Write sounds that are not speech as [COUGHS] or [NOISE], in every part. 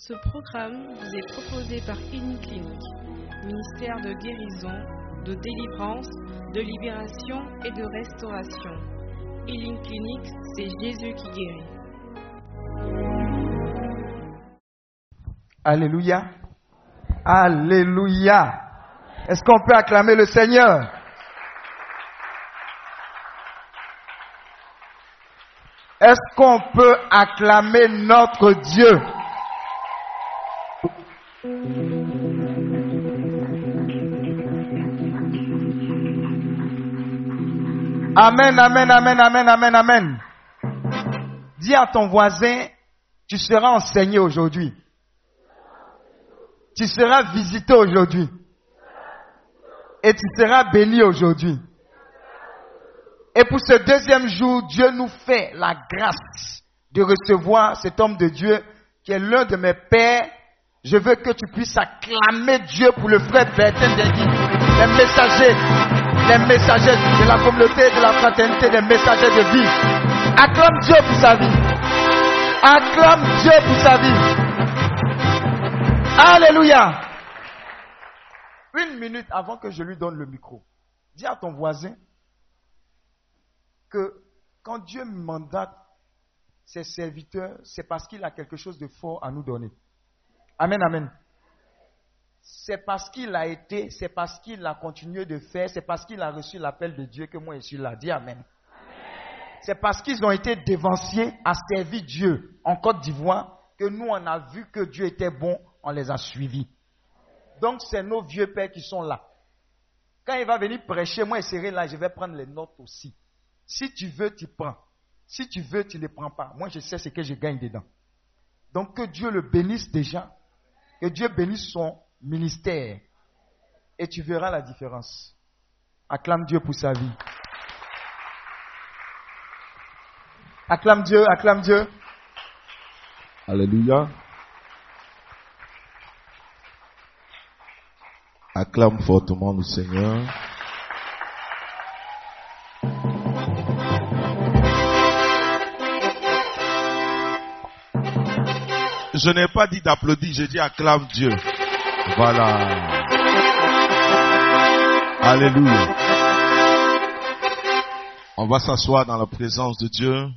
Ce programme vous est proposé par Clinique, ministère de guérison, de délivrance, de libération et de restauration. Healing Clinic, c'est Jésus qui guérit. Alléluia. Alléluia. Est-ce qu'on peut acclamer le Seigneur? Est-ce qu'on peut acclamer notre Dieu? Amen, amen, amen, amen, amen, amen. Dis à ton voisin, tu seras enseigné aujourd'hui. Tu seras visité aujourd'hui. Et tu seras béni aujourd'hui. Et pour ce deuxième jour, Dieu nous fait la grâce de recevoir cet homme de Dieu qui est l'un de mes pères. Je veux que tu puisses acclamer Dieu pour le frère Bertin Degui, les messagers, les messagers de la communauté, de la fraternité, des messagers de vie. Acclame Dieu pour sa vie. Acclame Dieu pour sa vie. Alléluia. Une minute avant que je lui donne le micro, dis à ton voisin, que quand Dieu mandate ses serviteurs, c'est parce qu'il a quelque chose de fort à nous donner. Amen, amen. C'est parce qu'il a été, c'est parce qu'il a continué de faire, c'est parce qu'il a reçu l'appel de Dieu que moi je suis là. Dis amen. C'est parce qu'ils ont été dévanciés à servir Dieu en Côte d'Ivoire que nous on a vu que Dieu était bon, on les a suivis. Donc c'est nos vieux pères qui sont là. Quand il va venir prêcher, moi je serai là, je vais prendre les notes aussi. Si tu veux, tu prends. Si tu veux, tu ne les prends pas. Moi, je sais ce que je gagne dedans. Donc, que Dieu le bénisse déjà. Que Dieu bénisse son ministère. Et tu verras la différence. Acclame Dieu pour sa vie. Acclame Dieu, acclame Dieu. Alléluia. Acclame fortement le Seigneur. Je n'ai pas dit d'applaudir, j'ai dit acclame Dieu. Voilà. Alléluia. On va s'asseoir dans la présence de Dieu.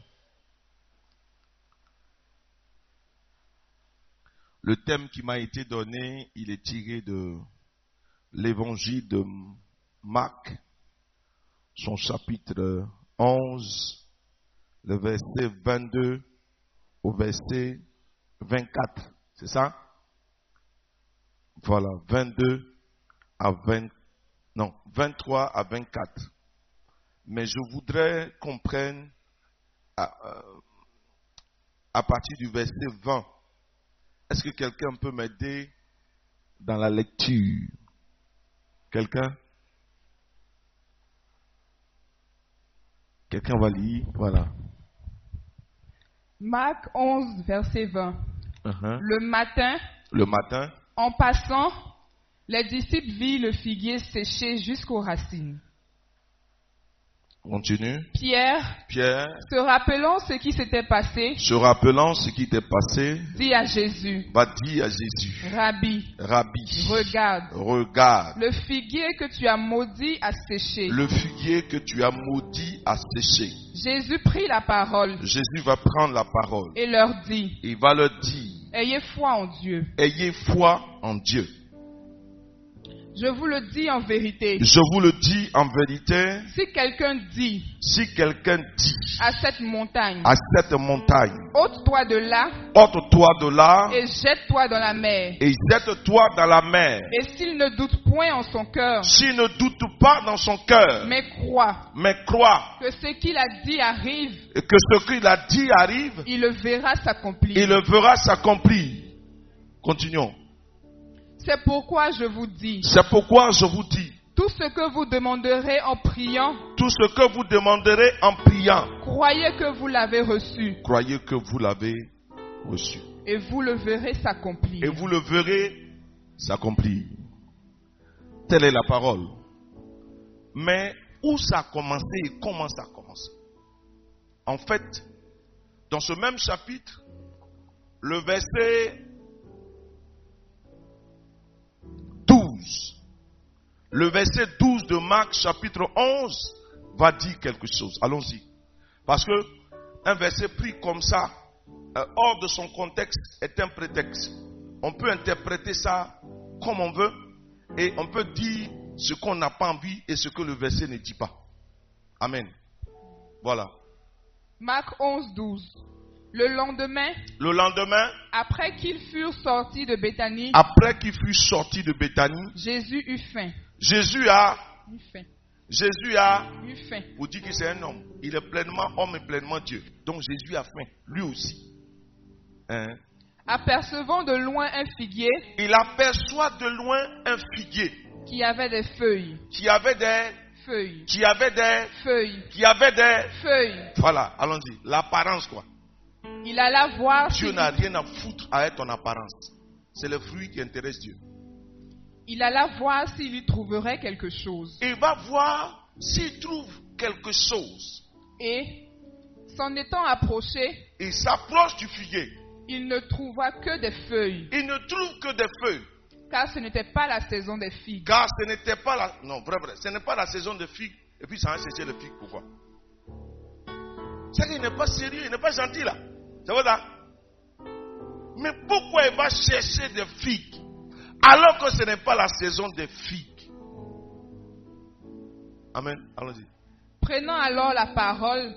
Le thème qui m'a été donné, il est tiré de l'évangile de Marc, son chapitre 11, le verset 22 au verset 24. C'est ça? Voilà, 22 à 20, non, 23 à 24. Mais je voudrais qu'on prenne à, euh, à partir du verset 20. Est-ce que quelqu'un peut m'aider dans la lecture? Quelqu'un? Quelqu'un va lire? Voilà. Marc 11, verset 20. Uh-huh. Le matin, Le matin, en passant, les disciples virent le figuier séché jusqu'aux racines. continue. Pierre, Pierre, se rappelant ce qui s'était passé, se rappelant ce qui était passé, dit à Jésus, va dire à Jésus, Rabbi, Rabbi, regarde, regarde, le figuier que tu as maudit a séché. le figuier que tu as maudit a séché. Jésus prit la parole Jésus va prendre la parole. et leur dit, Il va leur dire, Ayez foi en Dieu. ayez foi en Dieu. Je vous le dis en vérité. Je vous le dis en vérité, Si quelqu'un dit si quelqu'un dit à cette montagne, à cette montagne, ôte-toi de là ôte-toi de là et jette-toi dans la mer. et jette-toi dans la mer. Et s'il ne doute point en son cœur, S'il ne doute pas dans son cœur, mais croit mais croit que ce qu'il a dit arrive, et que ce qu'il a dit arrive, il le verra s'accomplir. il le verra s'accomplir. Continuons. C'est pourquoi je vous dis, C'est pourquoi je vous dis, tout ce que vous demanderez en priant, tout ce que vous demanderez en priant, croyez que vous l'avez reçu croyez que vous l'avez reçu. et vous le verrez s'accomplir. Et vous le verrez s'accomplir. Telle est la parole. Mais où ça a commencé et comment ça a commencé? En fait, dans ce même chapitre, le verset Le verset 12 de Marc chapitre 11 va dire quelque chose. Allons-y. Parce que un verset pris comme ça, euh, hors de son contexte, est un prétexte. On peut interpréter ça comme on veut et on peut dire ce qu'on n'a pas envie et ce que le verset ne dit pas. Amen. Voilà. Marc 11, 12. Le lendemain, Le lendemain, après qu'ils furent sortis de Béthanie, après de Jésus eut faim. Jésus a, Eut faim. Jésus a, Eut faim. pour dire que c'est un homme, il est pleinement homme et pleinement Dieu. Donc Jésus a faim, lui aussi. Hein? Apercevant de loin un figuier Il aperçoit de loin un figuier qui avait des feuilles, qui avait des, feuilles, qui avait des, feuilles, qui avait des, feuilles. voilà, allons-y, l'apparence quoi. Il alla voir Dieu n'a rien à foutre avec ton apparence. C'est le fruit qui intéresse Dieu. il alla voir s'il y trouverait quelque chose. Il va voir s'il trouve quelque chose. Et, s'en étant approché, Il s'approche du figuier. il ne trouva que des feuilles, Il ne trouve que des feuilles. car ce n'était pas la saison des figues. Car ce n'était pas la. Non, vrai, vrai. Ce n'est pas la saison de figues. Et puis ça va chercher le figue. Pourquoi C'est qu'il n'est pas sérieux, il n'est pas gentil là. C'est vrai ça Mais pourquoi il va chercher des figues alors que ce n'est pas la saison des figues? Amen. Allons-y. Prenant alors la parole,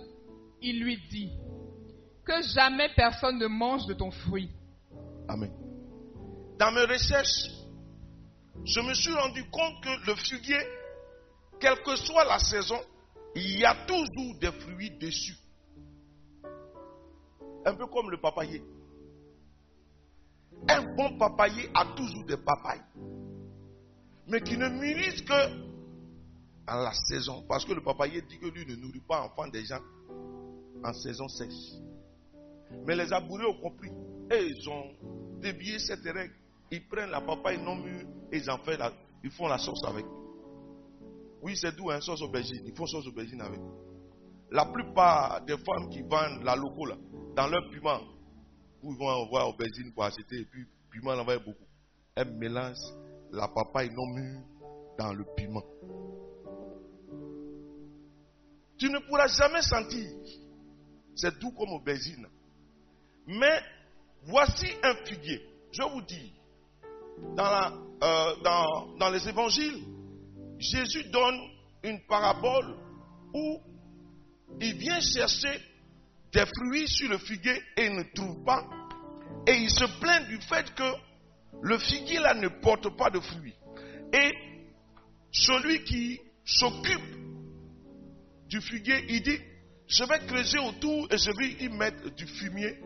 il lui dit, que jamais personne ne mange de ton fruit. Amen. Dans mes recherches, je me suis rendu compte que le figuier, quelle que soit la saison, il y a toujours des fruits dessus. Un peu comme le papayer. Un bon papayer a toujours des papayes. Mais qui ne mûrissent que à la saison. Parce que le papayer dit que lui ne nourrit pas enfant des gens en saison sèche. Mais les abourés ont compris. Et ils ont dévié cette règle. Ils prennent la papaye non mûre et ils en font la, ils font la sauce avec. Oui, c'est doux, une sauce aubergine. Ils font sauce aubergine avec. La plupart des femmes qui vendent la loco là, dans leur piment, où ils vont envoyer aubergine pour acheter et puis piment en beaucoup. Elles mélangent la papaye non mûre dans le piment. Tu ne pourras jamais sentir. C'est doux comme aubergine. Mais voici un figuier. Je vous dis, euh, dans, dans les évangiles, Jésus donne une parabole où il vient chercher des fruits sur le figuier et ne trouve pas. Et il se plaint du fait que le figuier là ne porte pas de fruits. Et celui qui s'occupe du figuier, il dit, je vais creuser autour et je vais y mettre du fumier.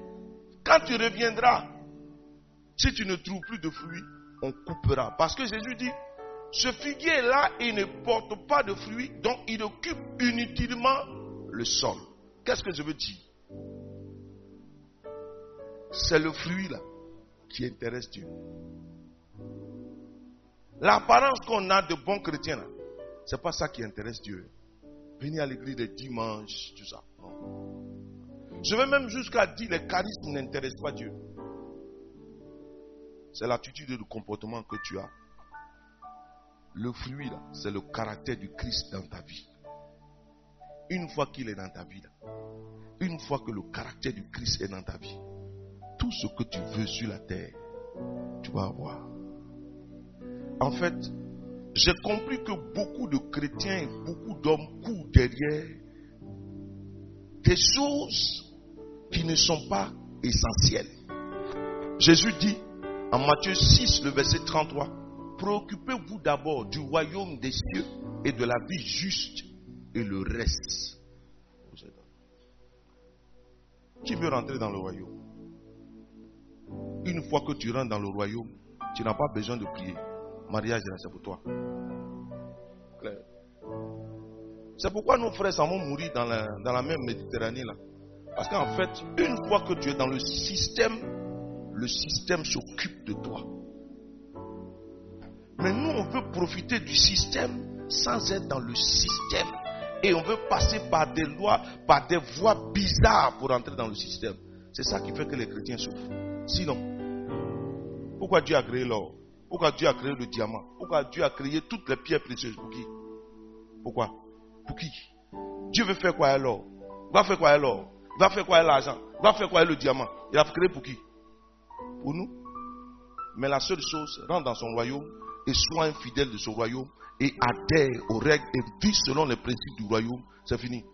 Quand tu reviendras, si tu ne trouves plus de fruits, on coupera. Parce que Jésus dit, ce figuier-là, il ne porte pas de fruits, donc il occupe inutilement le sol. Qu'est-ce que je veux dire? C'est le fruit là qui intéresse Dieu. L'apparence qu'on a de bons chrétiens c'est pas ça qui intéresse Dieu. Venir à l'église le dimanche, tout ça. Non. Je vais même jusqu'à dire les charismes n'intéressent pas Dieu. C'est l'attitude et le comportement que tu as. Le fruit, là, c'est le caractère du Christ dans ta vie. Une fois qu'il est dans ta vie, une fois que le caractère du Christ est dans ta vie, tout ce que tu veux sur la terre, tu vas avoir. En fait, j'ai compris que beaucoup de chrétiens beaucoup d'hommes courent derrière des choses qui ne sont pas essentielles. Jésus dit en Matthieu 6, le verset 33, Préoccupez-vous d'abord du royaume des cieux et de la vie juste le reste. Qui veut rentrer dans le royaume Une fois que tu rentres dans le royaume, tu n'as pas besoin de prier. Mariage, c'est pour toi. Clair. C'est pourquoi nos frères s'en vont mourir dans la, dans la même Méditerranée là. Parce qu'en fait, une fois que tu es dans le système, le système s'occupe de toi. Mais nous, on veut profiter du système sans être dans le système. Et on veut passer par des lois, par des voies bizarres pour entrer dans le système. C'est ça qui fait que les chrétiens souffrent. Sinon, pourquoi Dieu a créé l'or? Pourquoi Dieu a créé le diamant? Pourquoi Dieu a créé toutes les pierres précieuses? Pour qui? Pourquoi? Pour qui? Dieu veut faire quoi alors Il va faire quoi alors va faire quoi l'argent. Va faire quoi le diamant. Il a créé pour qui? Pour nous. Mais la seule chose, rentre dans son royaume et sois un fidèle de ce royaume et adhère aux règles et vis selon les principes du royaume. C'est fini.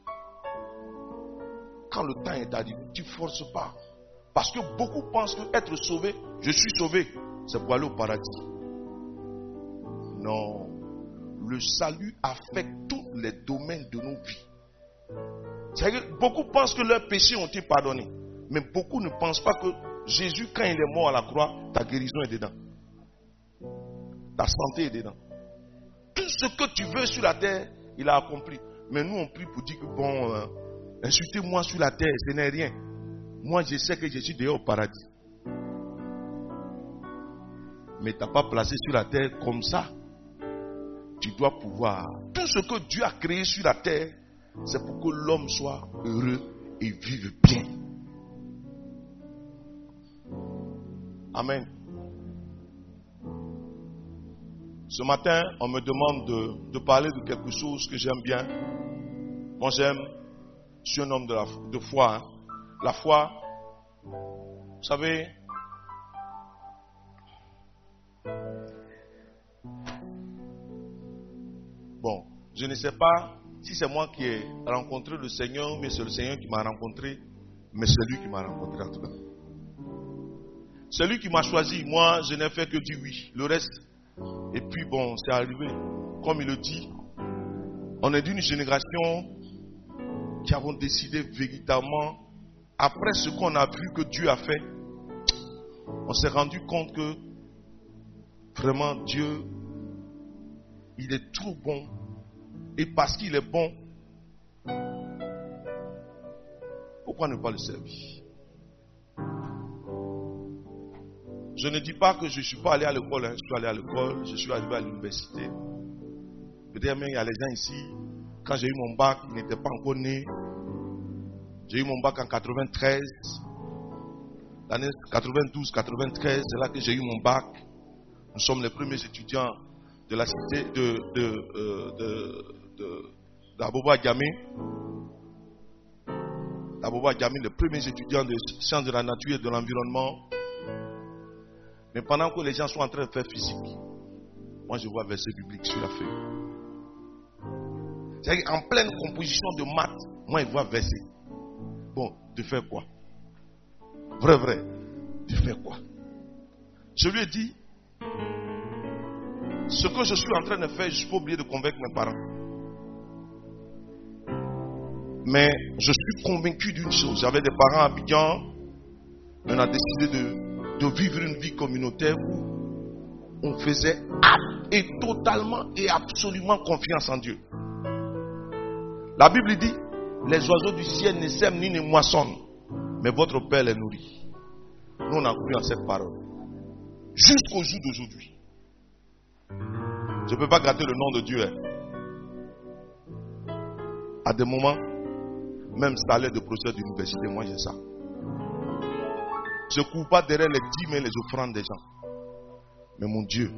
Quand le temps est arrivé, tu ne forces pas. Parce que beaucoup pensent que être sauvé, je suis sauvé, c'est pour aller au paradis. Non. Le salut affecte tous les domaines de nos vies. beaucoup pensent que leurs péchés ont été pardonnés. Mais beaucoup ne pensent pas que Jésus, quand il est mort à la croix, ta guérison est dedans. Ta santé est dedans. Tout ce que tu veux sur la terre, il a accompli. Mais nous, on prie pour dire que, bon, euh, insultez-moi sur la terre, ce n'est rien. Moi, je sais que je suis dehors au paradis. Mais tu n'as pas placé sur la terre comme ça. Tu dois pouvoir. Tout ce que Dieu a créé sur la terre, c'est pour que l'homme soit heureux et vive bien. Amen. Ce matin, on me demande de, parler de quelque chose que j'aime bien. Moi, j'aime, je suis un homme de, foi. Hein. La foi, vous savez, bon, je ne sais pas si c'est moi qui ai rencontré le Seigneur, mais c'est le Seigneur qui m'a rencontré, mais c'est lui qui m'a rencontré en tout cas. C'est lui qui m'a choisi. Moi, je n'ai fait que dire oui. Le reste, et puis bon, c'est arrivé. Comme il le dit, on est d'une génération qui avons décidé véritablement, après ce qu'on a vu que Dieu a fait, on s'est rendu compte que vraiment Dieu, il est trop bon. Et parce qu'il est bon, pourquoi ne pas le servir? Je ne dis pas que je ne suis pas allé à l'école, hein. je suis allé à l'école, je suis arrivé à l'université. Peut-être il y a les gens ici, quand j'ai eu mon bac, ils n'étaient pas encore nés. J'ai eu mon bac en 93. L'année 92-93, c'est là que j'ai eu mon bac. Nous sommes les premiers étudiants de la cité de, de, euh, d'Aboba Gami. D'Aboba Gami, les premiers étudiants de sciences de la nature et de l'environnement. Mais pendant que les gens sont en train de faire physique, moi je vois verset biblique sur la feuille. C'est-à-dire en pleine composition de maths, moi je vois verset. Bon, de faire quoi? Vrai, vrai. De faire quoi? Je lui ai dit, ce que je suis en train de faire, je pas oublier de convaincre mes parents. Mais je suis convaincu d'une chose. J'avais des parents habitants. On a décidé de, de vivre une vie communautaire où on faisait et totalement et absolument confiance en Dieu. La Bible dit, les oiseaux du ciel ne sèment ni ne moissonnent, mais votre Père les nourrit. Nous, on a cru en cette parole. Jusqu'au jour d'aujourd'hui. Je ne peux pas gâter le nom de Dieu. Hein. À des moments, même salaire de professeur d'université, moi j'ai ça. Je ne cours pas derrière les dîmes et les offrandes des gens. Mais mon Dieu,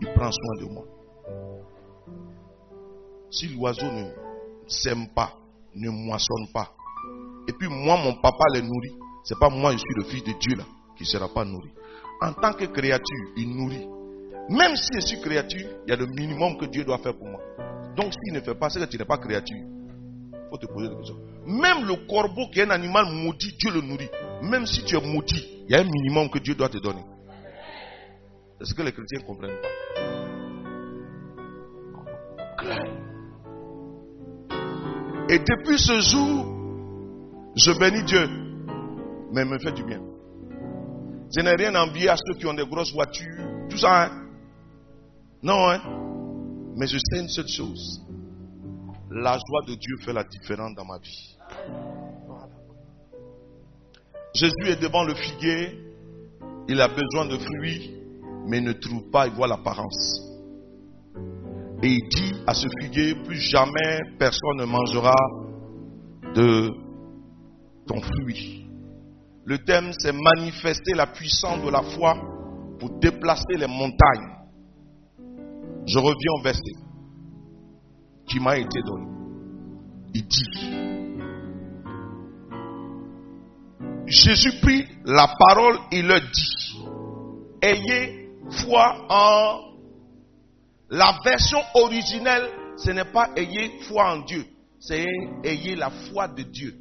il prend soin de moi. Si l'oiseau ne sème pas, ne moissonne pas, et puis moi, mon papa les nourrit, c'est pas moi, je suis le fils de Dieu là, qui ne sera pas nourri. En tant que créature, il nourrit. Même si je suis créature, il y a le minimum que Dieu doit faire pour moi. Donc s'il ne fait pas, c'est que tu n'es pas créature. Il faut te poser des questions. Même le corbeau qui est un animal maudit, Dieu le nourrit. Même si tu es maudit, il y a un minimum que Dieu doit te donner. Est-ce que les chrétiens ne comprennent pas? Et depuis ce jour, je bénis Dieu. Mais il me fait du bien. Je n'ai rien envié à ceux qui ont des grosses voitures. Tout ça, hein? Non, hein? Mais je sais une seule chose. La joie de Dieu fait la différence dans ma vie. Jésus est devant le figuier. Il a besoin de fruits, mais ne trouve pas, il voit l'apparence. Et il dit à ce figuier, plus jamais personne ne mangera de ton fruit. Le thème, c'est manifester la puissance de la foi pour déplacer les montagnes. Je reviens au verset qui m'a été donné. Il dit, Jésus prit la parole et leur dit, ayez foi en... La version originelle, ce n'est pas ayez foi en Dieu, c'est ayez la foi de Dieu.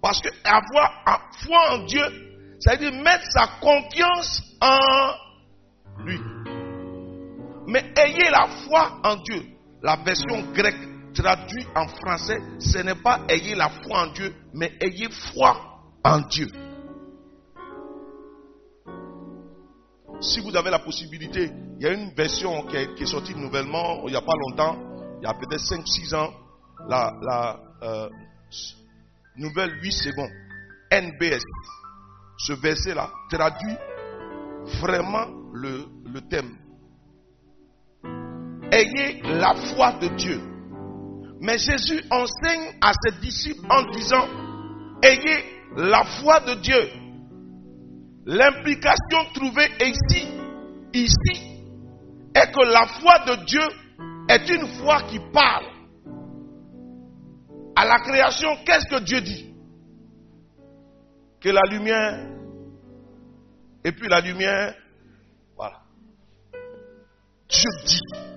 Parce que avoir foi en Dieu, c'est-à-dire mettre sa confiance en lui. Mais ayez la foi en Dieu. La version grecque traduite en français, ce n'est pas ayez la foi en Dieu, mais ayez foi en Dieu. Si vous avez la possibilité, il y a une version qui est, sortie nouvellement il n'y a pas longtemps, il y a peut-être 5-6 ans, la, la euh, nouvelle 8 secondes, NBS. Ce verset-là traduit vraiment le thème. Ayez la foi de Dieu. Mais Jésus enseigne à ses disciples en disant, ayez la foi de Dieu. L'implication trouvée ici, ici, est que la foi de Dieu est une foi qui parle. À la création, qu'est-ce que Dieu dit? Que la lumière, et puis la lumière, voilà. Dieu dit.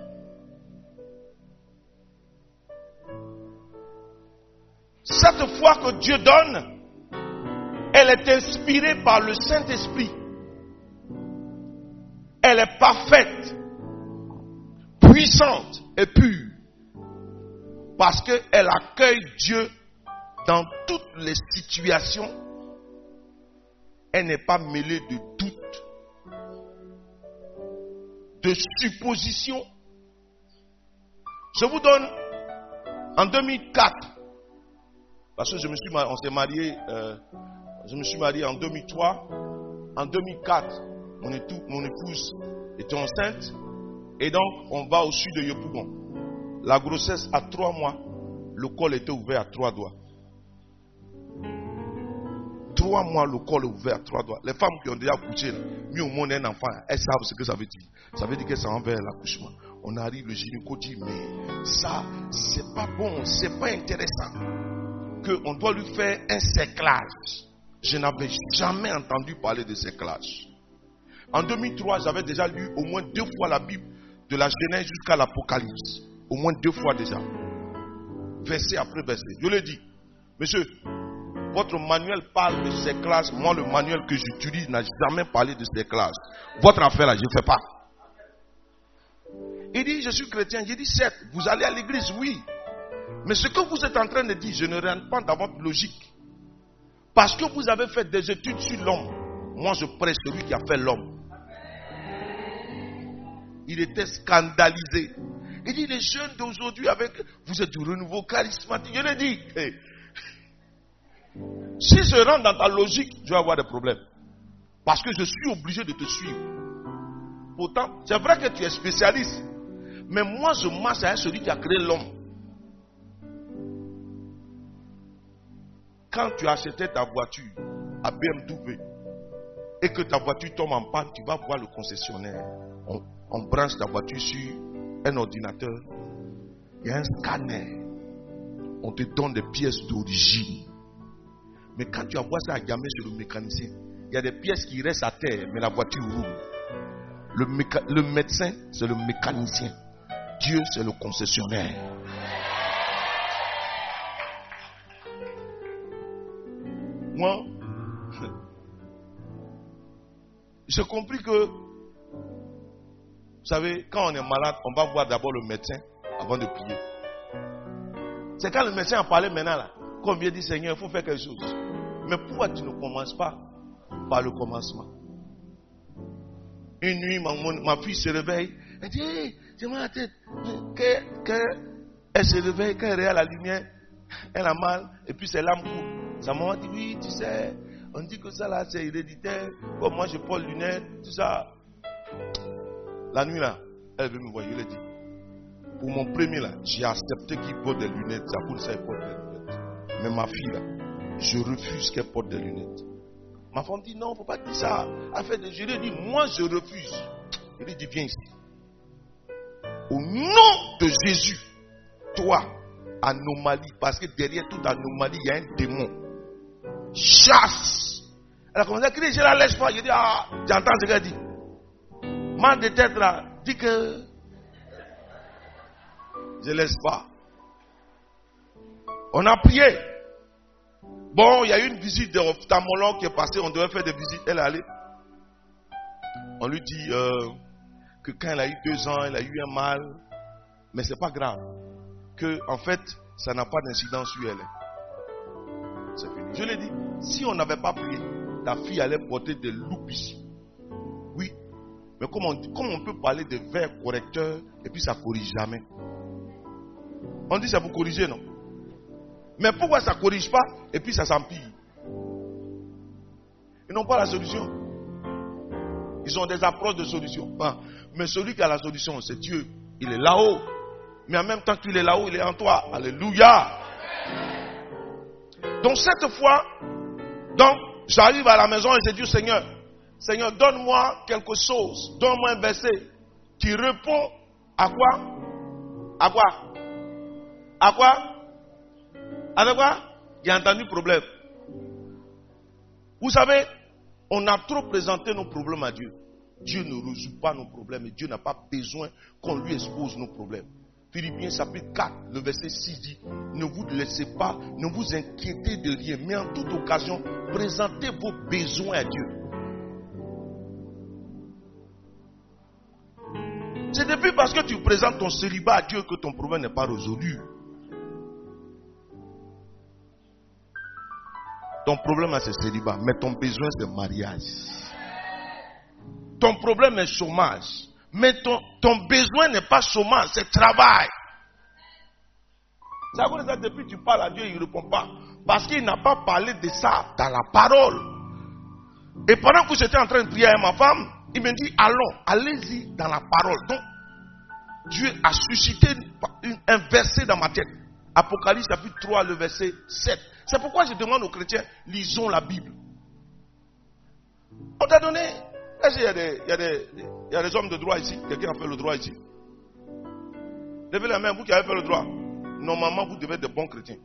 Cette foi que Dieu donne, elle est inspirée par le Saint-Esprit. Elle est parfaite, puissante et pure. Parce qu'elle accueille Dieu dans toutes les situations. Elle n'est pas mêlée de doutes, de suppositions. Je vous donne en 2004, parce que je me suis, on s'est marié, euh, je me suis marié en 2003. En 2004, mon, épouse était enceinte. Et donc, on va au sud de Yopougon. La grossesse à trois mois, le col était ouvert à trois doigts. Trois mois, le col est ouvert à trois doigts. Les femmes qui ont déjà accouché, mis au monde un enfant, elles savent ce que ça veut dire. Ça veut dire que c'est envers l'accouchement. On arrive, le gynéco dit, mais ça, c'est pas bon, c'est pas intéressant. Qu'on doit lui faire un cerclage. Je n'avais jamais entendu parler de cerclage. En 2003, j'avais déjà lu au moins deux fois la Bible, de la Genèse jusqu'à l'Apocalypse. Au moins deux fois déjà. Verset après verset. Je le dis. Monsieur, votre manuel parle de ces classes. Moi, le manuel que j'utilise n'a jamais parlé de ces classes. Votre affaire là, je ne fais pas. Il dit, je suis chrétien. J'ai dit, certes, vous allez à l'église, oui. Mais ce que vous êtes en train de dire, je ne rentre pas dans votre logique. Parce que vous avez fait des études sur l'homme. Moi, je prêche celui qui a fait l'homme. Il était scandalisé. Il dit, les jeunes d'aujourd'hui, avec, vous êtes du renouveau charismatique. Je le dis. [LAUGHS] Si je rentre dans ta logique, je vais avoir des problèmes. Parce que je suis obligé de te suivre. Pourtant, c'est vrai que tu es spécialiste. Mais moi, je marche à celui qui a créé l'homme. Quand tu achetais ta voiture à BMW et que ta voiture tombe en panne, tu vas voir le concessionnaire. On, branche ta voiture sur un ordinateur, il y a un scanner. On te donne des pièces d'origine. Mais quand tu envoies ça à gamin sur le mécanicien, il y a des pièces qui restent à terre, mais la voiture roule. Le, le médecin, c'est le mécanicien. Dieu, c'est le concessionnaire. Moi, j'ai compris que vous savez, quand on est malade, on va voir d'abord le médecin avant de prier. C'est quand le médecin a parlé maintenant là, qu'on vient dire Seigneur, il faut faire quelque chose. Mais pourquoi tu ne commences pas par le commencement? Une nuit, ma, fille se réveille. Elle dit, hey, à la tête. elle se réveille, quand elle regarde la lumière, elle a mal, et puis c'est l'âme court. Sa maman dit, oui, tu sais, on dit que ça là, c'est héréditaire. Moi, je porte lunettes, tout ça. La nuit là, elle veut me voir, je lui dit. Pour mon premier là, j'ai accepté qu'il porte des lunettes. Ça pour ça, il porte des lunettes. Mais ma fille là, je refuse qu'elle porte des lunettes. Ma femme dit non, il ne faut pas dire ça. Fait des je lui ai dit, moi je refuse. Je lui ai dit, viens ici. Au nom de Jésus, toi, anomalie, parce que derrière toute anomalie, il y a un démon. Chasse. Elle a commencé à crier, je la laisse pas. Je dis, ah, j'entends ce qu'elle dit. Mal de tête là, dit que je laisse pas. On a prié. Bon, il y a eu une visite d'ophtalmologue qui est passée, on devait faire des visites, elle est allée. On lui dit euh, que quand elle a eu deux ans, elle a eu un mal, mais c'est pas grave. Que, en fait, ça n'a pas d'incidence sur elle. Je l'ai dit, si on n'avait pas prié, ta fille allait porter des loupes ici. Oui. Mais comment on, on peut parler de verre correcteur et puis ça corrige jamais On dit ça pour corriger, non? Mais pourquoi ça ne corrige pas et puis ça s'empire? Ils n'ont pas la solution. Ils ont des approches de solution. Ah. Mais celui qui a la solution, c'est Dieu. Il est là-haut. Mais en même temps qu'il est là-haut, il est en toi. Alléluia. Donc cette fois, donc j'arrive à la maison et je dis Seigneur, Seigneur, donne-moi quelque chose, donne-moi un verset qui répond à quoi? À quoi? À quoi? À quoi? Il a entendu problème. Vous savez, on a trop présenté nos problèmes à Dieu. Dieu ne résout pas nos problèmes et Dieu n'a pas besoin qu'on lui expose nos problèmes. Philippiens chapitre 4, le verset 6 dit, ne vous laissez pas, ne vous inquiétez de rien, mais en toute occasion, présentez vos besoins à Dieu. C'est depuis parce que tu présentes ton célibat à Dieu que ton problème n'est pas résolu. Ton problème c'est célibat, mais ton besoin c'est mariage. Ton problème est chômage, mais ton, ton besoin n'est pas chômage, c'est travail. C'est à cause de ça, depuis que tu parles à Dieu, il ne répond pas. Parce qu'il n'a pas parlé de ça dans la parole. Et pendant que j'étais en train de prier à ma femme, il me dit, allons, allez-y dans la parole. Donc, Dieu a suscité un verset dans ma tête. Apocalypse chapitre 3, le verset 7. C'est pourquoi je demande aux chrétiens, lisons la Bible. On t'a donné. Des, il y, a des, il y a des hommes de droit ici Quelqu'un a fait le droit ici Levez la main, vous qui avez fait le droit. Normalement, vous devez être de bons chrétiens.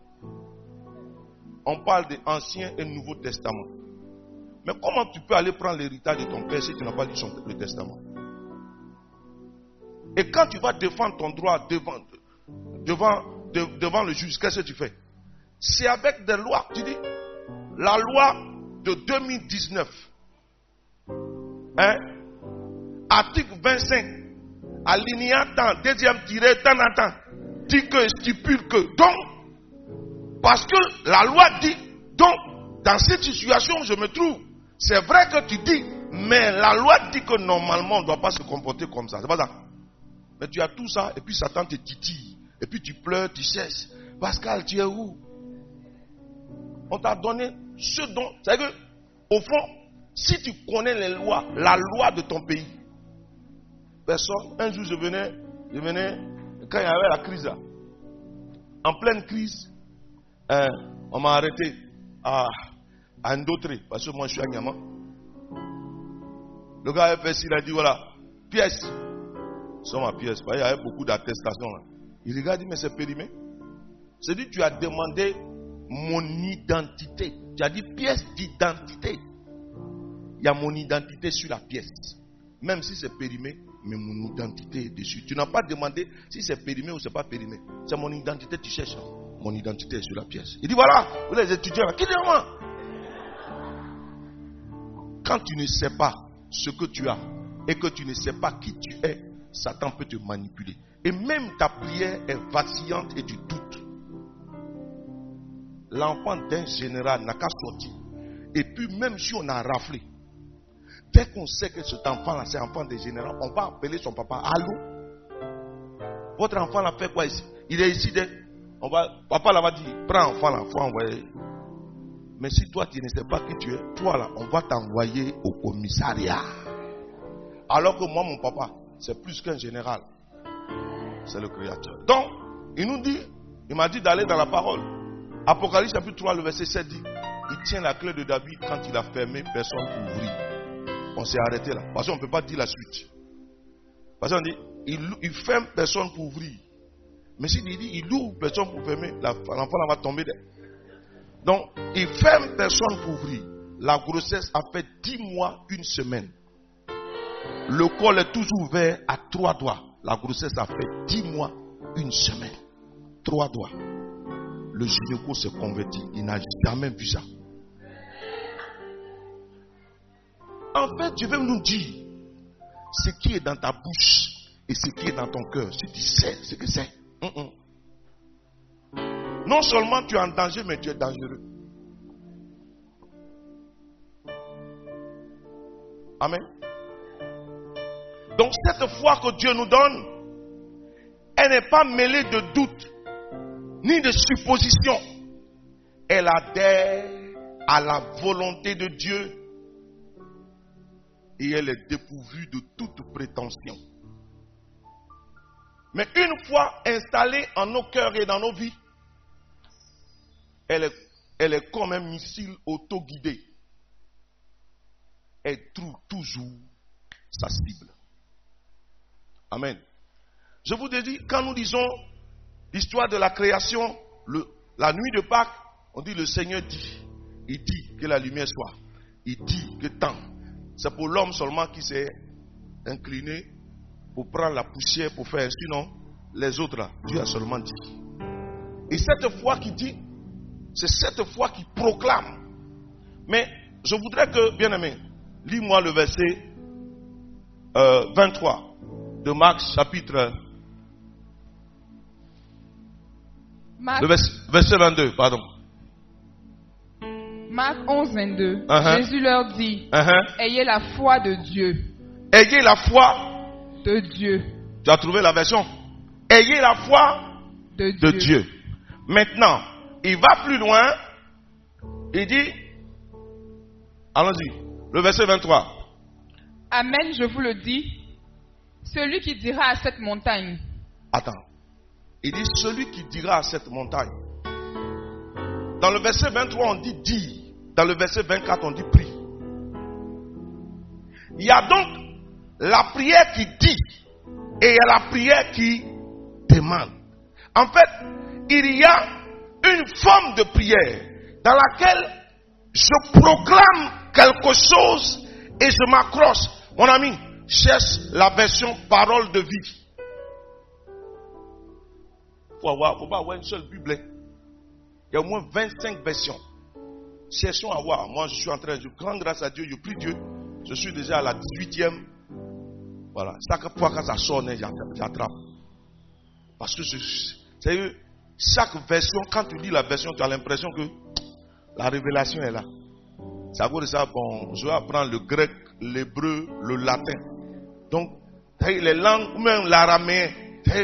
On parle de l'Ancien et Nouveau Testament. Mais comment tu peux aller prendre l'héritage de ton père si tu n'as pas lu son, le testament? Et quand tu vas défendre ton droit devant, devant, devant le juge, qu'est-ce que tu fais? C'est avec des lois. Tu dis, la loi de 2019, hein, article 25, alinéa temps, deuxième tiré, temps en temps, dit que, stipule que, donc, parce que la loi dit, donc, dans cette situation, je me trouve, c'est vrai que tu dis, mais la loi dit que normalement, on ne doit pas se comporter comme ça. C'est pas ça. Mais tu as tout ça, et puis Satan te titille. Et puis tu pleures, tu cesses. Pascal, tu es où? On t'a donné ce dont. C'est que, au fond, si tu connais les lois, la loi de ton pays, un jour je venais, je venais, quand il y avait la crise là, en pleine crise, euh, on m'a arrêté à, à parce que moi je suis à Niama. Le gars a fait il a dit voilà, pièce. C'est ma pièce. Il y avait beaucoup d'attestations là. Il regarde, mais c'est périmé. C'est dit tu as demandé mon identité. Tu as dit pièce d'identité. Il y a mon identité sur la pièce. Même si c'est périmé, mais mon identité est dessus. Tu n'as pas demandé si c'est périmé ou c'est pas périmé. C'est mon identité tu cherches. Mon identité est sur la pièce. Il dit voilà, vous les étudiants, qui dit moi? Quand tu ne sais pas ce que tu as et que tu ne sais pas qui tu es, Satan peut te manipuler. Et même ta prière est vacillante et tu doutes. L'enfant d'un général n'a qu'à sortir. Et puis même si on a raflé, dès qu'on sait que cet enfant-là, c'est enfant des généraux, on va appeler son papa. Allô? Votre enfant l'a fait quoi ici? Il est ici. On va, papa là va dire, prends l'enfant là, faut envoyer. Mais si toi tu ne sais pas qui tu es, toi là, on va t'envoyer au commissariat. Alors que moi, mon papa, c'est plus qu'un général. C'est le créateur. Donc, il nous dit, il m'a dit d'aller dans la parole. Apocalypse chapitre 3, le verset 7 dit, il tient la clé de David quand il a fermé, personne pour ouvrir. On s'est arrêté là. Parce qu'on ne peut pas dire la suite. Parce qu'on dit, il, il ferme, personne pour ouvrir. Mais s'il dit, il ouvre, personne pour fermer, l'enfant va tomber. de- Donc, il ferme, personne pour ouvrir. La grossesse a fait 10 mois, une semaine. Le col est toujours ouvert à trois doigts. La grossesse a fait 10 mois, une semaine. Trois doigts. Le gynéco s'est converti. Il n'a jamais vu ça. En fait, je vais nous dire ce qui est dans ta bouche et ce qui est dans ton cœur. Si tu sais ce que c'est. Hum, hum. Non seulement tu es en danger, mais tu es dangereux. Amen. Donc cette foi que Dieu nous donne, elle n'est pas mêlée de doute ni de supposition. Elle adhère à la volonté de Dieu et elle est dépourvue de toute prétention. Mais une fois installée en nos cœurs et dans nos vies, elle est, comme un missile auto-guidé. Elle trouve toujours sa cible. Amen. Je vous ai dit, quand nous disons l'histoire de la création, la nuit de Pâques, on dit le Seigneur dit. Il dit que la lumière soit. Il dit que tant. C'est pour l'homme seulement qui s'est incliné pour prendre la poussière pour faire. Sinon, les autres là, Dieu a seulement dit. Et cette foi qui dit, c'est cette foi qui proclame. Mais je voudrais que, bien aimé, lis-moi le verset euh, 23 de Marc chapitre. Marc, Le vers- verset 22, pardon. Marc 11, 22. Uh-huh. Jésus leur dit, Uh-huh. ayez la foi de Dieu. Ayez la foi. De Dieu. Tu as trouvé la version? Ayez la foi De de Dieu. Dieu. Maintenant, il va plus loin. Il dit, allons-y, le verset 23. Amen, je vous le dis. Celui qui dira à cette montagne, Attends. Il dit, celui qui dira à cette montagne. Dans le verset 23, on dit dire. Dans le verset 24, on dit prie. Il y a donc la prière qui dit et il y a la prière qui demande. En fait, il y a une forme de prière dans laquelle je proclame quelque chose et je m'accroche. Mon ami, cherche la version parole de vie. Faut avoir, faut pas avoir une seule Bible. hein. Il y a au moins 25 versions. Cherchons à voir. Moi, je suis en train, je rends grâce à Dieu, je prie Dieu. Je suis déjà à la 18e. Voilà. Chaque fois que ça sonne, j'attrape-. Parce que c'est chaque version, quand tu lis la version, tu as l'impression que la révélation est là. À cause de ça, bon, je vais apprendre le grec, l'hébreu, le latin. Donc, les langues, ou même l'araméen,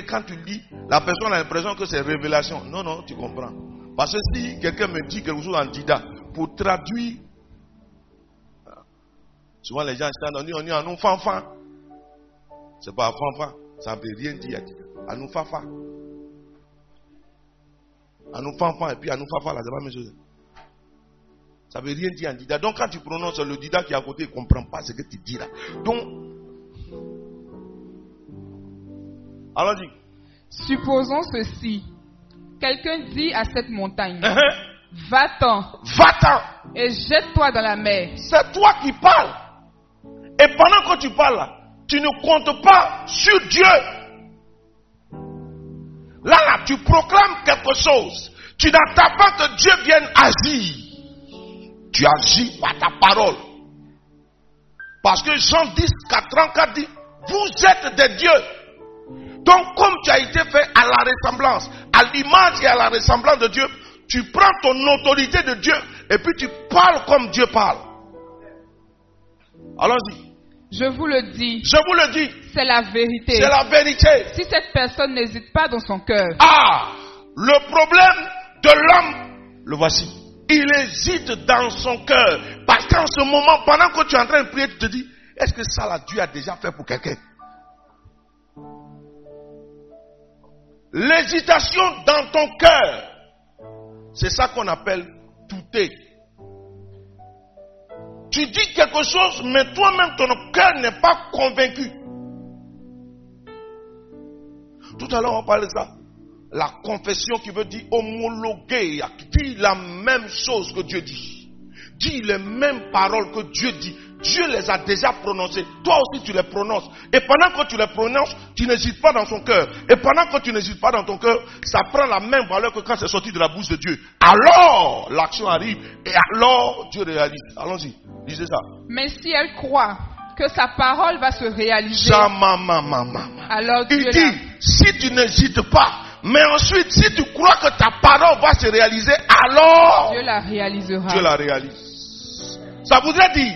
quand tu lis, la personne a l'impression que c'est révélation. Non, non, tu comprends. Parce que si quelqu'un me dit quelque chose en dida, pour traduire, souvent les gens sont on dit, on dit, en nous fanfan. C'est pas fanfan, ça ne veut rien dire. À nous fafa. À nous fanfan, et puis à nous fafa, là, c'est pas la même chose. Ça veut rien dire en dida. Donc quand tu prononces le dida qui est à côté, il ne comprend pas ce que tu dis là. Donc, allons-y. supposons ceci. Quelqu'un dit à cette montagne, Uh-huh. Va-t'en Va-t'en. et jette-toi dans la mer. C'est toi qui parles. Et pendant que tu parles, tu ne comptes pas sur Dieu. Là, là, tu proclames quelque chose. Tu n'attends pas que Dieu vienne agir. Tu agis par ta parole. Parce que Jean 10, 34 dit, vous êtes des dieux. Donc, comme tu as été fait à la ressemblance, à l'image et à la ressemblance de Dieu, tu prends ton autorité de Dieu et puis tu parles comme Dieu parle. Allons-y. Je vous le dis, Je vous le dis, c'est la vérité. c'est la vérité. Si cette personne n'hésite pas dans son cœur, Ah, le problème de l'homme, le voici. Il hésite dans son cœur. Parce qu'en ce moment, pendant que tu es en train de prier, tu te dis, est-ce que ça, là, Dieu a déjà fait pour quelqu'un? L'hésitation dans ton cœur, c'est ça qu'on appelle douter. Tu dis quelque chose, mais toi-même, ton cœur n'est pas convaincu. Tout à l'heure, on parlait de ça. La confession qui veut dire homologuer, dit la même chose que Dieu dit. Dit les mêmes paroles que Dieu dit. Dieu les a déjà prononcées. Toi aussi, tu les prononces. Et pendant que tu les prononces, tu n'hésites pas dans son cœur. Et pendant que tu n'hésites pas dans ton cœur, ça prend la même valeur que quand c'est sorti de la bouche de Dieu. Alors, l'action arrive. Et alors, Dieu réalise. Allons-y. Lisez ça. Mais si elle croit que sa parole va se réaliser, alors Dieu Il la... dit, si tu n'hésites pas, mais ensuite, si tu crois que ta parole va se réaliser, alors Dieu la réalisera. Dieu la réalise. Ça voudrait dire,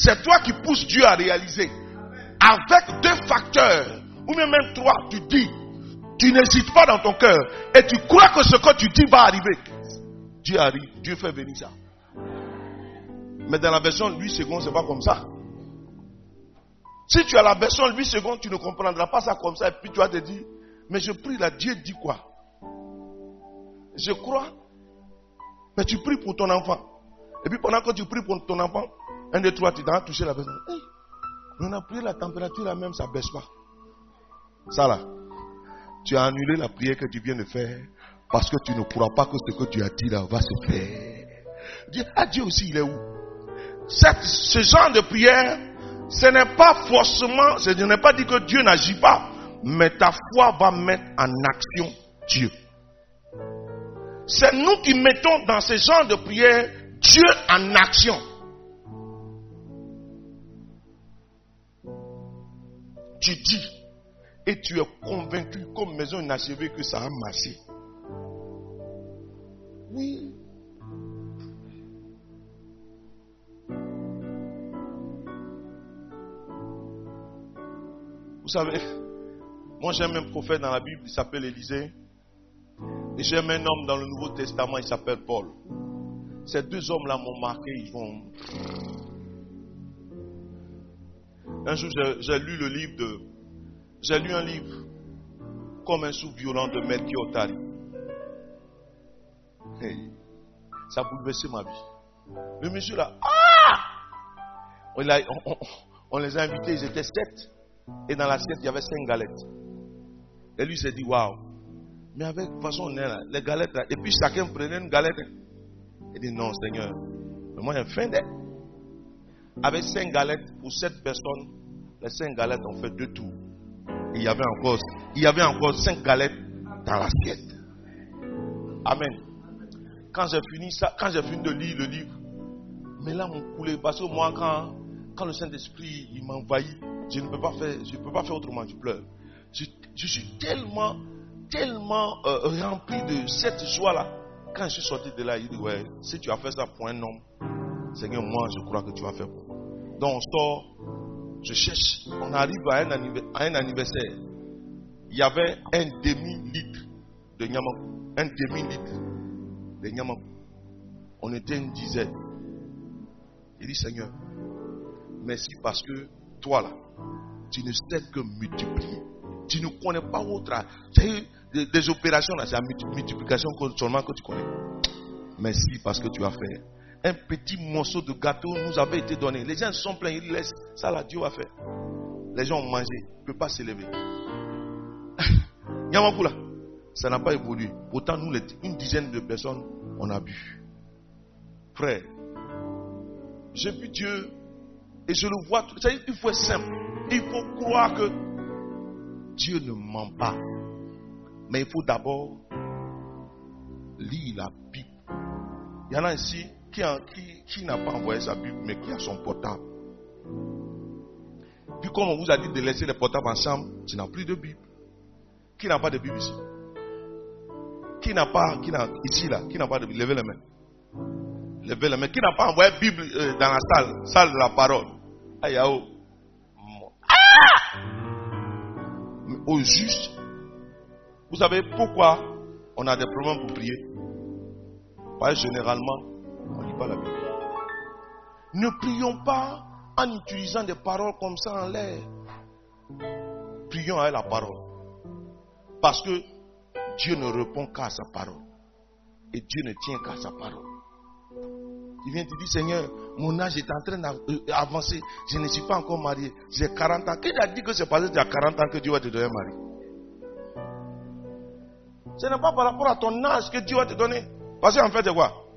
c'est toi qui pousses Dieu à réaliser. Avec deux facteurs, ou même trois, tu dis, tu n'hésites pas dans ton cœur, et tu crois que ce que tu dis va arriver. Dieu arrive, Dieu fait venir ça. Mais dans la version 8 secondes, c'est pas comme ça. Si tu as la version 8 secondes, tu ne comprendras pas ça comme ça, et puis tu vas te dire, mais je prie là, Dieu dit quoi? Je crois, mais tu pries pour ton enfant. Et puis pendant que tu pries pour ton enfant, un, deux, trois, tu t'as touché la personne. On a prié la température là même, ça ne baisse pas. Ça là, tu as annulé la prière que tu viens de faire parce que tu ne crois pas que ce que tu as dit là va se faire. Dieu, ah, aussi, il est où? Ce genre de prière, ce n'est pas forcément, ce n'est pas dit que Dieu n'agit pas, mais ta foi va mettre en action Dieu. C'est nous qui mettons dans ce genre de prière Dieu en action. Tu dis et tu es convaincu comme maison inachevée que ça a marché. Oui. Vous savez, moi j'aime un prophète dans la Bible, il s'appelle Élisée. Et j'aime un homme dans le Nouveau Testament, il s'appelle Paul. Ces deux hommes-là m'ont marqué, ils vont. Un jour, j'ai- lu le livre de. J'ai lu un livre comme un sou violent de Melchior Tari. Hey, ça a bouleversé ma vie. Le monsieur là, ah on, les a invités, ils étaient sept. Et dans l'assiette, il y avait cinq galettes. Et lui s'est dit, waouh. Mais avec façon, on est là, les galettes là. Et puis chacun prenait une galette. Il dit, non, Seigneur. Mais moi, j'ai faim d'être. Avec cinq galettes pour sept personnes, les cinq galettes ont fait deux tours. Il y avait encore, il y avait encore cinq galettes dans l'assiette. Amen. Quand j'ai fini ça, quand j'ai fini de lire le livre, mais là mon coulé parce que moi quand, quand le Saint-Esprit m'envahit, je ne peux pas faire, je peux pas faire autrement, je pleure. Je, suis tellement, tellement euh, rempli de cette joie là. Quand je suis sorti de là, il dit ouais, si tu as fait ça pour un homme, Seigneur, moi je crois que tu vas faire pour. Donc on sort, je cherche, on arrive à un, anniversaire. Il y avait un demi-litre de Nyamakou. Un demi-litre de Nyamakou. On était une dizaine. Il dit Seigneur, merci parce que toi là, tu ne sais que multiplier. Tu ne connais pas autre. C'est des, des opérations là, c'est la multi- multiplication seulement que tu connais. Merci parce que tu as fait. Un petit morceau de gâteau nous avait été donné. Les gens sont pleins, ils laissent. Ça là, Dieu va faire. Les gens ont mangé, ils ne peuvent pas s'élever. [LAUGHS] Nyamakou là, ça n'a pas évolué. Pourtant, nous, une dizaine de personnes, on a bu. Frère, j'ai vu Dieu et je le vois. c'est-à-dire, Il faut être simple. Il faut croire que Dieu ne ment pas. Mais il faut d'abord lire la Bible. Il y en a ici qui, n'a pas envoyé sa Bible, mais qui a son portable. Puis comme on vous a dit de laisser les portables ensemble, tu n'as plus de Bible. Qui n'a pas de Bible ici? Qui n'a pas, qui n'a, ici là, qui n'a pas de Bible? Levez les mains. Levez les mains. Qui n'a pas envoyé Bible euh, dans la salle, salle de la parole? Aïe, oh. Ah Mais au juste, vous savez pourquoi on a des problèmes pour prier? Parce que généralement, la Bible. Ne prions pas en utilisant des paroles comme ça en l'air. Prions avec la parole. Parce que Dieu ne répond qu'à sa parole. Et Dieu ne tient qu'à sa parole. Il vient te dire, Seigneur, mon âge est en train d'avancer. Je ne suis pas encore marié. J'ai 40 ans. Qui t'a dit que c'est parce que tu as 40 ans que Dieu va te donner un mari? Ce n'est pas par rapport à ton âge que Dieu va te donner. Parce qu'en fait, c'est quoi?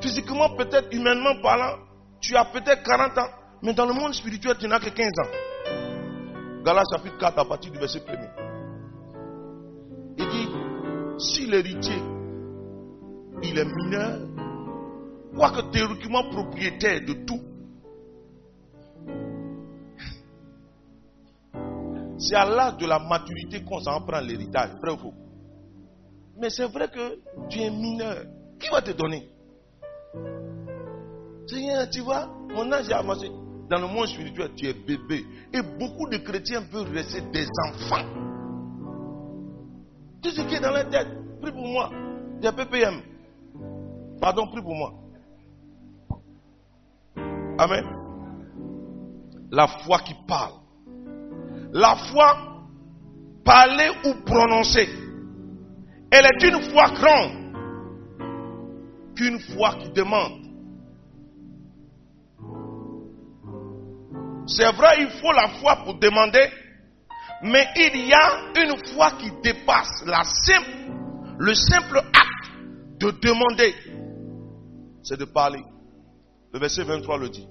Physiquement, peut-être, humainement parlant, tu as peut-être 40 ans. Mais dans le monde spirituel, tu n'as que 15 ans. Galates chapitre 4 à partir du verset 1 Il dit, si l'héritier, il est mineur, quoique théoriquement propriétaire de tout, c'est à l'âge de la maturité qu'on s'en prend l'héritage, vrai ou faux Mais c'est vrai que tu es mineur. Qui va te donner? Tu vois, mon âge est avancé. Dans le monde spirituel, tu es bébé. Et beaucoup de chrétiens peuvent rester des enfants. Tout ce qui est dans la tête, prie pour moi. Des PPM. Pardon, prie pour moi. Amen. La foi qui parle. La foi, parler ou prononcer. Elle est une foi grande qu'une foi qui demande. C'est vrai, il faut la foi pour demander, mais il y a une foi qui dépasse la simple, le simple acte de demander. C'est de parler. Le verset 23 le dit.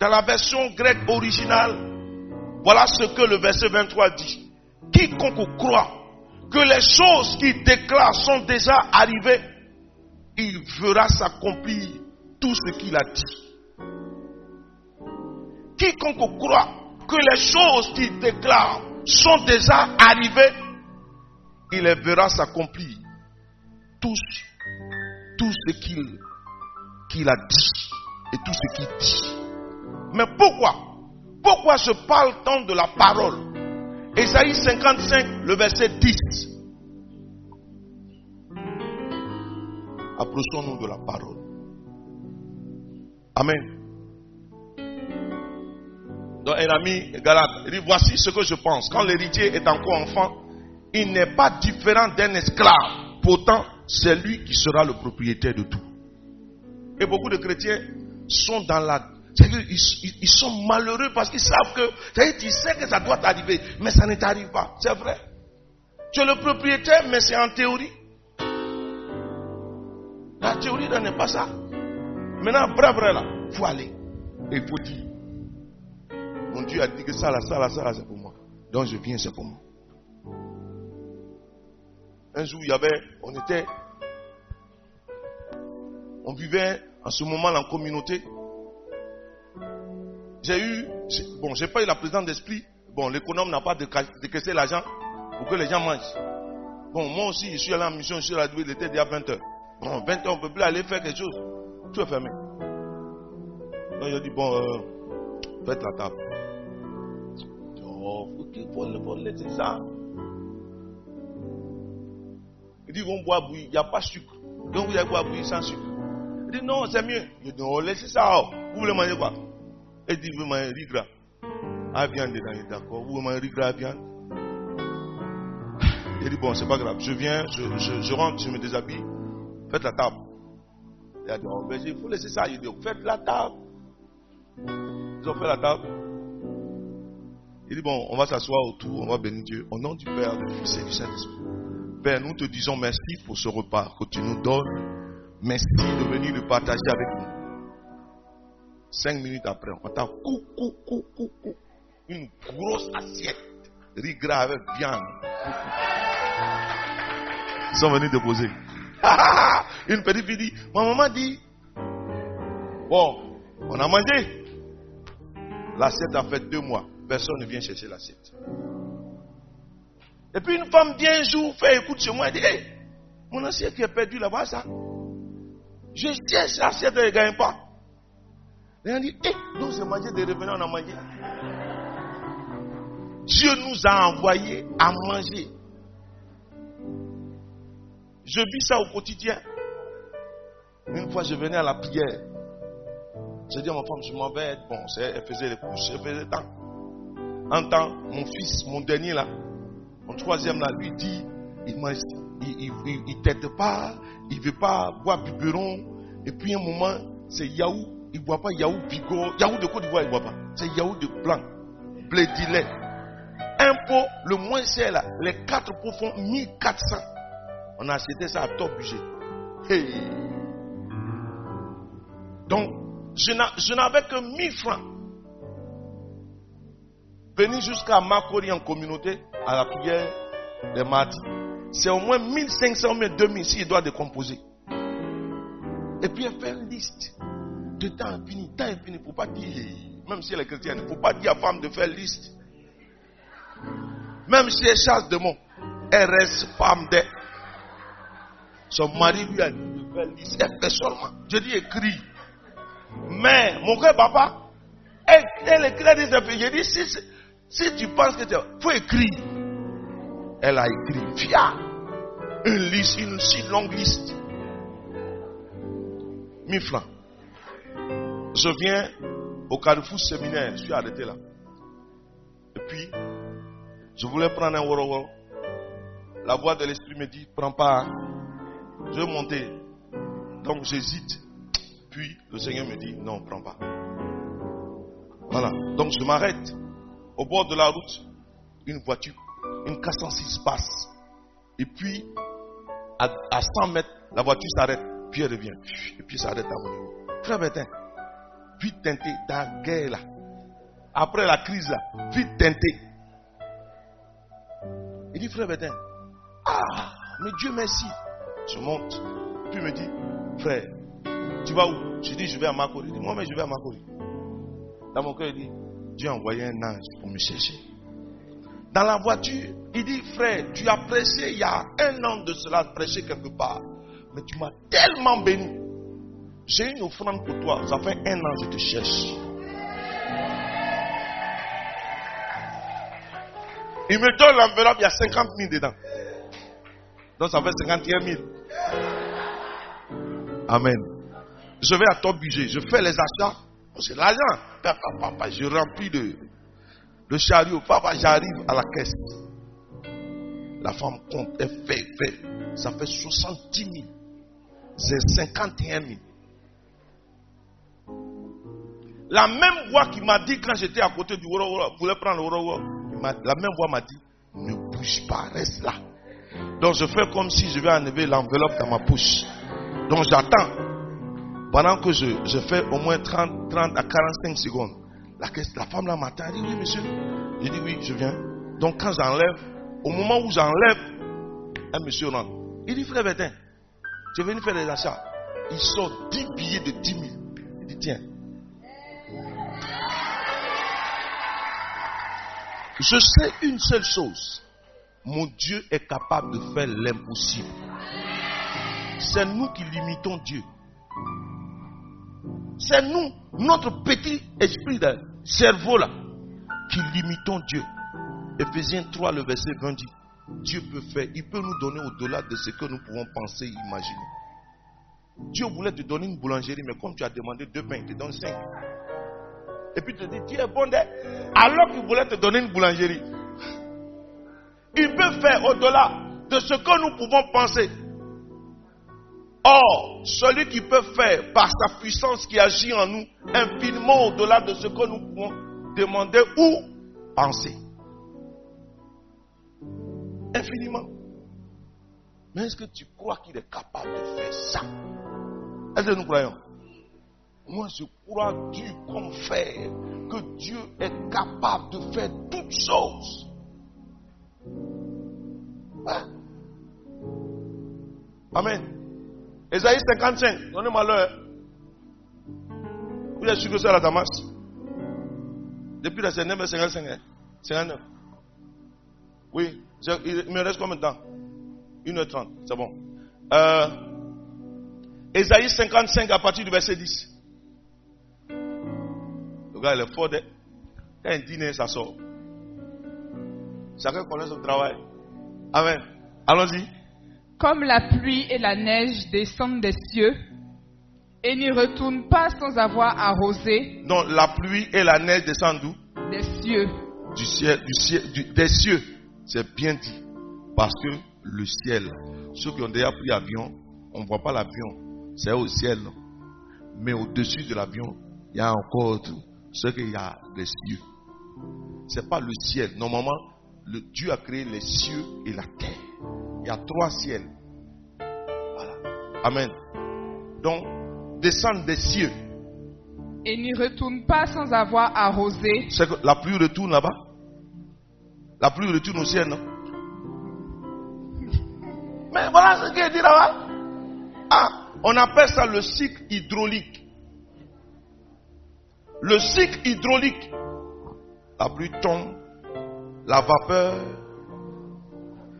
Dans la version grecque originale, voilà ce que le verset 23 dit. Quiconque croit que les choses qu'il déclare sont déjà arrivées, il verra s'accomplir tout ce qu'il a dit. Quiconque croit que les choses qu'il déclare sont déjà arrivées, il les verra s'accomplir. Tout, tout ce qu'il qu'il a dit et tout ce qu'il dit. Mais pourquoi? Pourquoi je parle tant de la parole? Ésaïe 55, le verset 10. Approchons-nous de la parole. Amen. Donc un ami Galate, dit, voici ce que je pense. Quand l'héritier est encore enfant, il n'est pas différent d'un esclave. Pourtant, c'est lui qui sera le propriétaire de tout. Et beaucoup de chrétiens sont dans la... Ils, ils, sont malheureux parce qu'ils savent que... Tu sais que ça doit t'arriver, mais ça ne t'arrive pas. C'est vrai? Tu es le propriétaire, mais c'est en théorie. La théorie n'est pas ça. Maintenant, bravo là, il faut aller. Et il faut dire. Mon Dieu a dit que ça là, ça là, ça là, c'est pour moi. Donc je viens, c'est pour moi. Un jour, il y avait, on était, on vivait en ce moment en communauté. J'ai eu, bon, j'ai pas eu la présence d'esprit. Bon, l'économe n'a pas décaissé l'argent pour que les gens mangent. Bon, moi aussi, je suis allé en mission, je suis allé, il était déjà 20 h Bon, 20 h on ne peut plus aller faire quelque chose. Tout est fermé. Donc, j'ai dit, bon, euh, faites la table. Oh, il faut, laisser ça. Il dit, vont boire bouillir, il n'y a pas de sucre. Donc, vous allez boire bouillir sans sucre. Il dit, non, c'est mieux. Il dit, non, laissez ça. Oh. Vous voulez manger quoi? Il dit, vous voulez manger riz gras. Ah, viande dedans, d'accord. Vous manger riz gras, viande Il dit, bon, c'est pas grave. Je viens, je, rentre, je me déshabille. Faites la table. Il a dit, oh, ben, il faut laisser ça. Il dit, faites la table. Ils ont fait la table. Il dit, bon, on va s'asseoir autour, on va bénir Dieu. Au nom du Père, du Fils et du Saint-Esprit. Père, nous te disons merci pour ce repas que tu nous donnes. Merci de venir le partager avec nous. Cinq minutes après, on entend cou, cou, cou, cou, cou. Une grosse assiette. Riz gras avec viande. Ils sont venus déposer. [LAUGHS] Une petite fille dit, ma maman dit, bon, on a mangé. L'assiette a fait deux mois. Personne ne vient chercher l'assiette. Et puis une femme vient un jour, fait écoute chez moi et dit, hey, mon assiette qui est perdue là-bas, ça. Je cherche l'assiette et ne gagne pas. Et on dit, hé, nous c'est mangé de revenir, on a mangé. Dieu nous a envoyés à manger. Je vis ça au quotidien. Une fois, je venais à la prière. J'ai dit à ma femme, je m'en vais bon. Elle faisait les couches, elle faisait temps. En temps, mon fils, mon dernier là, mon troisième là, lui dit, il mange il ne t'aide pas, il ne veut pas boire biberon. Et puis un moment, c'est Yahoo, il ne boit pas Yahoo Bigo. Yahoo de Côte d'Ivoire, il ne boit pas. C'est Yahoo de blanc. Blé lait. Un pot, le moins cher là, les quatre pots font 1400. On a acheté ça à top budget. Donc, je n'avais que 1000 francs. Venir jusqu'à Makori en communauté, à la prière des mardis, c'est au moins 1500 ou 2000 s'il doit décomposer. Et puis elle fait une liste de temps infini, temps infini. Il ne faut pas dire, même si elle est chrétienne, il ne faut pas dire à femme de faire liste. Même si elle chasse de mots, elle reste femme de. Son mari lui a dit de faire liste. Elle fait seulement. Je dis écrit. Mais mon frère papa, elle, elle écrit des Je dis si, si tu penses que tu faut écrire. Elle a écrit via une liste, une si longue liste. 1000 francs. Je viens au carrefour séminaire, je suis arrêté là. Et puis, je voulais prendre un woro La voix de l'esprit me dit, prends pas. Je vais monter. Donc j'hésite. Puis le Seigneur me dit, non, prends pas. Voilà. Donc je m'arrête. Au bord de la route, une voiture, une 406 passe. Et puis, à, 100 mètres, la voiture s'arrête. Puis elle revient. Et puis s'arrête à mon niveau. Frère Bertin, vite dans la guerre là. Après la crise là, vite teinté. Il dit, frère Bertin, ah, mais Dieu merci. Je monte. Puis il me dit, frère, tu vas où? Je dis, je vais à Makori. Il dit, moi, mais je vais à Makori. Dans mon cœur, il dit, Dieu a envoyé un ange pour me chercher. Dans la voiture, il dit, frère, tu as prêché il y a un an de cela, prêché quelque part. Mais tu m'as tellement béni. J'ai une offrande pour toi. Ça fait un an que je te cherche. Il me donne l'enveloppe, il y a 50 000 dedans. Donc ça fait 51 000. Amen. Je vais à ton budget, je fais les achats. C'est l'argent. Papa, papa, je remplis de, le chariot. Papa, j'arrive à la caisse. La femme compte, elle fait, fait. Ça fait 70 000. C'est 51 000. La même voix qui m'a dit quand j'étais à côté du Woro voulait prendre le Woro la même voix m'a dit, ne bouge pas, reste là. Donc je fais comme si je vais enlever l'enveloppe dans ma poche. Donc j'attends. Pendant que je, je, fais au moins 30, 30 à 45 secondes. La, femme là m'attend. Elle dit, oui monsieur. Je dis, oui, je viens. Donc quand j'enlève, au moment où j'enlève, un monsieur rentre. Il dit, frère Bétin, tu es venu faire des achats. Il sort 10 billets de 10 000. Il dit, tiens, Je sais une seule chose. Mon Dieu est capable de faire l'impossible. C'est nous qui limitons Dieu. C'est nous, notre petit esprit de cerveau là, qui limitons Dieu. Ephésiens 3, le verset 20 dit, Dieu peut faire, il peut nous donner au-delà de ce que nous pouvons penser, imaginer. Dieu voulait te donner une boulangerie, mais comme tu as demandé deux pains, il te donne cinq et puis te dit, tu es bon alors qu'il voulait te donner une boulangerie. Il peut faire au-delà de ce que nous pouvons penser. Or, celui qui peut faire par sa puissance qui agit en nous infiniment au-delà de ce que nous pouvons demander ou penser. Infiniment. Mais est-ce que tu crois qu'il est capable de faire ça? Est-ce que nous croyons? Moi, je crois Dieu comme faire que Dieu est capable de faire toutes choses. Hein? Amen. Esaïe 55, donnez-moi l'heure. Vous sûr que c'est la Damas? Depuis la 59, 55, 59. Oui, il me reste combien de temps? 1h30, c'est bon. Euh, Esaïe 55 à partir du verset 10. Le gars, il est fort. Quand il dîne, ça sort. Chacun connaît son travail. Amen. Allons-y. Comme la pluie et la neige descendent des cieux et n'y retournent pas sans avoir arrosé. Non, la pluie et la neige descendent d'où? Des cieux. Du ciel, du ciel, des cieux. C'est bien dit. Parce que le ciel. Ceux qui ont déjà pris avion, on ne voit pas l'avion. C'est au ciel. Mais au-dessus de l'avion, il y a encore ce qu'il y a les cieux. Ce n'est pas le ciel. Normalement, le Dieu a créé les cieux et la terre. Il y a trois ciels. Voilà. Amen. Donc, descendre des cieux. Et n'y retourne pas sans avoir arrosé. C'est que la pluie retourne là-bas. La pluie retourne au ciel, non? Mais voilà ce qu'il dit là-bas. Ah, on appelle ça le cycle hydraulique. Le cycle hydraulique. La pluie tombe, la vapeur,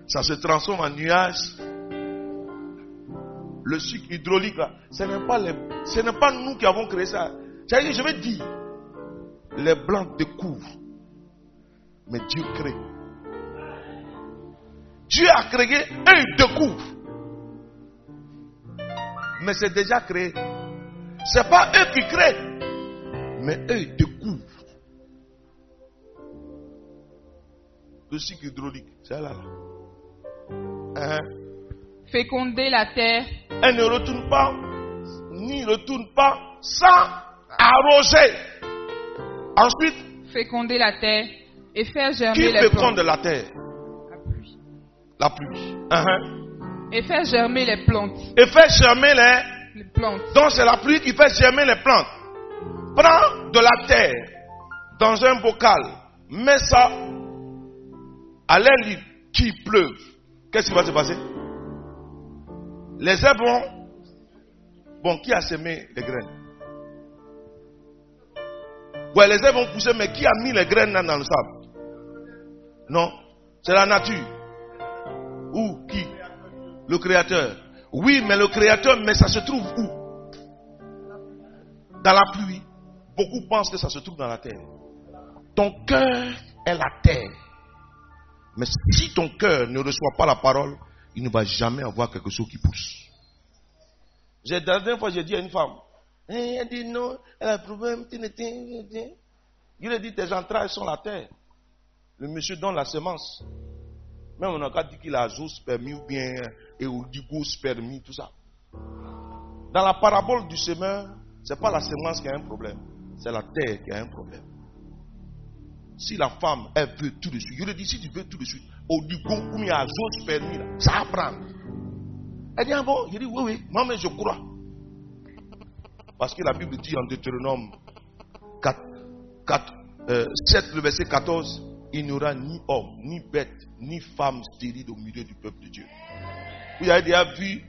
ça se transforme en nuage. Le cycle hydraulique, ce n'est pas, nous qui avons créé ça. Je vais dire, les blancs découvrent, mais Dieu crée. Dieu a créé et découvre. Mais c'est déjà créé. C'est pas eux qui créent, mais eux ils découvrent. Le cycle hydraulique, c'est là. Hein? Féconder la terre. Elle ne retourne pas, ni retourne pas sans arroser. Ensuite, Féconder la terre et faire qui germer les féconde plantes. la terre? La pluie. La pluie. Hein? Et faire germer les plantes. Et fait germer les. Les plantes. Donc c'est la pluie qui fait germer les plantes. Prends de la terre dans un bocal, mets ça à l'air qu'il pleuve. Qu'est-ce qui va se passer? Les herbes vont. Bon, qui a semé les graines? Ouais, les herbes vont pousser, mais qui a mis les graines dans le sable? Non, c'est la nature. Ou qui? Le créateur. Oui, mais le créateur, mais ça se trouve où? Dans la pluie. Beaucoup pensent que ça se trouve dans la terre. Ton cœur est la terre. Mais si ton cœur ne reçoit pas la parole, il ne va jamais avoir quelque chose qui pousse. J'ai, la fois, j'ai dit à une femme, Eh, elle dit non, elle a un problème. lui ai dit, tes entrailles sont la terre. Le monsieur donne la semence. Même on n'a qu'à dire qu'il a zoospermie ou bien éoligospermie, tout ça. Dans la parabole du semeur, ce n'est pas la semence qui a un problème, c'est la terre qui a un problème. Si la femme, elle veut tout de suite, je lui dis, si tu veux tout de suite, oligo ou bien azoospermie, là, ça apprend. Elle dit, ah bon? Je dis, oui, oui, moi, mais je crois. Parce que la Bible dit en Deutéronome 4, 4, euh, 7, le verset 14, il n'y aura ni homme, ni bête, ni femme stérile au milieu du peuple de Dieu. Vous avez déjà vu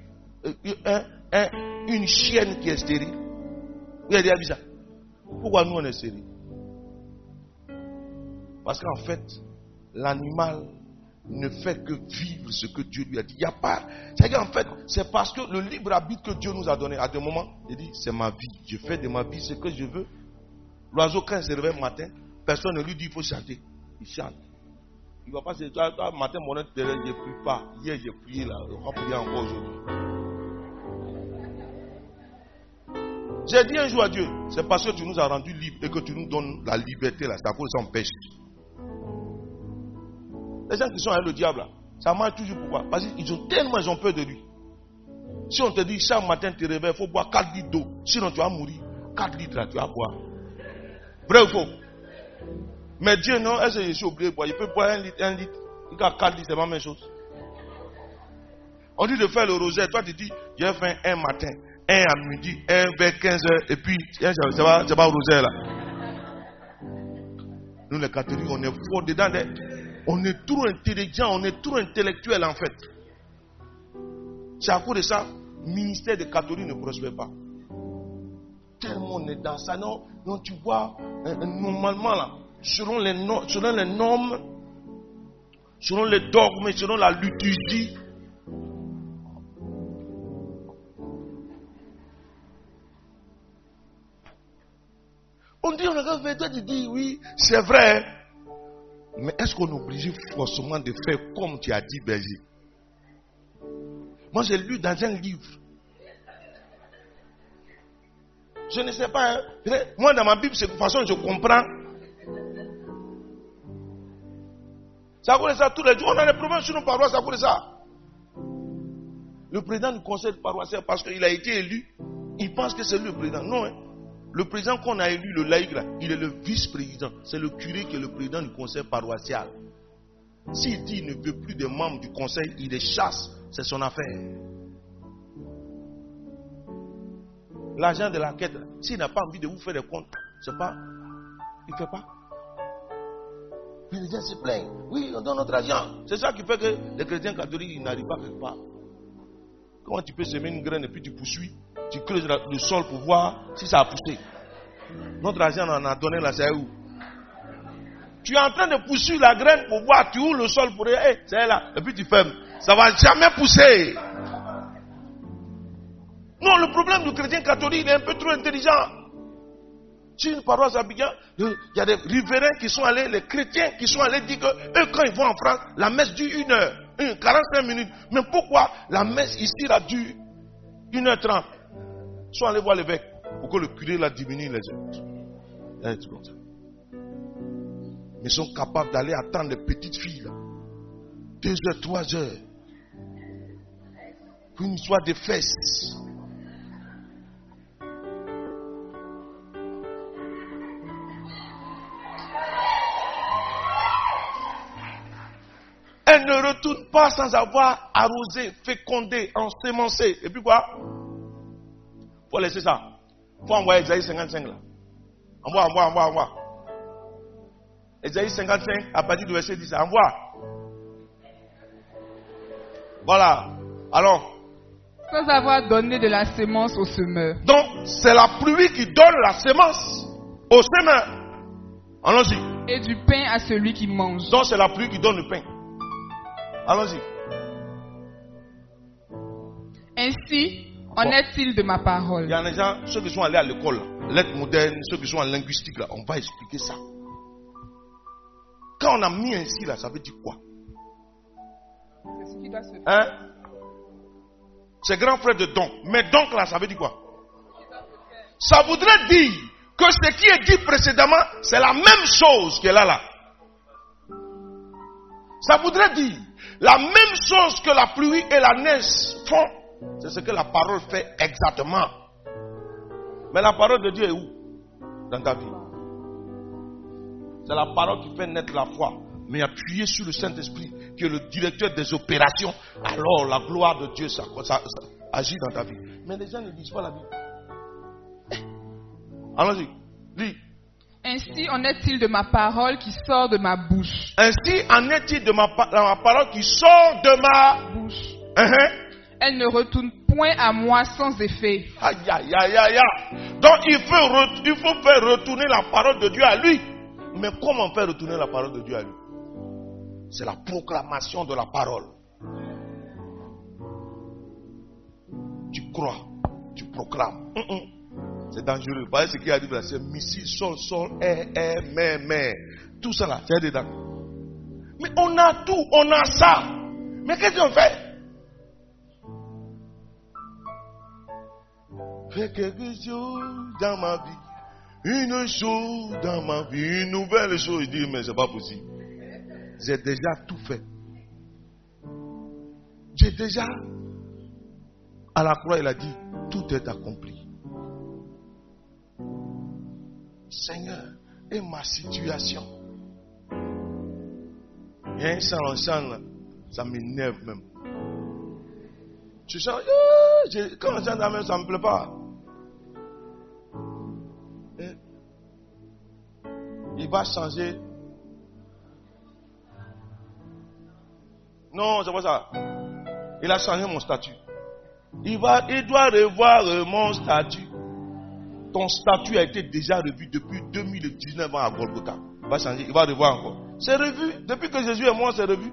euh, un- un- une chienne qui est stérile Vous avez déjà vu ça? Pourquoi nous on est stérile Parce qu'en fait, l'animal ne fait que vivre ce que Dieu lui a dit. Il n'y a pas. C'est qu'en fait, c'est parce que le libre arbitre que Dieu nous a donné, à des moments, il dit c'est ma vie. Je fais de ma vie ce que je veux. L'oiseau, quand il se réveille le matin, personne ne lui dit il faut chanter. Il chante. Il ne va pas se dire, matin, mon heure, je ne prie pas. Hier, j'ai prié là. On va prier encore aujourd'hui. J'ai dit un jour à Dieu, c'est parce que tu nous as rendus libres et que tu nous donnes la liberté là. C'est à cause de ça pêche. Les gens qui sont avec le diable là, ça marche toujours pourquoi Parce qu'ils ont tellement ils ont peur de lui. Si on te dit chaque matin tu réveilles, il faut boire 4 litres d'eau. Sinon tu vas mourir. 4 litres là, tu vas boire. Vrai ou faux? Mais Dieu, non, est-ce que je suis obligé de boire? Il peut boire un litre, un litre. Il a 4 litres, c'est pas la même chose. On dit de faire le rosaire. Toi, tu dis, j'ai fait un matin, un à midi, un vers 15 heures, et puis, c'est pas au rosaire là. Nous, les catholiques, on est fort dedans. On est trop intelligent, on est trop intellectuel en fait. C'est à cause de ça, le ministère des catholiques ne prospère pas. Tellement on est dans ça. Non, non tu vois, euh, normalement là, selon les, selon les normes, selon les dogmes, selon la liturgie, on dit on qu'à faire, toi tu dis oui, c'est vrai. Mais est-ce qu'on est obligé forcément de faire comme tu as dit, berger? Moi, j'ai lu dans un livre. Je ne sais pas. hein. Moi, dans ma Bible, de toute façon, je comprends. Cause de ça, tous les jours, on a des problèmes sur nos paroisses, cause de ça. le président du conseil paroissial, parce qu'il a été élu, il pense que c'est lui le président. Non, hein. Le président qu'on a élu, le laïc, là, il est le vice-président. C'est le curé qui est le président du conseil paroissial. S'il dit qu'il ne veut plus de membres du conseil, il les chasse. C'est son affaire. L'agent de la quête, s'il n'a pas envie de vous faire des comptes, c'est pas. Il ne fait pas. Puis les gens se plaignent. Oui, on donne notre argent. C'est ça qui fait que les chrétiens catholiques n'arrivent pas quelque part. Comment tu peux semer une graine et puis tu poursuis? tu creuses le sol pour voir si ça a poussé. Notre agent en a donné là, c'est où? Tu es en train de pousser la graine pour voir, tu ouvres le sol pour dire, hey, eh, c'est là, et puis tu fermes. Ça ne va jamais pousser. Non, le problème du chrétien catholique, il est un peu trop intelligent. Sur une paroisse à il y a des riverains qui sont allés, les chrétiens qui sont allés dire que eux, quand ils vont en France, la messe dure une heure, une, 45 minutes. Mais pourquoi la messe ici a dure 1h30 Soit allez voir l'évêque pour que le curé la diminue les autres. Mais ils sont capables d'aller attendre les petites filles. Là. Deux heures, trois heures. Qu'une soit des fesses. Elle ne retourne pas sans avoir arrosé, fécondé, ensémencé. Et puis quoi? Faut laisser ça. faut envoyer Esaïe 55 là. Envoie, envoie, envoie, envoie. Esaïe 55, à partir du verset 10, envoie. Voilà. Alors, Sans avoir donné de la sémence au semeur. donc c'est la pluie qui donne la sémence au semeur. Allons-y. Et du pain à celui qui mange. Donc c'est la pluie qui donne le pain. Allons-y. Ainsi, en Bon. est-il de ma Il parole y a des gens, ceux qui sont allés à l'école, lettres modernes, ceux qui sont en linguistique, là, on va expliquer ça. Quand on a mis ainsi, là, ça veut dire quoi? C'est ce qui doit se faire. Hein? C'est grand frère de donc. Mais donc, là, ça veut dire quoi? Ça voudrait dire que ce qui est dit précédemment, c'est la même chose qui est là, là. Ça voudrait dire la même chose que la pluie et la neige font. C'est ce que la parole fait exactement. Mais la parole de Dieu est où Dans ta vie? C'est la parole qui fait naître la foi. Mais appuyé sur le Saint-Esprit, qui est le directeur des opérations, alors la gloire de Dieu ça, ça- ça agit dans ta vie. Mais les gens ne lisent pas la Bible. Allons-y. Lis. Ainsi en est-il de ma parole qui sort de ma bouche. Ainsi en est-il de ma, pa- ma parole qui sort de ma. Bouche. Hein, Elle ne retourne point à moi sans effet. Aïe, aïe, aïe, aïe. Donc il faut, il faut faire retourner la parole de Dieu à lui. Mais comment faire retourner la parole de Dieu à lui? C'est la proclamation de la parole. Tu crois, tu proclames. Hum, hum. C'est dangereux. Vous voyez ce qui arrive là C'est missile, sol, sol, air, air, mer, mer. Tout ça là, c'est dedans. Mais on a tout, on a ça. Mais qu'est-ce qu'on fait? Fais quelque chose dans ma vie. Une chose dans ma vie. Une nouvelle chose. Il dit, mais c'est pas possible. J'ai déjà tout fait. J'ai déjà. À la croix, il a dit, tout est accompli. Seigneur, et ma situation. Il y a un là, ça m'énerve même. Je chante, Ah, je- quand on chante même, ça ne me plaît pas. Il va changer. Non, c'est pas ça. Il a changé mon statut. Il, va, il doit revoir euh, mon statut. Ton statut a été déjà revu depuis 2019 ans à Golgotha. Il va changer, il va revoir encore. C'est revu. Depuis que Jésus est mort, c'est revu.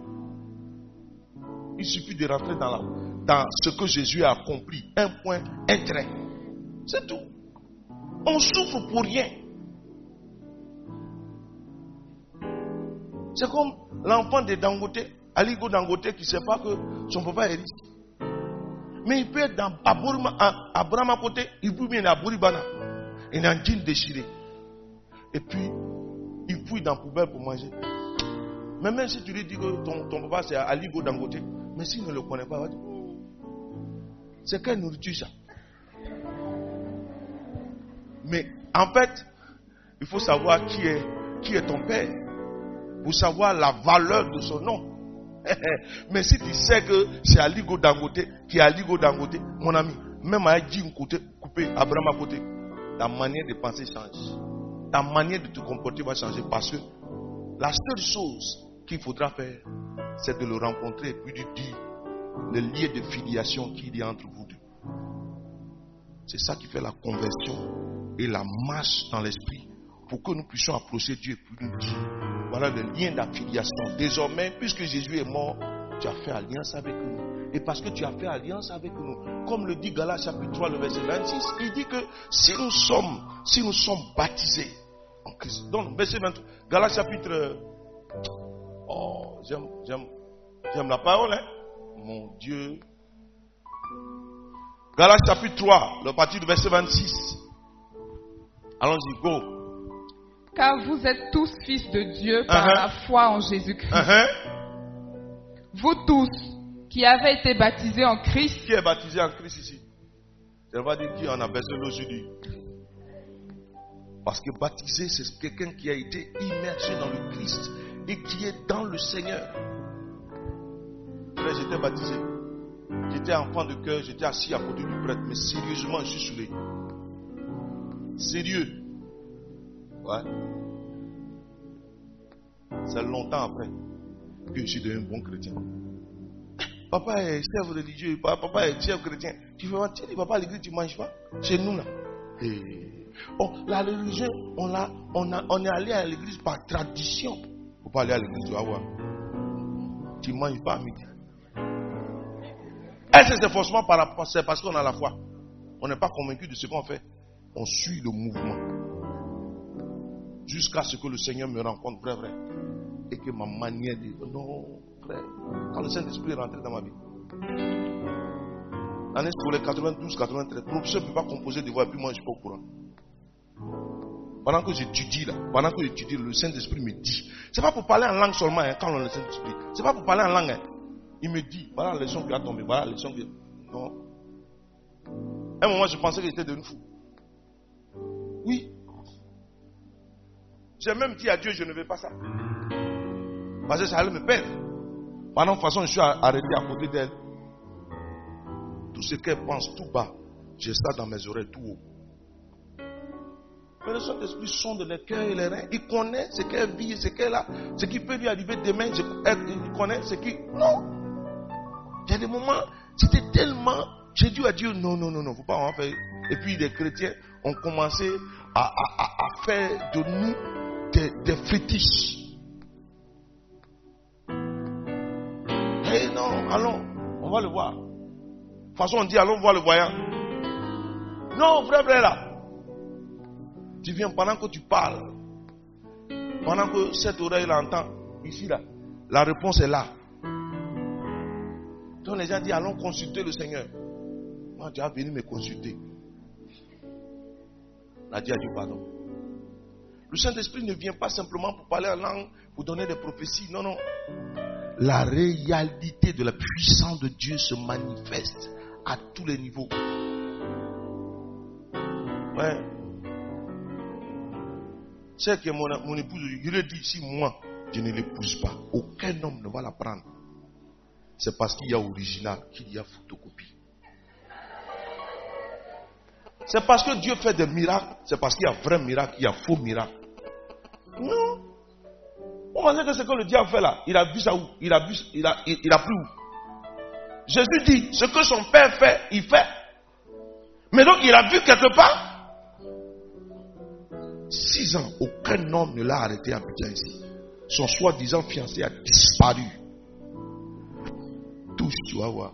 Il suffit de rentrer dans, la, dans ce que Jésus a accompli. Un point, un trait. C'est tout. On souffre pour rien. C'est comme l'enfant de Dangote, Aligo Dangote, qui ne sait pas que son papa est riche. Mais il peut être dans Abraham à côté, il peut bien à Bouribana. Il a un jean déchiré. Et puis, il fouille dans la poubelle pour manger. Mais même si tu lui dis que ton, papa c'est Aligo Dangote, mais s'il ne le connaît pas, il va dire. C'est quelle nourriture ça Mais en fait, il faut savoir qui est, qui est ton père. Pour savoir la valeur de son nom. [LAUGHS] Mais si tu sais que c'est Aligo Dangote qui est Aligo Dangote, mon ami, même à un côté coupé, Abraham à côté, ta manière de penser change. Ta manière de te comporter va changer parce que la seule chose qu'il faudra faire, c'est de le rencontrer et puis de dire le lien de filiation qu'il y a entre vous deux. C'est ça qui fait la conversion et la marche dans l'esprit pour que nous puissions approcher Dieu et puis nous dire voilà le lien d'affiliation. Désormais, puisque Jésus est mort, tu as fait alliance avec nous. Et parce que tu as fait alliance avec nous, comme le dit Galates chapitre 3, le verset 26, il dit que si nous sommes, si nous sommes baptisés en Christ. Donc, verset 23, Galates chapitre. Oh, j'aime, j'aime, j'aime la parole, hein. Mon Dieu. Galates chapitre 3, le parti du verset 26. Allons-y, go. Car vous êtes tous fils de Dieu par Uh-huh. la foi en Jésus-Christ. Hein, Vous tous qui avez été baptisés en Christ, Qui est baptisé en Christ ici? Veut pas dire qui en a besoin d'aujourd'hui. Parce que baptisé, c'est quelqu'un qui a été immergé dans le Christ et qui est dans le Seigneur. J'étais baptisé. J'étais enfant de cœur, j'étais assis à côté du prêtre, mais sérieusement, je suis saoulé. Sérieux. Ouais. C'est longtemps après que je suis devenu un bon chrétien. Papa est chef religieux, papa est chef chrétien. Tu fais tu dis papa à l'église, tu ne manges pas? Chez nous là. Eh. Oh, la religion, on, on, a- on est allé à l'église par tradition. Il ne faut pas aller à l'église, tu vas voir. Tu ne manges pas à midi. Que c'est parce qu'on a la foi? On n'est pas convaincu de ce qu'on fait. On suit le mouvement. Jusqu'à ce que le Seigneur me rencontre vrai, vrai. Et que ma manière de. Non, frère. Quand le Saint-Esprit est rentré dans ma vie. L'année scolaire 92-93, le professeur ne peut pas composer des voix et puis moi je ne suis pas au courant. Pendant que j'étudie là, pendant que j'étudie, le Saint-Esprit me dit. C'est pas pour parler en langue seulement hein, quand on a le Saint-Esprit. C'est pas pour parler en langue. hein. Il me dit, voilà la leçon qui a tombé, voilà la leçon qui. Non. Un moment, je pensais que j'étais devenu fou. Oui. J'ai même dit à Dieu, je ne veux pas ça. Parce que ça allait me perdre. Pendant de toute façon, je suis arrêté à côté d'elle. Tout ce qu'elle pense tout bas, j'ai ça dans mes oreilles tout haut. Mais le Saint-Esprit sonde les cœurs et les reins. Il connaît ce qu'elle vit, ce qu'elle a, ce qui peut lui arriver demain. Il connaît ce qui. Non! Il y a des moments, c'était tellement. J'ai dit à Dieu, non, non, non, non, faut pas en faire. Et puis les chrétiens ont commencé à, à- à- faire de nous des, des fétiches. Eh non, allons, on va le voir. De toute façon, on dit, allons voir le voyant. Non, frère, frère, là. Tu viens pendant que tu parles. Pendant que cette oreille l'entend. Ici, là. La réponse est là. Donc les gens disent, allons consulter le Seigneur. Moi, tu as venu me consulter. On a dit pardon. Le Saint-Esprit ne vient pas simplement pour parler en langue, pour donner des prophéties. Non, non. La réalité de la puissance de Dieu se manifeste à tous les niveaux. Ouais. C'est que mon, mon épouse, je lui ai dit, si moi, je ne l'épouse pas, aucun homme ne va la prendre. C'est parce qu'il y a original qu'il y a photocopie. C'est parce que Dieu fait des miracles, c'est parce qu'il y a vrai miracle, il y a faux miracle. Non. On pensait que ce que le diable fait là, il a vu ça où? Il a vu, il a, il, a pris où? Jésus dit, ce que son père fait, il fait. Mais donc il a vu quelque part. Six ans, aucun homme ne l'a arrêté à Abidjan ici. Son soi-disant fiancé a disparu. Tu vas voir.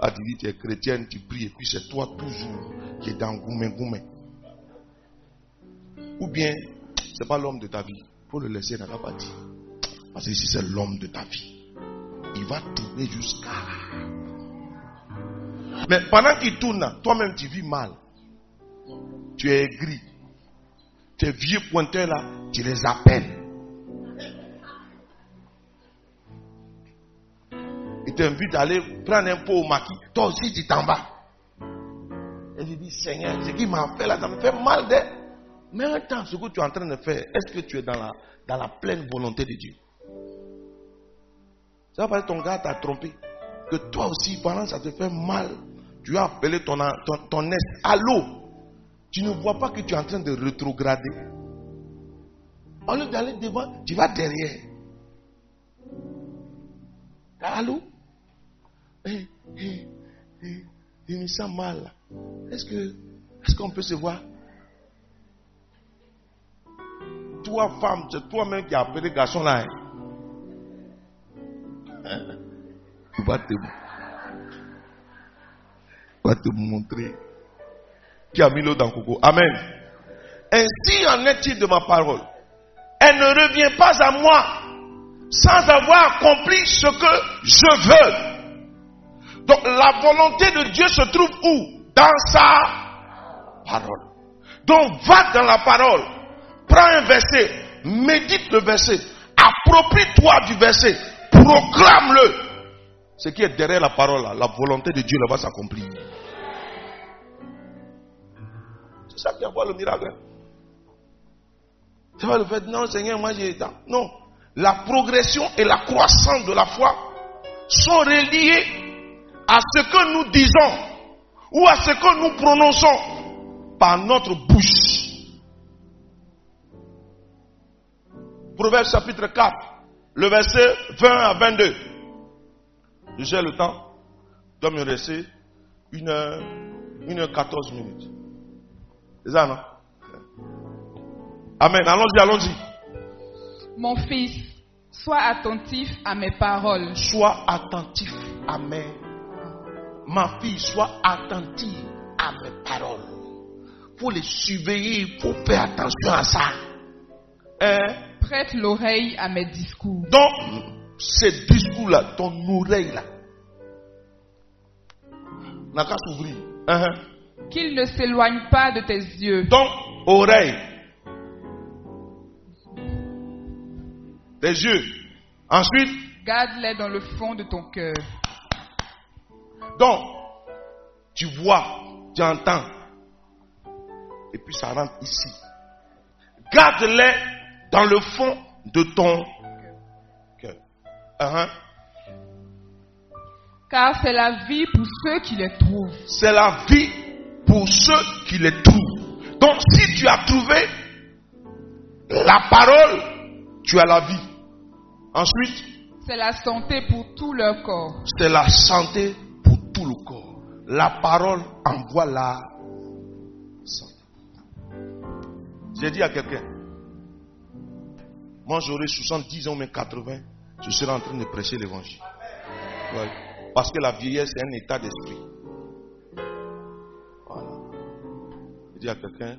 Ah, tu tu es chrétienne, tu pries, et puis c'est toi toujours qui es dans Goumé Goumé. Ou bien, c'est pas l'homme de ta vie. Faut le laisser dans la partie. Parce que ici, c'est l'homme de ta vie. Il va tourner jusqu'à. Mais pendant qu'il tourne, toi-même, tu vis mal. Tu es aigri. Tes vieux pointeurs là, tu les appelles. Et t'invite à aller prendre un pot au maquis, toi aussi tu t'en vas. Et je dis, Seigneur, ce qui m'a fait là, ça me fait mal d'être. Mais en temps, ce que tu es en train de faire, est-ce que tu es dans la, dans la pleine volonté de Dieu? Ça va pas ton gars t'a trompé. Que toi aussi, pendant que ça te fait mal, tu as appelé ton, ton, ton Tu ne vois pas que tu es en train de rétrograder. Au lieu d'aller devant, tu vas derrière. Allô? Eh, eh, eh, Il me sent mal. Est-ce que est-ce qu'on peut se voir? Toi, femme, c'est toi-même qui as appelé garçon là. Hein? Tu vas te, va te montrer qui a mis l'eau dans le coco. Amen. Ainsi en est-il de ma parole. Elle ne revient pas à moi sans avoir accompli ce que je veux. Donc la volonté de Dieu se trouve où? Dans sa parole. Donc va dans la parole, prends un verset, médite le verset, approprie-toi du verset, proclame-le. Ce qui est derrière la parole, la volonté de Dieu, là va s'accomplir. C'est ça qui envoie le miracle. C'est pas le fait, non Seigneur, moi j'ai. Non. La progression et la croissance de la foi sont reliées à ce que nous disons ou à ce que nous prononçons par notre bouche. Proverbe chapitre 4, le verset 20 à 22. J'ai le temps. doit me rester une heure, une heure 14 minutes. C'est ça, non? Amen. Allons-y, allons-y. Mon fils, sois attentif à mes paroles. Sois attentif à mes. Ma fille, sois attentive à mes paroles. Il faut les surveiller, il faut faire attention à ça. Hein? Prête l'oreille à mes discours. Donc, ces discours-là, ton oreille là, n'a qu'à s'ouvrir. Hein? Qu'il ne s'éloigne pas de tes yeux. Donc, oreille. Tes yeux. Ensuite. Garde-les dans le fond de ton cœur. Donc, tu vois, tu entends. Et puis ça rentre ici. Garde-les dans le fond de ton cœur. Uh-huh. Car c'est la vie pour ceux qui les trouvent. C'est la vie pour ceux qui les trouvent. Donc si tu as trouvé la parole, tu as la vie. Ensuite, c'est la santé pour tout le corps. C'est la santé le corps. La parole envoie la santé. J'ai dit à quelqu'un, moi j'aurai 70 ans, mais 80, je serai en train de prêcher l'évangile. Parce que la vieillesse est un état d'esprit. Voilà. Je dis à quelqu'un,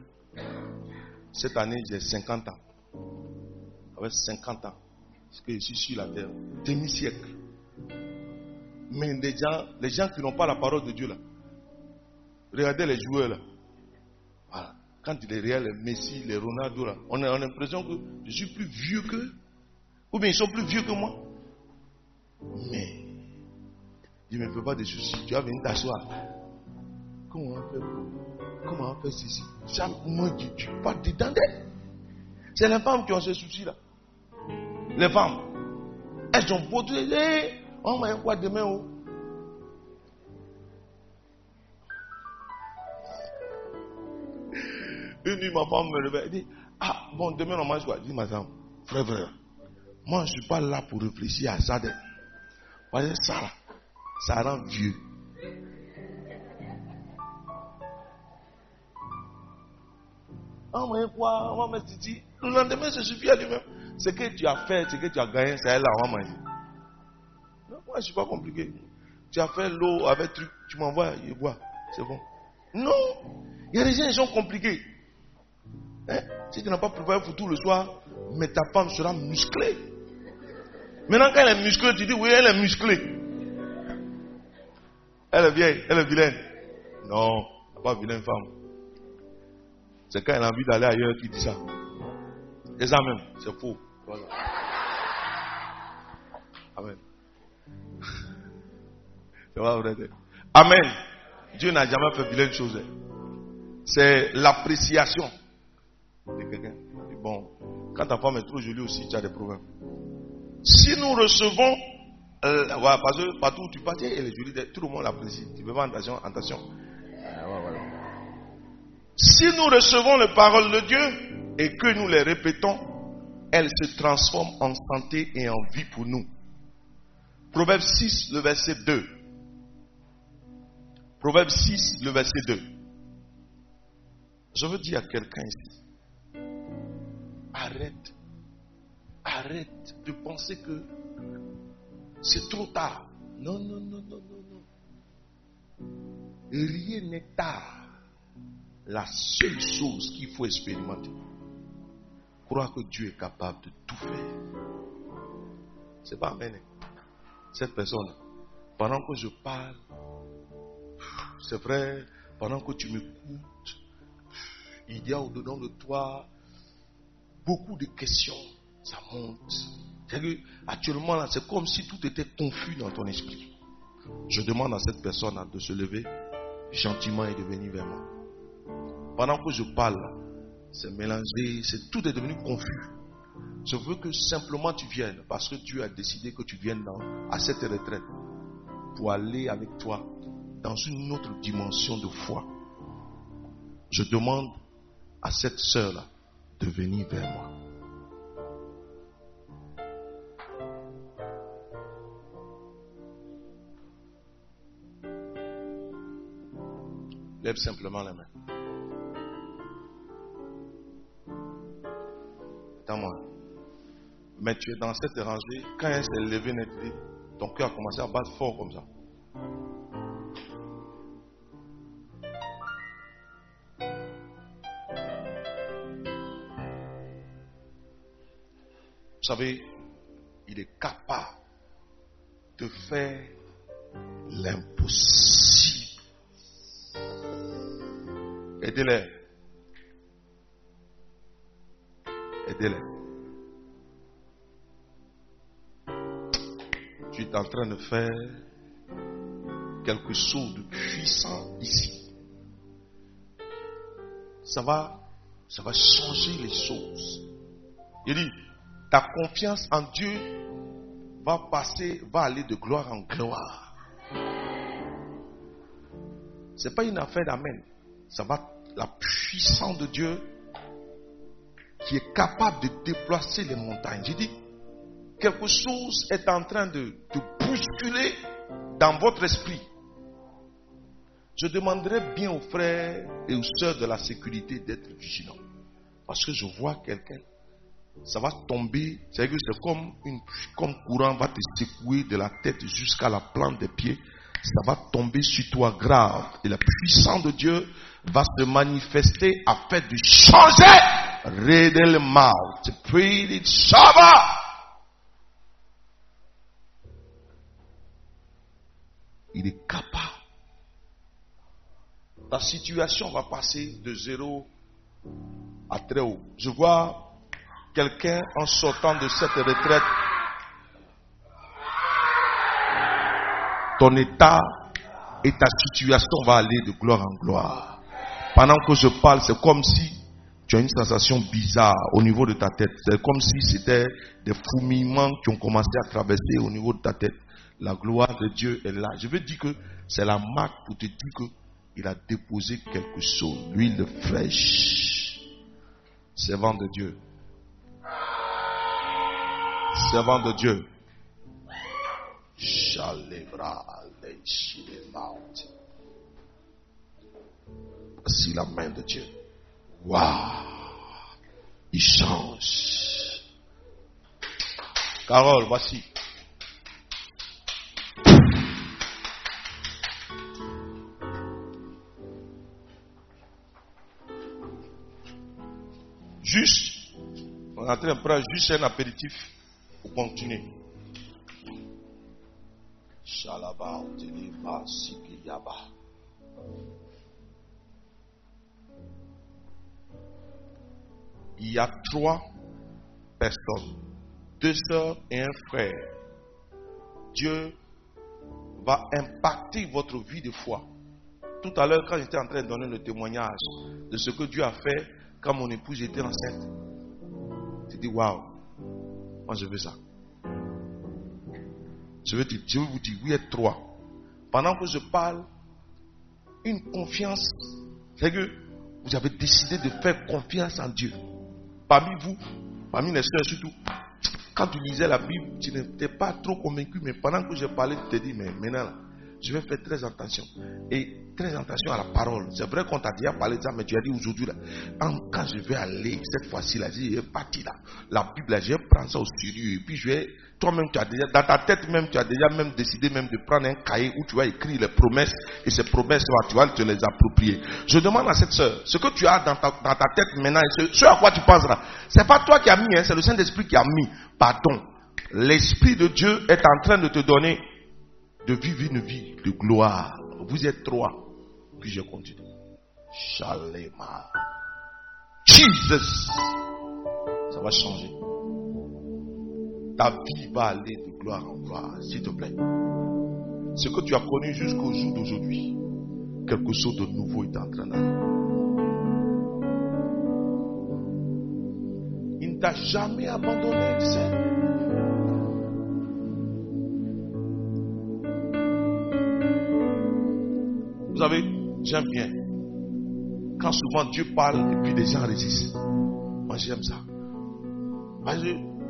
cette année j'ai 50 ans. Avec 50 ans, parce que je suis sur la terre, demi-siècle. Mais les gens, les gens qui n'ont pas la parole de Dieu là, regardez les joueurs là. Voilà. Quand il est réel, les Messi, les Ronaldo là, on a, l'impression que je suis plus vieux qu'eux. Ou bien ils sont plus vieux que moi. Mais il ne me fais pas de soucis. Tu vas venir t'asseoir. Comment on fait Comment on fait ceci? Chaque mois, tu, tu pas dedans C'est les femmes qui ont ce souci-là. Les femmes. Elles ont beau dire, on m'a quoi demain oh? Une nuit, ma femme me réveille. Elle dit, ah, bon, demain, on mange quoi Je dis, ma femme, frère, frère, moi, je ne suis pas là pour réfléchir à ça. Voyez ça, là ça rend vieux. Mais quoi, on va dit, le lendemain, se suffit à lui-même. Ce que tu as fait, ce que tu as gagné, c'est là, on va manger. Moi, je ne suis pas compliqué. Tu as fait l'eau avec truc, tu m'envoies, je bois. C'est bon. Non, il y a des gens qui sont compliqués. Hein? Si tu n'as pas préparé pour tout le soir, mais ta femme sera musclée. Maintenant, quand elle est musclée, tu dis oui, elle est musclée. Elle est vieille, elle est vilaine. Non, pas vilaine femme. C'est quand elle a envie d'aller ailleurs qui dit ça. Et ça même, c'est faux. Voilà. Amen. Amen. Dieu n'a jamais fait vilaine chose. C'est l'appréciation de quelqu'un. Bon, quand ta femme est trop jolie aussi, tu as des problèmes. Si nous recevons, euh, voilà, parce que partout où tu passes, elle est jolie, tout le monde l'apprécie. Tu peux pas. Ah, ouais, voilà. Si nous recevons les paroles de Dieu et que nous les répétons, elles se transforment en santé et en vie pour nous. Proverbe 6, le verset 2. Proverbe 6, le verset 2. Je veux dire à quelqu'un ici, arrête, arrête de penser que c'est trop tard. Non, non, non, non, non, non. Rien n'est tard. La seule chose qu'il faut expérimenter, croire que Dieu est capable de tout faire. C'est pas amen. Cette personne, pendant que je parle, c'est vrai, pendant que tu m'écoutes, il y a au-dedans de toi beaucoup de questions. Ça monte. Que actuellement c'est comme si tout était confus dans ton esprit. Je demande à cette personne de se lever gentiment et de venir vers moi. Pendant que je parle, c'est mélangé, c'est tout est devenu confus. Je veux que simplement tu viennes parce que Dieu a décidé que tu viennes à cette retraite pour aller avec toi dans une autre dimension de foi. Je demande à cette sœur-là de venir vers moi. Lève simplement les mains. Attends-moi. Mais tu es dans cette rangée. Quand elle s'est levée, ton cœur a commencé à battre fort comme ça. Savez, il est capable de faire l'impossible. Aidez-les. Aidez-les. Tu es en train de faire quelque chose de puissant ici. Ça va, ça va changer les choses. Il dit, ta confiance en Dieu va passer, va aller de gloire en gloire. C'est pas une affaire d'amen. Ça va, la puissance de Dieu qui est capable de déplacer les montagnes. J'ai dit, quelque chose est en train de, bousculer dans votre esprit. Je demanderai bien aux frères et aux sœurs de la sécurité d'être vigilants. Parce que je vois quelqu'un, ça va tomber, c'est que c'est comme, une, comme courant va te secouer de la tête jusqu'à la plante des pieds. Ça va tomber sur toi grave. Et la puissance de Dieu va se manifester afin de changer. Mouth. Pray it Shabbat. Il est capable. Ta situation va passer de zéro à très haut. Je vois quelqu'un en sortant de cette retraite. Ton état et ta situation va aller de gloire en gloire. Pendant que je parle, c'est comme si tu as une sensation bizarre au niveau de ta tête. C'est comme si c'était des fourmillements qui ont commencé à traverser au niveau de ta tête. La gloire de Dieu est là. Je veux dire que c'est la marque pour te dire que il a déposé quelque chose, l'huile fraîche. Servant de Dieu. Servant de Dieu. Voici la main de Dieu. Waouh! Il change. Carole, voici. Juste, on est en train de prendre juste un apéritif Teleba, Sikiyaba. Il y a trois personnes, deux sœurs et un frère. Dieu va impacter votre vie de foi. Tout à l'heure, quand j'étais en train de donner le témoignage de ce que Dieu a fait quand mon épouse était enceinte, tu dis waouh, je veux ça. Je veux, dire, je veux vous dire, vous êtes trois. Pendant que je parle, une confiance, c'est que vous avez décidé de faire confiance en Dieu. Parmi vous, parmi les soeurs surtout, quand tu lisais la Bible, tu n'étais pas trop convaincu, mais pendant que je parlais, tu te dis, mais maintenant, je vais faire très attention. Et très attention à la parole. C'est vrai qu'on t'a déjà parlé de ça, mais tu as dit aujourd'hui, là, quand je vais aller, cette fois-ci, là, j'ai parti là. La Bible, là, je vais prendre ça au sérieux. Et puis je vais, toi-même, tu as déjà, dans ta tête même, tu as déjà même décidé même de prendre un cahier où tu vas écrire les promesses. Et ces promesses, là, tu vas te les approprier. Je demande à cette soeur, ce que tu as dans ta, dans ta tête maintenant, ce, à quoi tu penseras, c'est pas toi qui as mis, hein, c'est le Saint-Esprit qui a mis. Pardon. L'Esprit de Dieu est en train de te donner de vivre une vie de gloire. Vous êtes trois. Puis je continue. Shalema. Jesus. Ça va changer. Ta vie va aller de gloire en gloire, s'il te plaît. Ce que tu as connu jusqu'au jour d'aujourd'hui, quelque chose de nouveau est en train d'arriver. Il ne t'a jamais abandonné, tu. Vous savez, j'aime bien. Quand souvent Dieu parle et puis les gens résistent. Moi j'aime ça.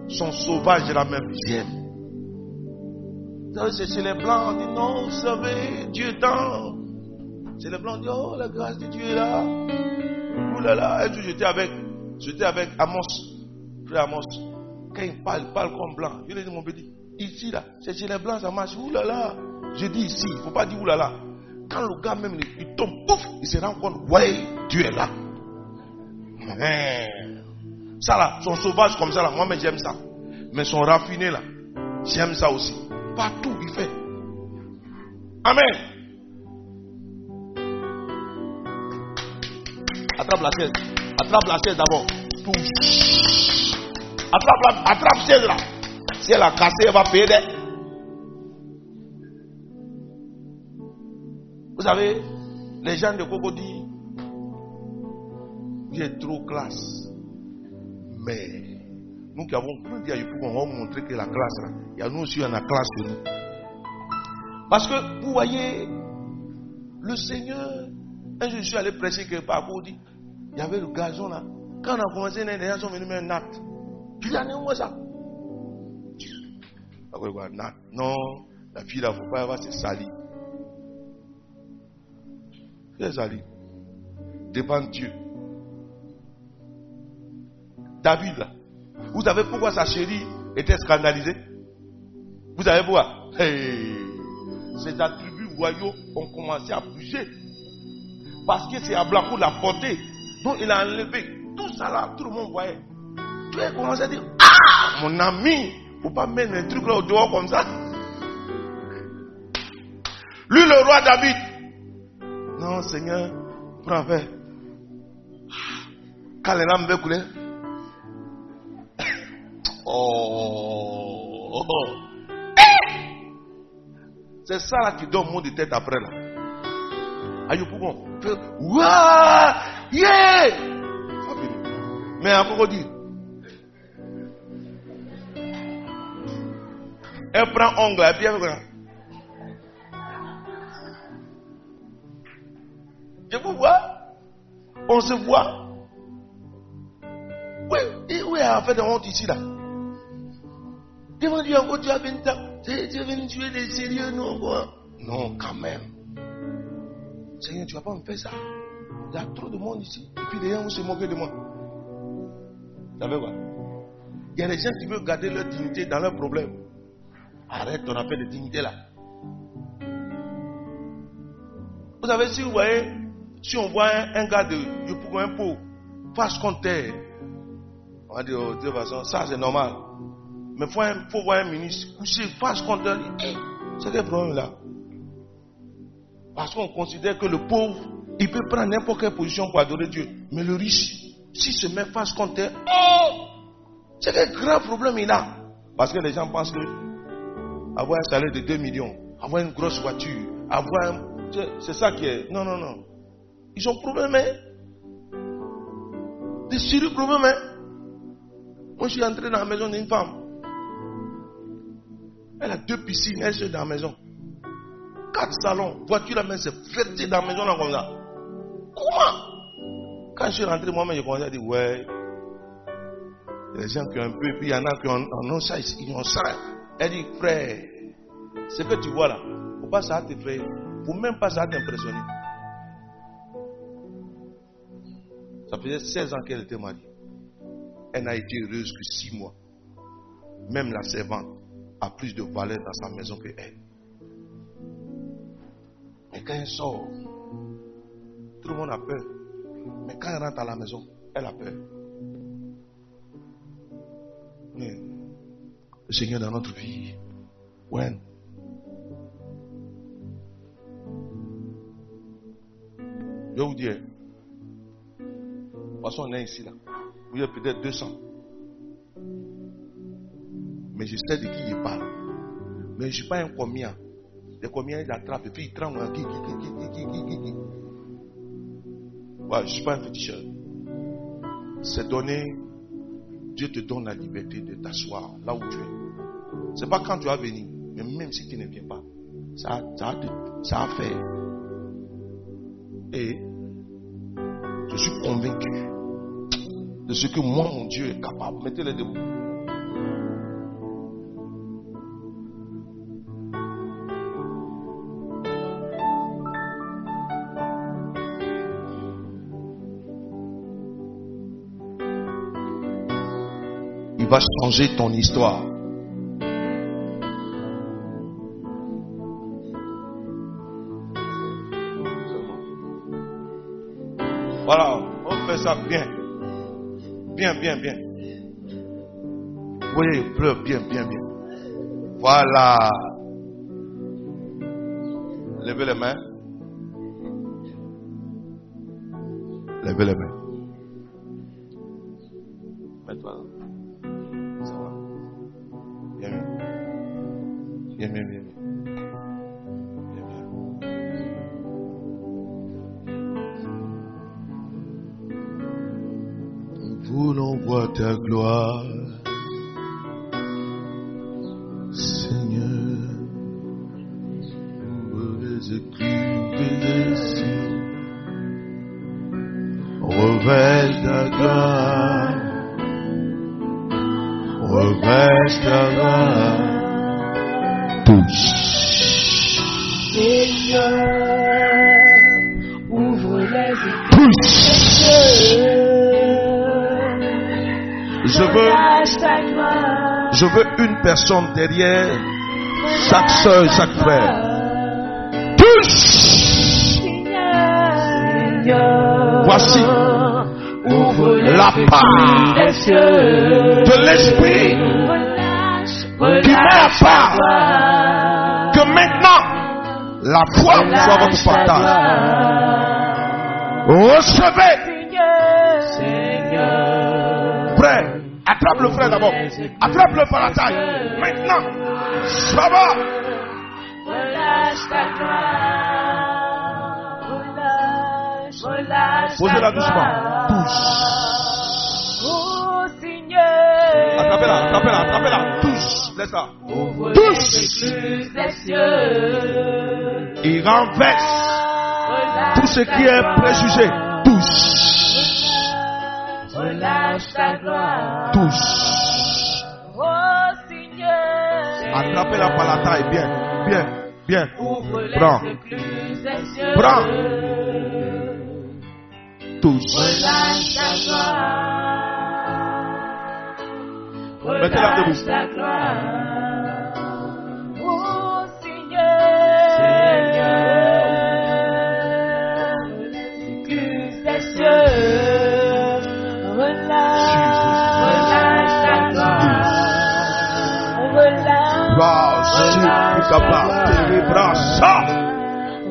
son sauvage là même, j'aime. C'est les blancs, on dit non, vous savez, Dieu est dans. C'est les blancs, on dit oh, la grâce de Dieu est là. Ouh là là, et j'étais avec, j'étais avec Amos, frère Amos. Quand il parle, il parle comme blanc. Je lui ai dit, mon petit, ici là, c'est chez les blancs, ça marche. Ouh là là. Je dis ici, il ne faut pas dire ouh là là. Quand le gars même il tombe, pouf, il se rend compte, ouais, Dieu est là. Ça là, son sauvage comme ça là, moi mais j'aime ça. Mais son raffiné là, j'aime ça aussi. Partout il fait. Amen. Attrape la chaise. Attrape la chaise d'abord. Attrape la attrape chaise là. Si elle a cassé, elle va payer. Vous savez, les gens de Cocody, vous êtes trop classe. Mais nous qui avons grandi à on va vous montrer que la classe, là, il y a nous aussi, on a classe nous. Parce que, vous voyez, le Seigneur, jour je suis allé prêcher quelque part à Cocody, il y avait le gazon là. Quand on a commencé, les gens sont venus mettre un acte. Je dis, allez, moi ça. Non, la fille là, il ne faut pas avoir se salir. Les allés devant Dieu. David, là, vous savez pourquoi sa chérie était scandalisée? Vous savez pourquoi? Ses attributs royaux ont commencé à bouger. Parce que c'est Ablacou l'a porté. Donc il a enlevé. Tout ça là, tout le monde voyait. Tu a commencé à dire Ah, mon ami, faut pas mettre un truc là au dehors comme ça. Lui, le roi David, non, Seigneur, prends verre. Quand les larmes veulent couler. [COUGHS] Oh. C'est ça là qui donne mon de tête après là. Aïe, pourquoi Waouh Yeah Mais encore dit. Elle prend ongle elle Je vous vois. On se voit. Oui, où est la fait de honte ici là? Devant Dieu encore, tu as venu, tu as venu tuer des sérieux, non quoi? Non, quand même. Seigneur, tu vas pas me faire ça. Il y a trop de monde ici. Et puis les gens vont se moquer de moi. Vous savez quoi? Il y a des gens qui veulent garder leur dignité dans leurs problèmes. Arrête ton affaire de dignité là. Vous savez, si vous voyez si on voit un, gars de, pot, face contre terre, on va dire oh, de toute façon, ça c'est normal. Mais il faut, voir un ministre couché face contre terre. Eh, c'est quel problème là Parce qu'on considère que le pauvre, il peut prendre n'importe quelle position pour adorer Dieu. Mais le riche, s'il se met face contre terre, oh, c'est quel grand problème il a. Parce que les gens pensent que avoir un salaire de 2 millions, avoir une grosse voiture, avoir un... C'est ça qui est... Non, non, non. Ils ont problème, hein? Des sérieux problèmes, hein? Moi, je suis entré dans la maison d'une femme. Elle a deux piscines, elle est dans la maison. Quatre salons, voiture à main, c'est ferté dans la maison là comme ça. Comment Quand je suis rentré, moi-même, j'ai commencé à dire, ouais, les gens qui ont un peu, et puis il y en a qui ont, ça, ils ont ça. Elle dit, frère, ce que tu vois là, faut pas ça t'effrayer. Faut même pas ça t'impressionner. Ça faisait 16 ans qu'elle était mariée. Elle n'a été heureuse que 6 mois. Même la servante a plus de valeur dans sa maison que elle. Mais quand elle sort, tout le monde a peur. Mais quand elle rentre à la maison, elle a peur. Mais le Seigneur dans notre vie, when je vous dire, toute façon, on est ici là. Vous êtes peut-être 200. Mais je sais de qui il parle. Mais je ne suis pas un combien. Les combien il attrape et puis il tremble. Qui, qui, qui, ouais, je ne suis pas un féticheur. C'est donné. Dieu te donne la liberté de t'asseoir là où tu es. Ce n'est pas quand tu vas venir. Mais même si tu ne viens pas. Ça, ça, ça a fait. Et je suis convaincu de ce que moi, mon Dieu, est capable. Mettez-les debout. Il va changer ton histoire. Bien, bien. Oui, pleure bien, bien, bien. Voilà. Levez les mains. Levez les mains. Personne derrière chaque soeur et chaque frère. Touche. Voici la part de l'esprit qui met à part que maintenant la foi soit votre ta partage. Recevez, Attrape le frère d'abord. Attrape le par la taille. Maintenant, ça va. Relâche ta gloire. Relâche, Posez-la doucement. Touche. Oh Seigneur. Attrapez-la, attrapez-la, attrapez-la. Touche. Laisse-la. Touche. Il renverse tout ce qui est préjugé. Relâche ta gloire. Touche. Oh Seigneur. Attrapez-la par la taille. Bien, bien, bien. Ouvre les Prends. Prends. Touche. Relâche ta gloire. Mettez-la debout.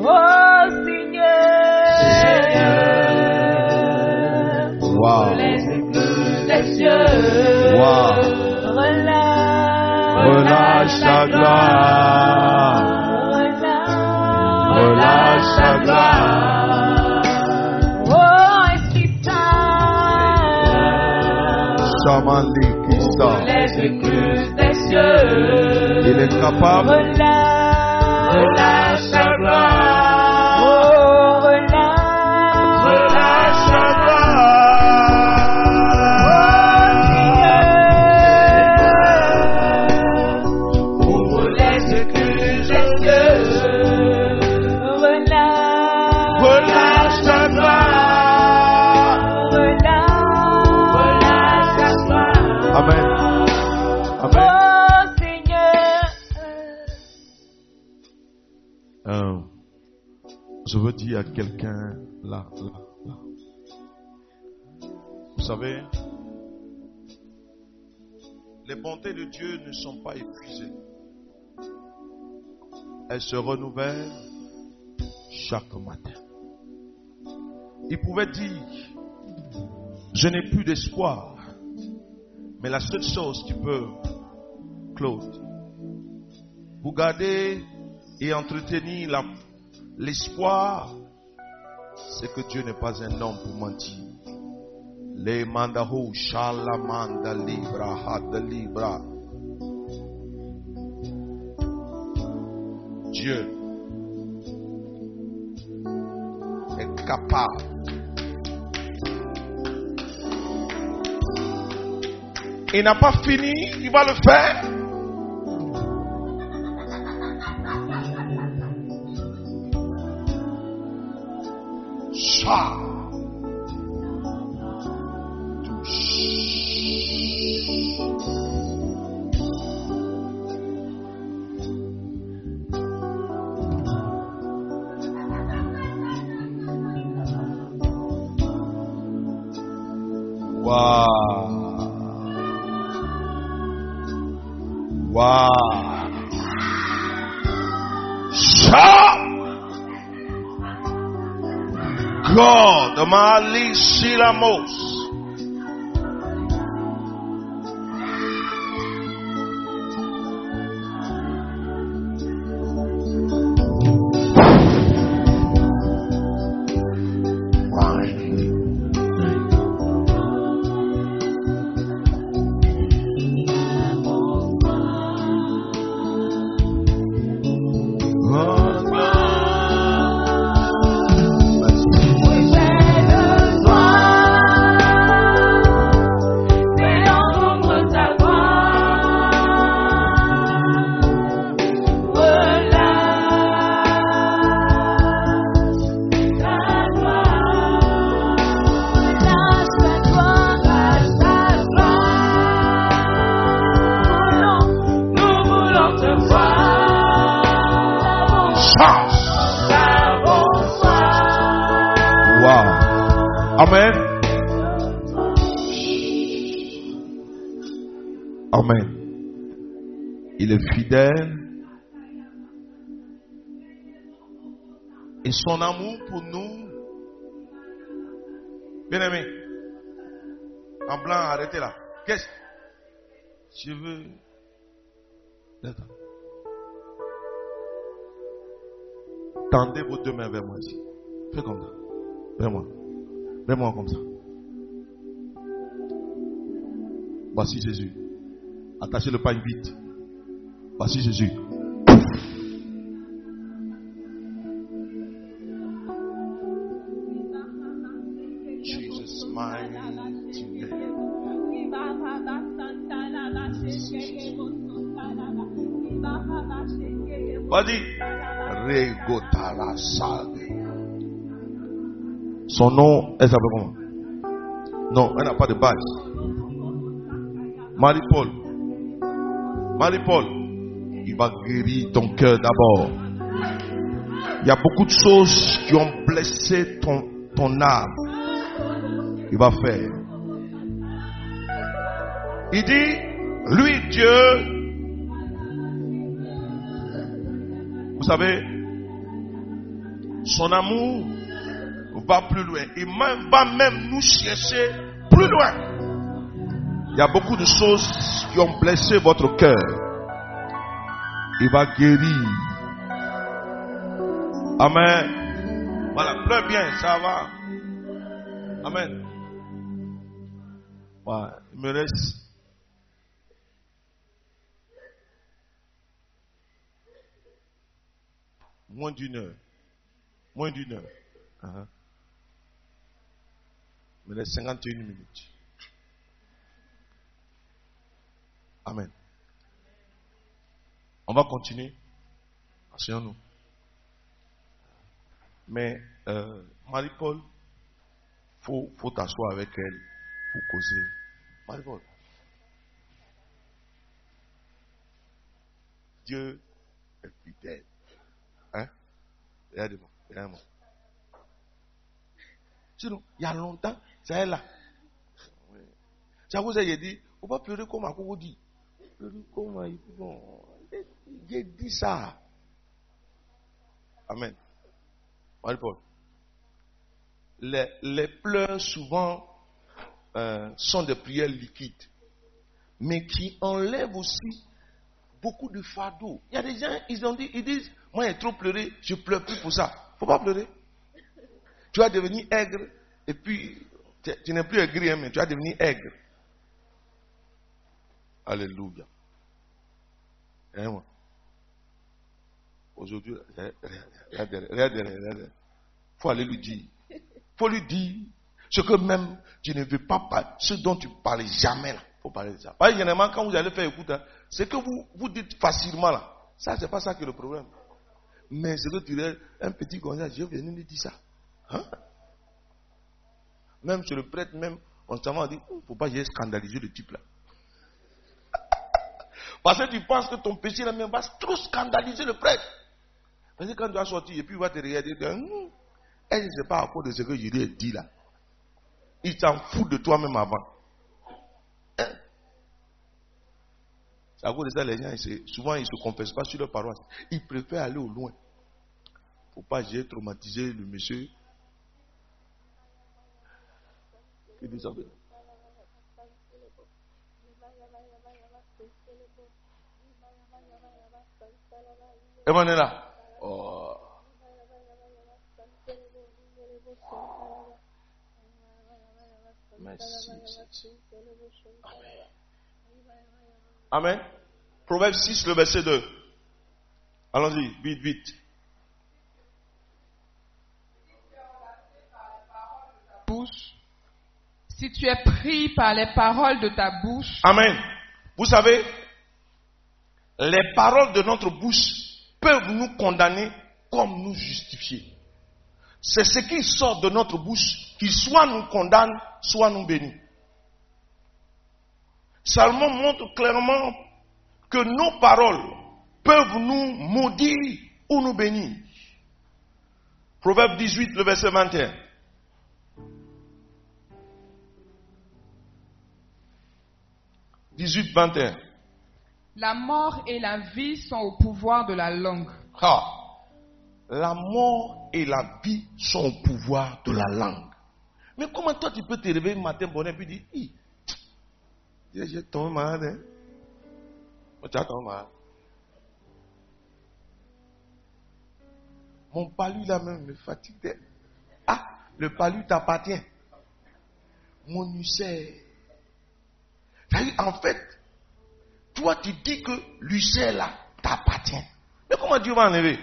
Oh Seigneur. Wow. Les cieux. Wow. Relâche. Relâche ta gloire. relâche ta gloire. Oh, Saint, Shamandi Kista. laisse l'écluse des cieux. Il est capable. Relâche, Relâche savez, les bontés de Dieu ne sont pas épuisées. Elles se renouvellent chaque matin. Il pouvait dire, je n'ai plus d'espoir. Mais la seule chose qui peut, Claude, vous garder et entretenir l'espoir, c'est que Dieu n'est pas un homme pour mentir. Les mandaho shalamanda libra had libra. Dieu est capable. Il n'a pas fini, il va le faire. Et son amour pour nous. Bien aimé. En blanc, arrêtez là. Qu'est-ce Je veux? Tendez vos deux mains vers moi ici. Fais comme ça. Vers moi. Vers moi comme ça. Voici Jésus. Attachez le pain vite. Voici Jésus. Vas-y. Regotala. Son nom, elle s'appelle comment Non, elle n'a pas de base. Marie-Paul. Marie-Paul, il va guérir ton cœur d'abord. Il y a beaucoup de choses qui ont blessé ton, ton âme. Il va faire. Il dit, lui Dieu, savez, son amour va plus loin. Il va même nous chercher plus loin. Il y a beaucoup de choses qui ont blessé votre cœur. Il va guérir. Amen. Voilà, pleure bien, ça va. Amen. Voilà, il me reste. Moins d'une heure. Moins d'une heure. Uh-huh. Il me reste 51 minutes. Amen. On va continuer. Asseyons-nous. Mais euh, Marie-Paul, faut, faut t'asseoir avec elle pour causer. Marie-Paul. Dieu est fidèle. Hein? Regardez-moi, regardez-moi. Sinon, il y a longtemps, c'est elle là. Cause j'ai dit, faut pas pleurer comme à dit. Pleurer comme il dit ça. Amen. Les, les pleurs souvent euh, sont des prières liquides, mais qui enlèvent aussi beaucoup de fardeau. Il y a des gens, ils ont dit, ils disent, moi j'ai trop pleuré, je pleure plus pour ça. Faut pas pleurer. Tu vas devenir aigre, et puis tu, n'es plus aigri, hein, mais tu vas devenir aigre. Alléluia. Hein, moi? Aujourd'hui, regardez. Il faut aller lui dire. Faut lui dire ce que même tu ne veux pas parler, ce dont tu parles jamais là. Faut parler de ça. Parce que généralement, quand vous allez faire écoute, hein, c'est que vous, vous dites facilement là. Ça, c'est pas ça qui est le problème. Mais c'est que tu dis, un petit conseil, je viens lui dire ça. Hein? Même sur le prêtre, même, on s'en dit, il ne faut pas scandaliser le type là. [LAUGHS] Parce que tu penses que ton péché là même va trop scandaliser le prêtre. Parce que quand tu vas sortir et puis il va te regarder, hum, elle ne sait pas à cause de ce que ai dit là. Il s'en fout de toi-même avant. C'est à cause de ça, les gens, souvent, ils ne se confessent pas sur leur paroisse. Ils préfèrent aller au loin. Faut pas j'ai traumatisé le monsieur. Et on est là. Oh. Merci. Amen. Proverbe 6, le verset 2. Allons-y, vite, vite. Bouche. Si tu es pris par les paroles de ta bouche, Amen. Vous savez, les paroles de notre bouche peuvent nous condamner comme nous justifier. C'est ce qui sort de notre bouche qui soit nous condamne, soit nous bénit. Salomon montre clairement que nos paroles peuvent nous maudire ou nous bénir. Proverbe 18, le verset 21. « 18, 21. la mort et la vie sont au pouvoir de la langue. Ah. La mort et la vie sont au pouvoir de la langue. Mais comment toi tu peux te réveiller le matin bonnet et puis dire, J'ai tombé. Mon palu là même me fatigue. Ah, le palu t'appartient. Mon ulcère. En fait, toi tu dis que l'ulcère là t'appartient. Mais comment Dieu va enlever?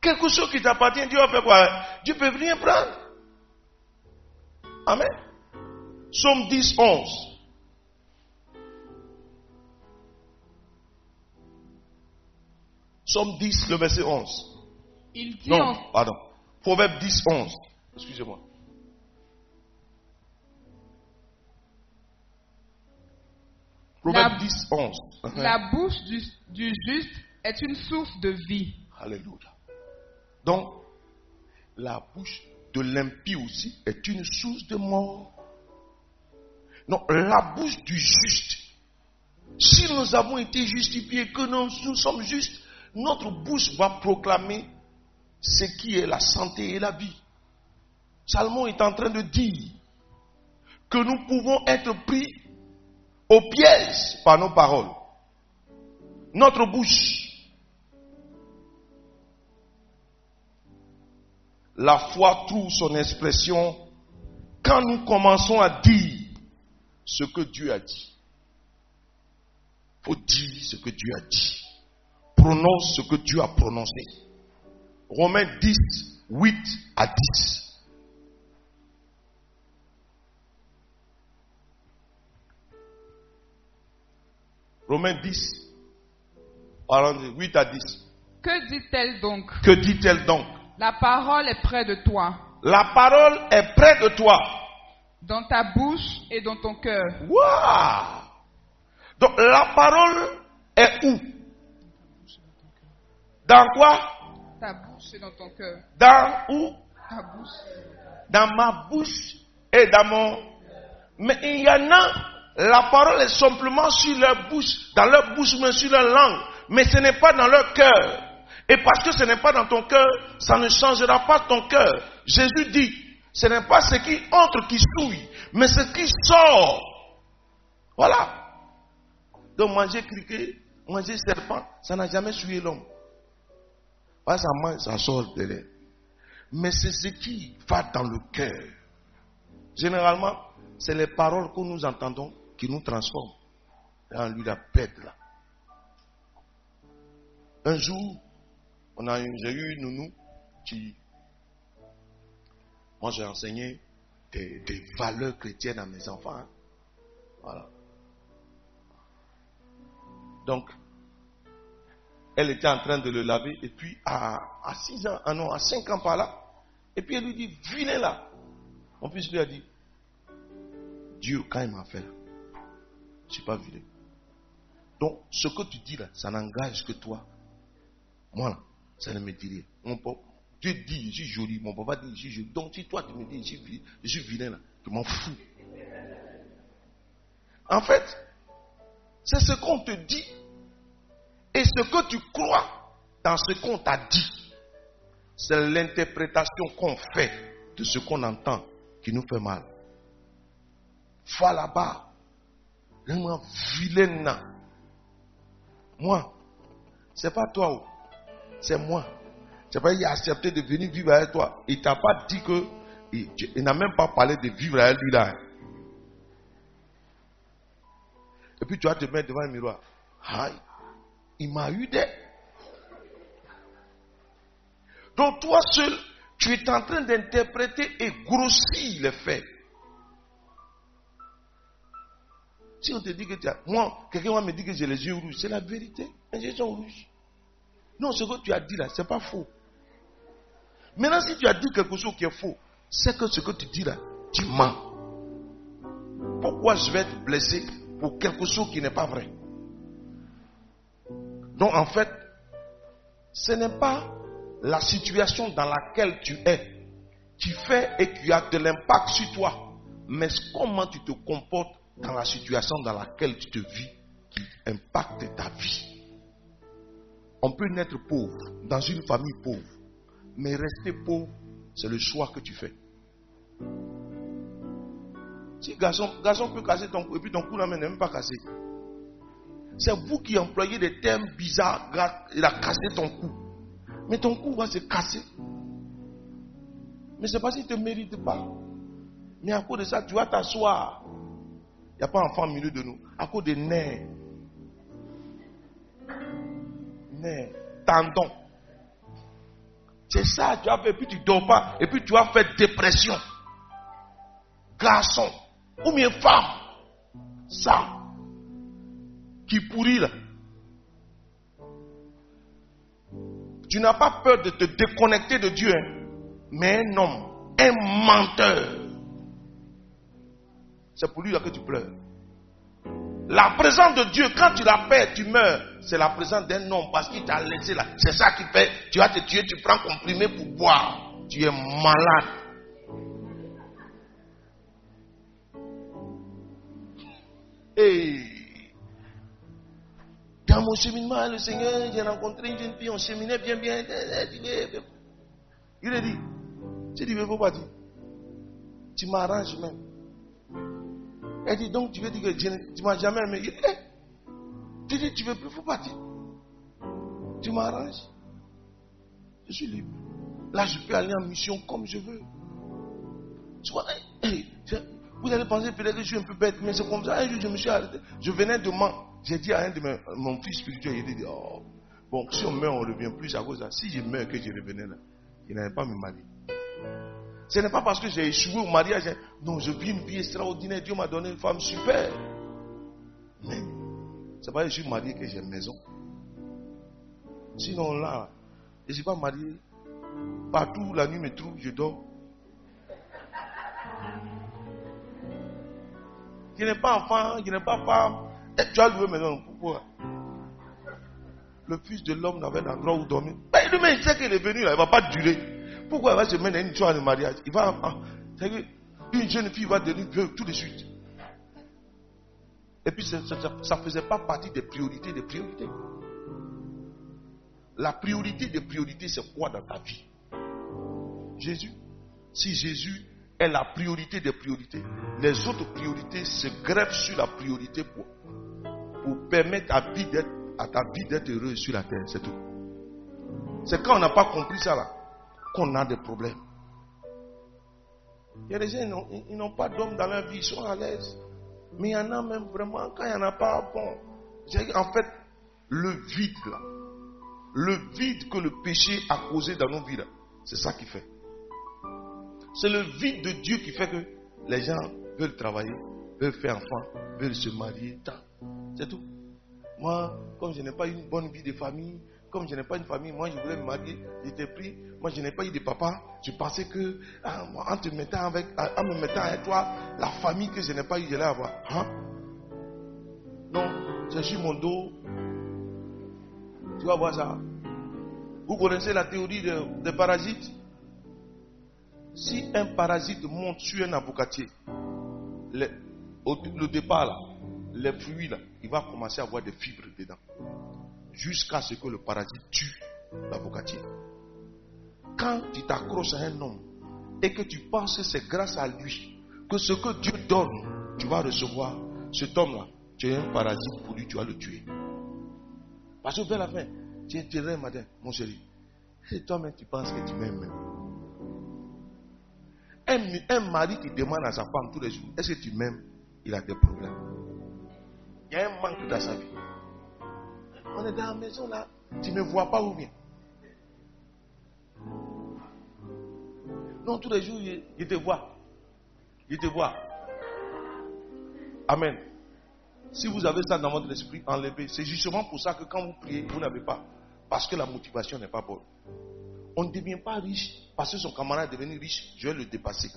Quelque chose qui t'appartient, Dieu va faire quoi? Dieu peut rien prendre. Amen. Somme 10, 11. Somme 10, le verset 11. Il dit Non, en- pardon. Proverbe 10, 11. Excusez-moi. Proverbe La- 10, 11. la bouche du, du juste est une source de vie. Alléluia. Donc, la bouche de l'impie aussi est une source de mort. Non, la bouche du juste. Si nous avons été justifiés, que nous, sommes justes, notre bouche va proclamer ce qui est la santé et la vie. Salomon est en train de dire que nous pouvons être pris au piège par nos paroles. Notre bouche la foi trouve son expression quand nous commençons à dire ce que Dieu a dit. faut dire ce que Dieu a dit. Prononce ce que Dieu a prononcé. Romains 10, 8 à 10. Romains 10, allons 8 à 10. Que dit-elle donc? Que dit-elle donc? La parole est près de toi, La parole est près de toi. Dans ta bouche et dans ton cœur. Waouh Donc la parole est où? Dans quoi? Ta bouche et dans ton cœur. Dans où? Ta bouche. Dans ma bouche et dans mon... Mais il y en a, la parole est simplement sur leur bouche, dans leur bouche, mais sur leur langue. Mais ce n'est pas dans leur cœur. Et parce que ce n'est pas dans ton cœur, ça ne changera pas ton cœur. Jésus dit, ce n'est pas ce qui entre qui souille, mais ce qui sort. Voilà. Donc manger criquet, manger serpent, ça n'a jamais souillé l'homme. Voilà, ça mange, ça sort de l'air. Mais c'est ce qui va dans le cœur. Généralement, c'est les paroles que nous entendons qui nous transforment. Dans lui la bête là. Un jour, on a j'ai eu une nounou qui. Moi, j'ai enseigné des, des valeurs chrétiennes à mes enfants. hein. Voilà. Donc, elle était en train de le laver, et puis à, à 6 ans, ah non, à 5 ans par là, et puis elle lui dit, vilain là. Mon fils lui a dit, Dieu, quand il m'a fait là, je ne suis pas vilain. Donc, ce que tu dis là, ça n'engage que toi. Moi là, ça ne me dit rien. Mon papa, Dieu dit, je suis joli, mon papa dit, je suis joli. Donc, si toi tu me dis, je suis, je vilain là, je m'en fous. En fait, c'est ce qu'on te dit et ce que tu crois dans ce qu'on t'a dit. C'est l'interprétation qu'on fait de ce qu'on entend qui nous fait mal. Va là-bas. Vraiment vilain. là. Moi, c'est pas toi, oh. c'est moi. C'est pas qu'il a accepté de venir vivre avec toi. Il t'a pas dit que. Il, il n'a même pas parlé de vivre avec lui là. Et puis tu vas te mettre devant un miroir. Aïe, il m'a eu des. Donc toi seul, tu es en train d'interpréter et grossir les faits. Si on te dit que tu as... Moi, quelqu'un va me dire que j'ai les yeux rouges, c'est la vérité. Les yeux sont rouges. Non, ce que tu as dit là, c'est pas faux. Maintenant, si tu as dit quelque chose qui est faux, c'est que ce que tu dis là, tu mens. Pourquoi je vais être blessé pour quelque chose qui n'est pas vrai? Donc en fait, ce n'est pas la situation dans laquelle tu es qui fait et qui a de l'impact sur toi, mais comment tu te comportes dans la situation dans laquelle tu te vis qui impacte ta vie. On peut naître pauvre dans une famille pauvre, mais rester pauvre, c'est le choix que tu fais. Si garçon, garçon peut casser ton cou et puis ton cou là n'est même pas cassé. C'est vous qui employez des termes bizarres. Il a cassé ton cou. Mais ton cou va se casser. Mais c'est parce qu'il ne te mérite pas. Mais à cause de ça, tu vas t'asseoir. Il n'y a pas d'enfant au milieu de nous. À cause des nerfs. Nerfs. Tendons. C'est ça, tu as fait, et puis tu ne dors pas, et puis tu as fait dépression. Garçon, ou bien femme, ça, qui pourrit là. Tu n'as pas peur de te déconnecter de Dieu, hein. mais un homme, un menteur, c'est pour lui là que tu pleures. La présence de Dieu, quand tu la perds, tu meurs. C'est la présence d'un homme parce qu'il t'a laissé là. C'est ça qui fait, tu vas te tuer, tu prends comprimé pour boire. Tu es malade. Et dans mon cheminement, le Seigneur, j'ai rencontré une jeune fille, on cheminait bien, bien. Il a dit, j'ai dit, ne faut pas dire. Tu m'arranges même. Elle dit, donc tu veux dire que tu m'as jamais aimé. Eh, tu dis, tu veux plus, faut pas dire. Tu m'arranges. Je suis libre. Là, je peux aller en mission comme je veux. Vous allez penser peut-être que je suis un peu bête, mais c'est comme ça. Un jour, je me suis arrêté. Je venais de man. J'ai dit à un de mes, mon fils spirituel, il dit, oh, bon, si on meurt, on revient plus à cause de ça. Si je meurs, que je revenais là, il n'allait pas me marier. Ce n'est pas parce que j'ai échoué au mariage. hein. Non, je vis une vie extraordinaire. Dieu m'a donné une femme super. Mais, c'est pas que je suis marié que j'ai maison. Sinon, là, je ne suis pas marié. Partout, la nuit me trouve, je dors. Je n'ai pas enfant, je n'ai pas femme. Et tu as loué maison. Pourquoi? Le fils de l'homme n'avait d'endroit où dormir. Mais lui-même, il sait qu'il est venu là, il ne va pas durer. Pourquoi il va se mettre à une histoire de mariage? Il va. Une jeune fille va devenir veuve tout de suite. Et puis, ça ne faisait pas partie des priorités des priorités. La priorité des priorités, c'est quoi dans ta vie? Jésus. Si Jésus est la priorité des priorités, les autres priorités se greffent sur la priorité pour, pour permettre à, vie à ta vie d'être heureuse sur la terre. C'est tout. C'est quand on n'a pas compris ça là qu'on a des problèmes. Il y a des gens, ils n'ont pas d'homme dans leur vie, ils sont à l'aise. Mais il y en a même vraiment, quand il n'y en a pas, bon. En fait, le vide là, le vide que le péché a causé dans nos vies là, c'est ça qui fait. C'est le vide de Dieu qui fait que les gens veulent travailler, veulent faire enfant, veulent se marier. tant. C'est tout. Moi, comme je n'ai pas une bonne vie de famille, comme je n'ai pas une famille, moi je voulais me marier, j'étais pris. Moi je n'ai pas eu de papa. Je pensais que ah, en, te mettant avec, en me mettant avec toi, la famille que je n'ai pas eu, je l'ai avoir. Hein? Non, c'est sur mon dos. Tu vas voir ça. Vous connaissez la théorie de- des parasites? Si un parasite monte sur un avocatier, le, le départ, là, les fruits, là, il va commencer à avoir des fibres dedans. Jusqu'à ce que le parasite tue l'avocatier. Quand tu t'accroches à un homme et que tu penses que c'est grâce à lui que ce que Dieu donne, tu vas recevoir, cet homme-là, tu es un parasite pour lui, tu vas le tuer. Parce que vers la fin, tu es un matin, mon chéri. C'est toi-même, tu penses que tu m'aimes. Un, un mari qui demande à sa femme tous les jours, est-ce que tu m'aimes? Il a des problèmes. Il y a un manque dans sa vie. On est dans la maison là, tu ne vois pas ou bien Non, tous les jours, il, il te voit. Il te voit. Amen. Si vous avez ça dans votre esprit, enlevez. C'est justement pour ça que quand vous priez, vous n'avez pas. Parce que la motivation n'est pas bonne. On ne devient pas riche parce que son camarade est devenu riche. Je vais le dépasser.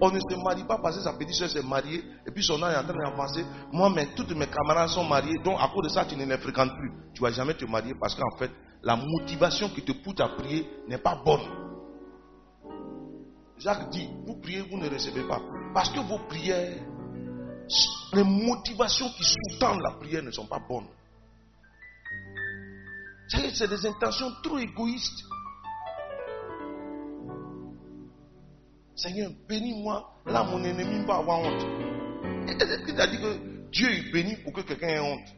On ne se marie pas parce que sa petite soeur s'est mariée et puis son âge est en train d'avancer. Moi, mais toutes mes camarades sont mariés, donc à cause de ça, tu ne les fréquentes plus. Tu ne vas jamais te marier parce qu'en fait, la motivation qui te pousse à prier n'est pas bonne. Jacques dit, vous priez, vous ne recevez pas. Parce que vos prières, les motivations qui sous-tendent la prière ne sont pas bonnes. C'est c'est des intentions trop égoïstes. Seigneur, bénis-moi. Là, mon ennemi va avoir honte. Est-ce tu as dit que Dieu il bénit pour que quelqu'un ait honte?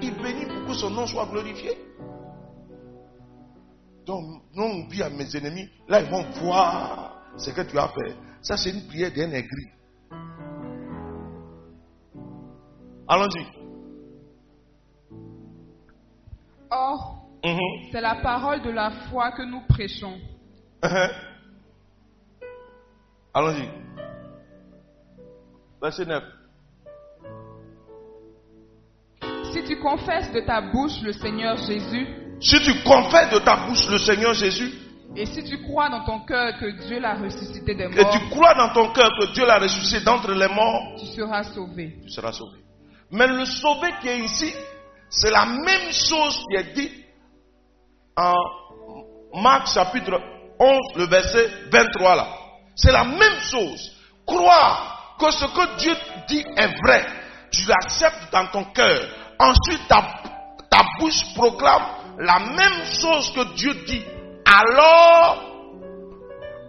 Il bénit pour que son nom soit glorifié. Donc, non, on dit à mes ennemis, là, ils vont voir ce que tu as fait. Ça, c'est une prière d'un aigri. Allons-y. Or, Mhm. c'est la parole de la foi que nous prêchons. Uh-huh. Allons-y. Verset 9. Si tu confesses de ta bouche le Seigneur Jésus, Si tu confesses de ta bouche le Seigneur Jésus, et si tu crois dans ton cœur que Dieu l'a ressuscité des et morts, tu crois dans ton cœur que Dieu l'a ressuscité d'entre les morts, tu seras sauvé. tu seras sauvé. Mais le sauvé qui est ici, c'est la même chose qui est dit en Marc chapitre 11, le verset 23 là. C'est la même chose. Croire que ce que Dieu dit est vrai. Tu l'acceptes dans ton cœur. Ensuite, ta, bouche proclame la même chose que Dieu dit. Alors,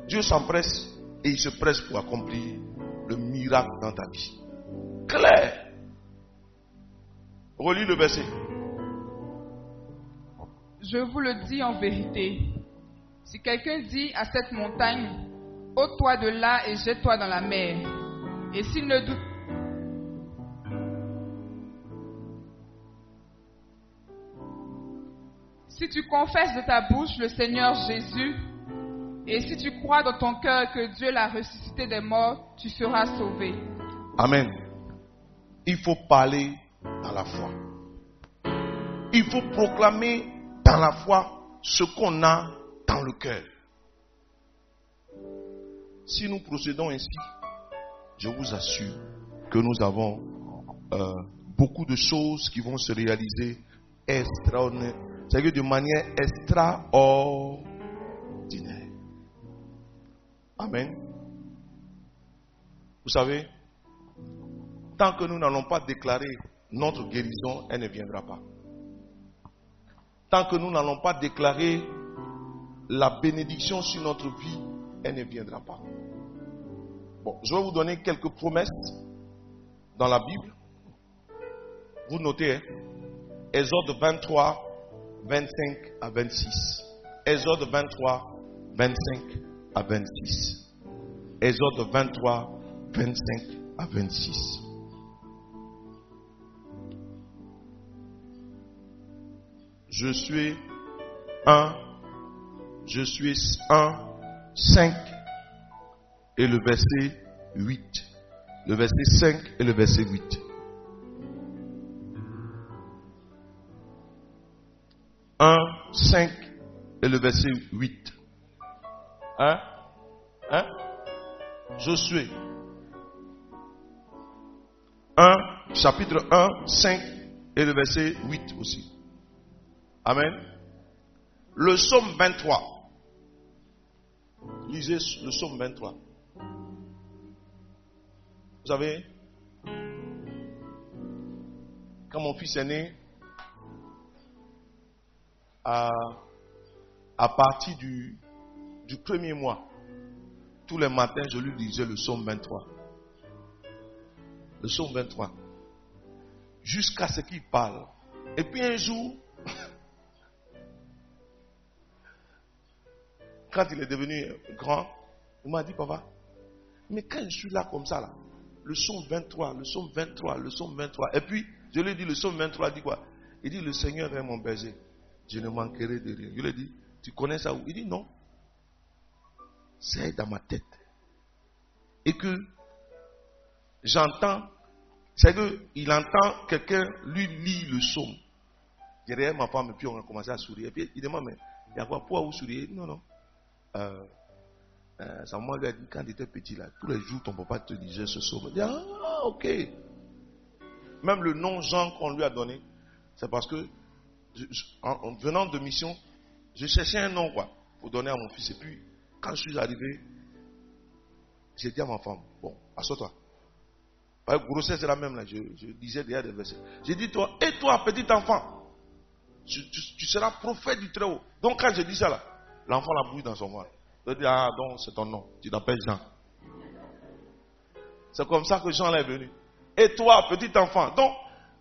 Dieu s'empresse et il se presse pour accomplir le miracle dans ta vie. Clair. Relis le verset. Je vous le dis en vérité, Si quelqu'un dit à cette montagne, ôte-toi de là et jette-toi dans la mer, et s'il ne doute Si tu confesses de ta bouche le Seigneur Jésus, et si tu crois dans ton cœur que Dieu l'a ressuscité des morts, tu seras sauvé. Amen. Il faut parler dans la foi. Il faut proclamer dans la foi ce qu'on a dans le cœur. Si nous procédons ainsi, je vous assure que nous avons euh, beaucoup de choses qui vont se réaliser extraordinaire- c'est-à-dire de manière extraordinaire. Amen. Vous savez, tant que nous n'allons pas déclarer notre guérison, elle ne viendra pas. Tant que nous n'allons pas déclarer la bénédiction sur notre vie, elle ne viendra pas. Bon, je vais vous donner quelques promesses dans la Bible. Vous notez, hein? Exode 23, 25 à 26. Exode 23, 25 à 26. Exode 23, 25 à 26. Je suis 1, je suis 1, 5 et le verset 8. Le verset 5 et le verset 8. Un, 5 et le verset 8. Hein? Hein? Josué. 1, chapitre 1, 5 et le verset 8 aussi. Amen. Le psaume 23. Lisez le psaume 23. Vous savez, quand mon fils est né, à, à partir du, du premier mois, tous les matins, je lui lisais le psaume 23. Le psaume 23. Jusqu'à ce qu'il parle. Et puis un jour, quand il est devenu grand, il m'a dit, papa, mais quand je suis là comme ça, là, le psaume 23, le psaume 23, le psaume 23. Et puis, je lui ai dit, le psaume 23 dit quoi? Il dit, le Seigneur est mon berger. Je ne manquerai de rien. Je lui ai dit, tu connais ça où? Il dit, non. C'est dans ma tête. Et que j'entends, c'est qu'il entend quelqu'un lui lire le psaume. Derrière ma femme, puis on a commencé à sourire. Puis il demande, mais il y a quoi? Pourquoi vous souriez? Non, non. Euh, euh, lui a dit, quand tu étais petit, là, tous les jours, ton papa te disait ce psaume. Il dit, ah, ok. Même le nom Jean qu'on lui a donné, c'est parce que, en, en venant de mission, je cherchais un nom, quoi, pour donner à mon fils. Et puis, quand je suis arrivé, j'ai dit à ma femme, bon, assois-toi. Que grossesse, c'est la même, là. Je, disais derrière des versets. J'ai dit, toi, et toi, petit enfant, tu, tu- tu seras prophète du Très-Haut. Donc, quand je dis ça, là, l'enfant l'a bouille dans son ventre. Je dis, ah, donc, c'est ton nom. Tu t'appelles Jean. C'est comme ça que Jean est venu. Et toi, petit enfant. Donc,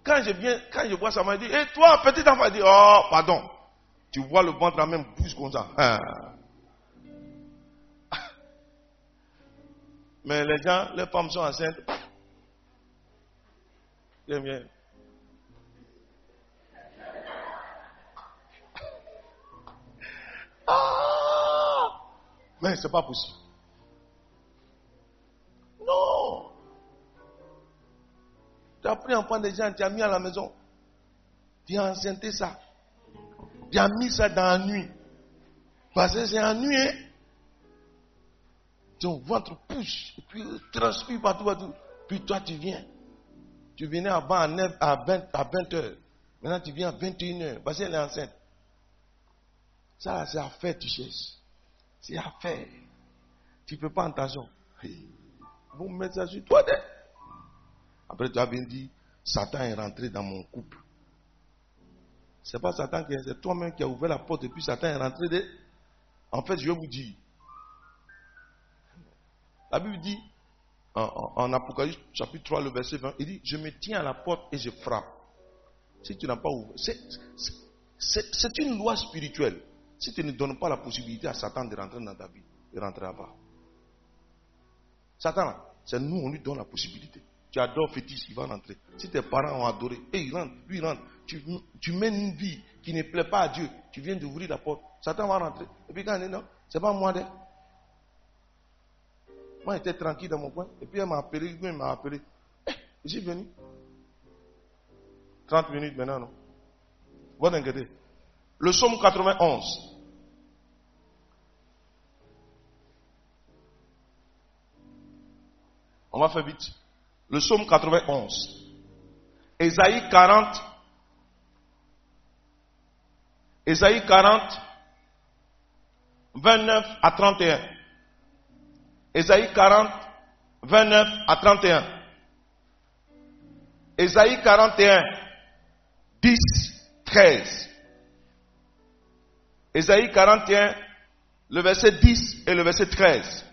quand je viens, quand je vois ça, m'a dit, et toi, petit enfant, il dit, oh, pardon. Tu vois le ventre là même bouge comme ça. Ah. [LAUGHS] Mais les gens, les femmes sont enceintes. Viens, viens. Ah! Mais c'est pas possible. Non. Tu as pris un pan de gens, tu as mis à la maison. Tu as enceinté ça. Tu as mis ça dans la nuit. Parce que c'est ennuyé. Hein? Ton ventre pousse. Et puis transpire partout, partout. Puis toi, tu viens. Tu venais avant à, 9, à, 20, à 20 heures. Maintenant, tu viens à 21 heures. Parce qu'elle est enceinte. Ça, c'est à faire, tu cherches. C'est à faire. Tu ne peux pas en tension. Vous mettez ça sur toi. Après, tu as bien dit, Satan est rentré dans mon couple. C'est pas Satan qui est, c'est toi-même qui as ouvert la porte et puis Satan est rentré. De... En fait, je vais vous dire. La Bible dit, en, en- Apocalypse chapitre 3, le verset 20, il dit, je me tiens à la porte et je frappe. Si tu n'as pas ouvert, c'est une loi spirituelle. Si tu ne donnes pas la possibilité à Satan de rentrer dans ta vie, il ne rentrera pas. Satan, c'est nous, on lui donne la possibilité. Tu adores fétiche, il va rentrer. Si tes parents ont adoré, et il rentre, lui il rentre. Tu, mènes une vie qui ne plaît pas à Dieu. Tu viens d'ouvrir la porte. Satan va rentrer. Et puis quand il dit non, c'est pas moi. de- Moi, j'étais tranquille dans mon coin. Et puis elle m'a appelé, lui, il m'a appelé. Eh, je suis venu. 30 minutes maintenant, non Vous inquiétez. Le psaume 91. On va faire vite. Le psaume 91. Ésaïe 40. Ésaïe 40, 29 à 31. Ésaïe 40, 29 à 31. Ésaïe 41, 10, 13. Ésaïe 41, le verset 10 et le verset 13.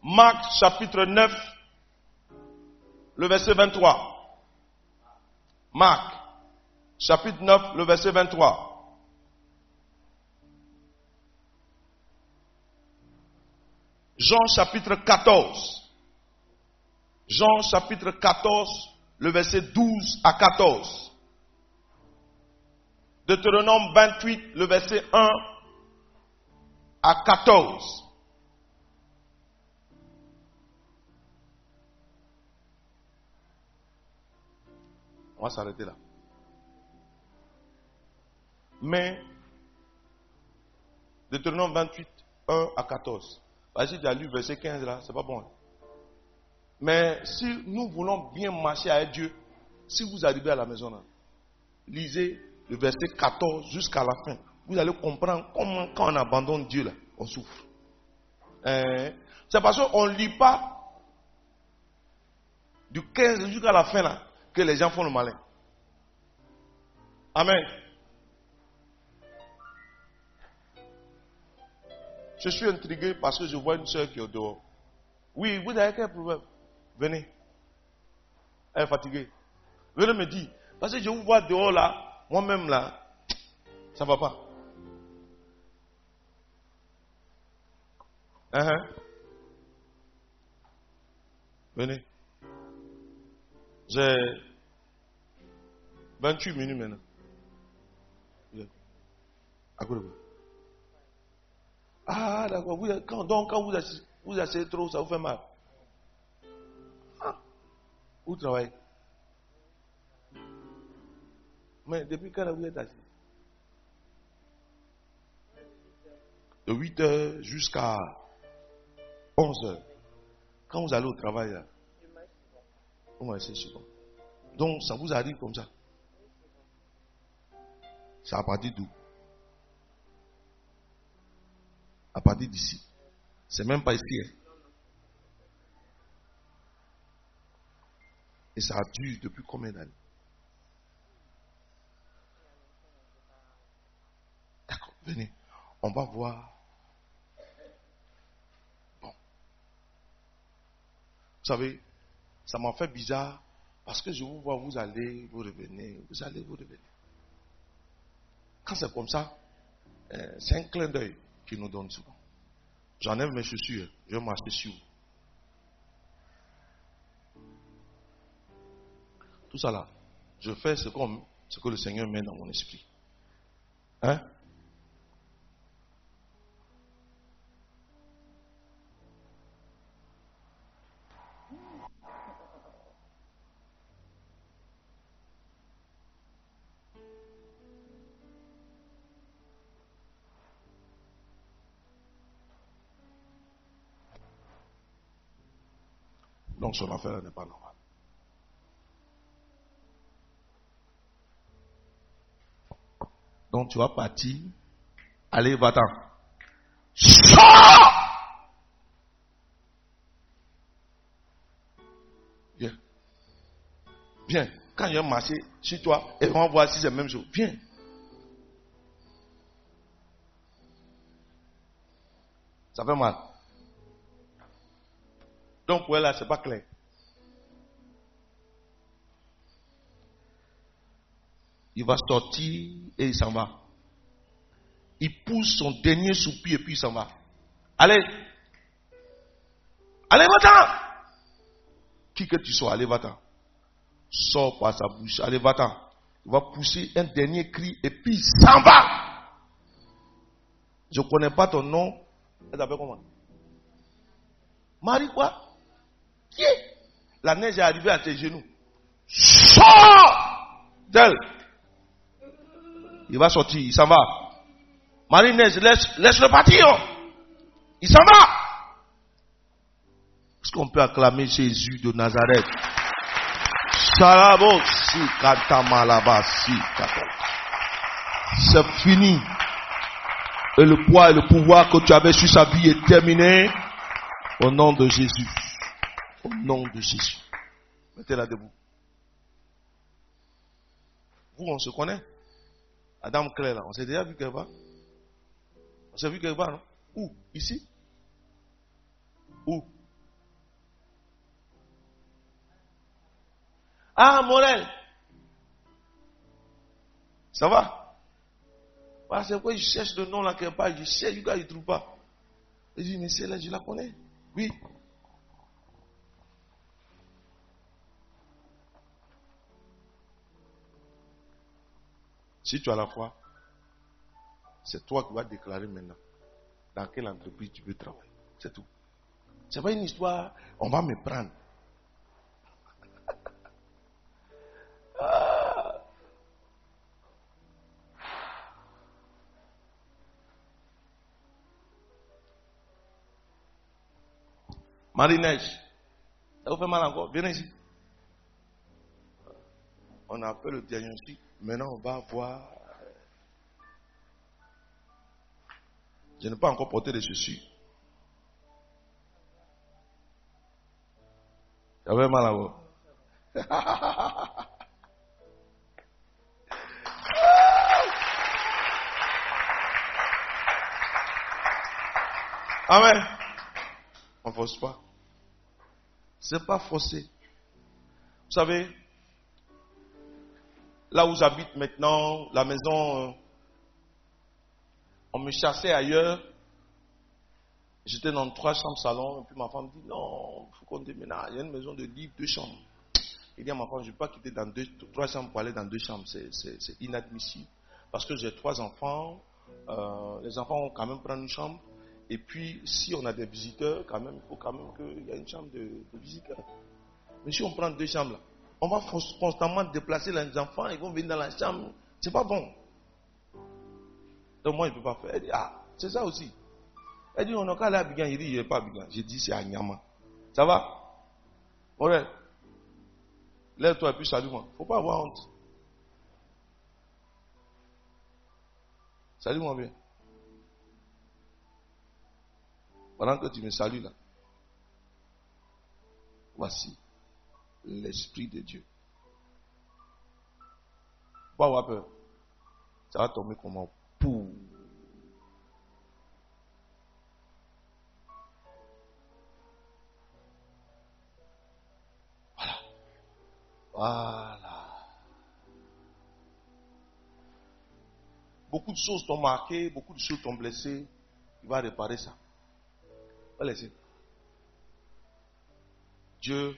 Marc chapitre 9, le verset 23. Marc chapitre 9, le verset 23. Jean chapitre 14. Jean chapitre 14, le verset 12 à 14. Deutéronome 28, le verset 1 à 14. On va s'arrêter là. Mais, Deutéronome 28, 1 à 14. Vas-y, tu as lu verset 15 là, c'est pas bon. Mais si nous voulons bien marcher avec Dieu, si vous arrivez à la maison lisez le verset 14 jusqu'à la fin. Vous allez comprendre comment quand on abandonne Dieu là, on souffre. Hein? C'est parce qu'on ne lit pas du 15 jusqu'à la fin là que les gens font le malin. Amen. Je suis intrigué parce que je vois une soeur qui est au dehors. Oui, vous avez quel problème? Venez. Elle est fatiguée. Venez me dire. Parce que je vous vois dehors là, moi-même là, ça ne va pas. Hein? Venez. J'ai 28 minutes maintenant. À vous. Ah, d'accord. Vous- donc, quand vous asseyez, vous trop, ça vous fait mal. Ah. Où travaillez? Mais depuis quand vous êtes assis? De 8 heures jusqu'à 11 heures. Quand vous allez au travail, là, vous marchez souvent. Donc, ça vous arrive comme ça? C'est à partir d'où? À partir d'ici. C'est même pas ici. hein. Et ça a duré depuis combien d'années D'accord, venez. On va voir. Bon. Vous savez, ça m'a fait bizarre parce que je vous vois, vous allez, vous revenez, vous allez, vous revenez. Quand c'est comme ça, euh, c'est un clin d'œil qu'il nous donne souvent. J'enlève mes chaussures, je vais marcher sur vous. Tout ça là, je fais ce, ce que le Seigneur met dans mon esprit. Hein? Donc son affaire n'est pas normale. Donc tu vas partir. Allez, va-t'en. Sors Viens. Viens. Quand je vais marcher sur toi, et on voir si c'est la même chose. Viens. Ça fait mal. Donc pour elle, là, c'est pas clair. Il va sortir et il s'en va. Il pousse son dernier soupir et puis il s'en va. Allez. Allez, va-t'en. Qui que tu sois, allez, va-t'en. Sors par sa bouche, allez, va-t'en. Il va pousser un dernier cri et puis il s'en va. Je ne connais pas ton nom. Elle t'appelle comment? Marie quoi? La neige est arrivée à tes genoux. Sors d'elle. Il va sortir, il s'en va. Marie Neige, laisse, laisse le partir. Il s'en va. Est-ce qu'on peut acclamer Jésus de Nazareth? C'est fini. Et le poids et le pouvoir que tu avais sur sa vie est terminé. Au nom de Jésus. Nom de Jésus. Mettez-la debout. Vous, on se connaît Madame Claire, là, on s'est déjà vu quelque part On s'est vu quelque part, non? Où? Ici? Où? Ah, Morel Ça va? Parce que je cherche le nom là quelque part, je cherche, il ne trouve pas. Il dit, mais celle-là, je la connais. Oui. Si tu as la foi, c'est toi qui vas déclarer maintenant dans quelle entreprise tu veux travailler. C'est tout. C'est pas une histoire, on va me prendre. [LAUGHS] Ah. Marie-Neige, ça vous fait mal encore? Viens ici. On a fait le diagnostic. Maintenant, on va voir. Je n'ai pas encore porté les chaussures. J'avais mal à vous. Amen. On ne force pas. C'est pas forcé. Vous savez, là où j'habite maintenant, la maison, euh, on me chassait ailleurs. J'étais dans trois chambres salon, et puis ma femme dit non, il faut qu'on déménage. Il y a une maison de livres, deux chambres. Il dit à ma femme, je ne vais pas quitter dans deux, trois chambres pour aller dans deux chambres. C'est inadmissible. Parce que j'ai trois enfants. euh, les enfants vont quand même prendre une chambre. Et puis, si on a des visiteurs, quand même, il faut quand même qu'il y ait une chambre de, de visiteurs. Mais si on prend deux chambres, là, on va constamment déplacer les enfants, ils vont venir dans la chambre. C'est pas bon. Donc moi, je ne peux pas faire. Elle dit, ah, c'est ça aussi. Elle dit, on n'a qu'à aller à Bigan. Il dit, il n'est pas à Bigan. J'ai dit, c'est à Nyama. Ça va? Ouais. Lève-toi et puis salue-moi. Faut pas avoir honte. Salue-moi bien. Pendant que tu me salues là, voici l'Esprit de Dieu. Pas avoir peur. Ça va tomber comme un pou. Voilà. Voilà. Beaucoup de choses t'ont marqué, beaucoup de choses t'ont blessé. Il va réparer ça. Va laisser. Dieu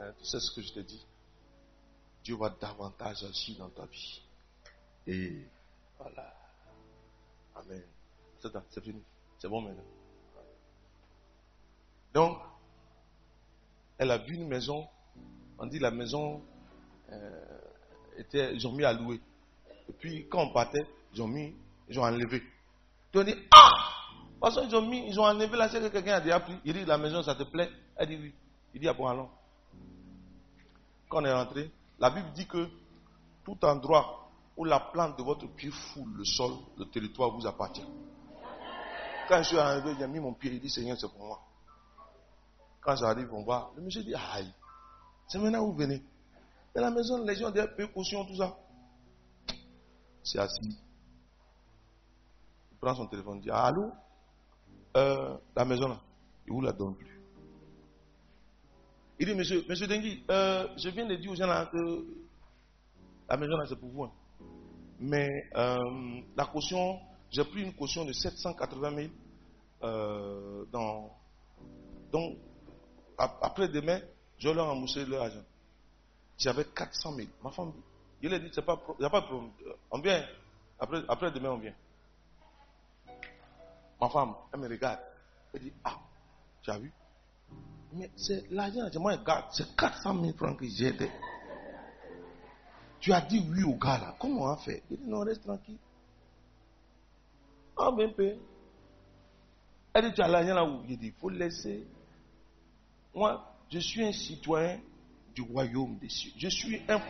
Hein, tu sais ce que je te dis? Dieu va davantage agir dans ta vie. Et voilà. Amen. C'est fini. C'est bon maintenant. Donc, elle a vu une maison. On dit la maison euh, était, ils ont mis à louer. Et puis quand on partait, ils ont mis, ils ont enlevé. Puis on dit, ah Parce qu'ils ont mis, ils ont enlevé là, c'est que quelqu'un a déjà pris. Il dit, la maison, ça te plaît? Elle dit oui. Il dit, ah bon, allons. Quand on est rentré, la Bible dit que tout endroit où la plante de votre pied foule le sol, le territoire vous appartient. Quand je suis arrivé, j'ai mis mon pied, il dit Seigneur, c'est pour moi. Quand j'arrive, on va. Le monsieur dit Aïe, c'est maintenant où vous venez. Mais la maison, les gens des précautions, tout ça. C'est assis. Il prend son téléphone, il dit Allô? Euh, La maison là, il vous la donne plus. Il dit, monsieur, monsieur euh, je viens de dire aux gens là que La maison là, c'est pour vous. hein. Mais euh, la caution, j'ai pris une caution de 780 000. euh, dans, donc, ap- après demain, je leur remboursé leur argent. J'avais 400 000. Ma femme, il a dit, il n'y a pas de problème. On vient. Après, après demain, on vient. Ma femme, elle me regarde. Elle dit, ah, tu as vu? Mais c'est l'argent, regarde. C'est 400 000 francs que j'ai. Tu as dit oui au gars là. Comment on a fait? Il dit, non, reste tranquille. Ah, ben, peu. Elle dit, tu as l'argent là où? Il dit, il faut laisser. Moi, je suis un citoyen du royaume des cieux. Je suis un,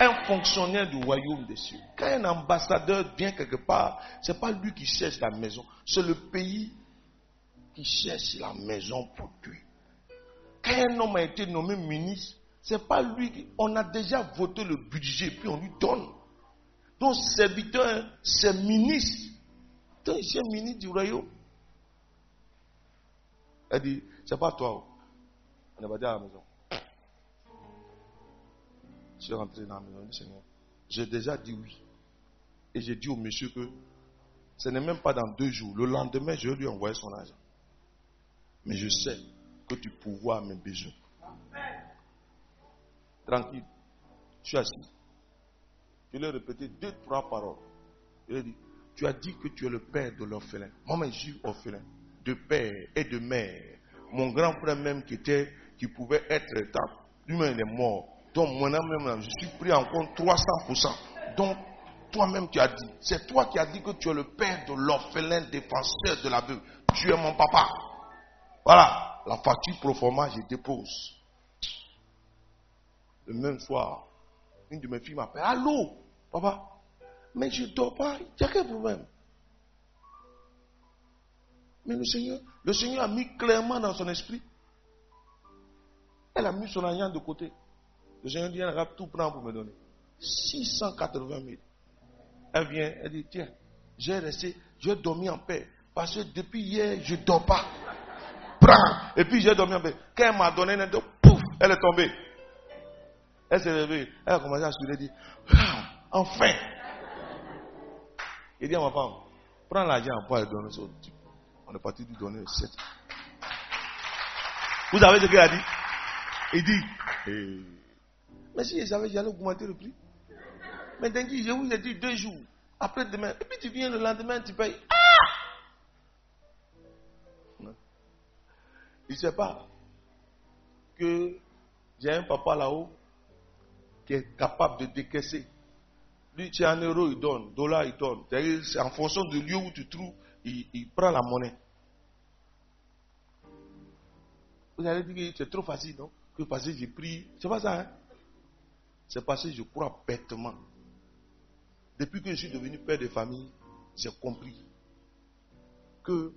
un fonctionnaire du royaume des cieux. Quand un ambassadeur vient quelque part, ce n'est pas lui qui cherche la maison, c'est le pays qui cherche la maison pour lui. Un homme a été nommé ministre, ce n'est pas lui. On a déjà voté le budget, puis on lui donne. Donc, serviteur, c'est ministre. Donc, c'est ministre du royaume. Elle dit, c'est pas toi. On est parti à la maison. Je suis rentré dans la maison. Dis, Seigneur, j'ai déjà dit oui. Et j'ai dit au monsieur que ce n'est même pas dans deux jours. Le lendemain, je lui envoyer son argent. Mais je sais que tu pourvois mes besoins. Tranquille. Je suis assis. Je lui ai répété deux, trois paroles. Je lui ai dit, tu as dit que tu es le père de l'orphelin. Moi, je suis orphelin. De père et de mère. Mon grand frère même qui était, qui pouvait être état, lui-même il est mort. Donc, moi même, je suis pris en compte 300%. Donc, toi-même tu as dit, c'est toi qui as dit que tu es le père de l'orphelin défenseur de la veuve. Tu es mon papa. Voilà, la facture pro forma, je dépose. Le même soir, une de mes filles m'appelle. Allô, papa, mais je ne dors pas, il y a quel problème? Mais le Seigneur, le Seigneur a mis clairement dans son esprit. Elle a mis son argent de côté. Le Seigneur dit, elle va tout prendre pour me donner. 680 000. Elle vient, elle dit, tiens, j'ai resté, j'ai dormi en paix. Parce que depuis hier, je ne dors pas. Et puis j'ai dormi en paix. Quand elle m'a donné un pouf, elle est tombée. Elle s'est levée, elle a commencé à sourire, dit, ah, enfin. Il dit à ma femme, prends l'argent pour aller donner au type. On est parti lui donner 7. Vous savez ce qu'il a dit? Il dit, eh, mais si je savais, j'allais augmenter le prix. Mais t'inquiète, je vous ai dit deux jours. Après demain. Et puis tu viens le lendemain, tu payes. Il ne sait pas que j'ai un papa là-haut qui est capable de décaisser. Lui, tu as un euro, il donne. Dollar, il donne. C'est en fonction du lieu où tu trouves, il, il prend la monnaie. Vous allez dire que c'est trop facile, non? Que parce que j'ai pris. C'est pas ça, hein? C'est parce que je crois bêtement. Depuis que je suis devenu père de famille, j'ai compris que,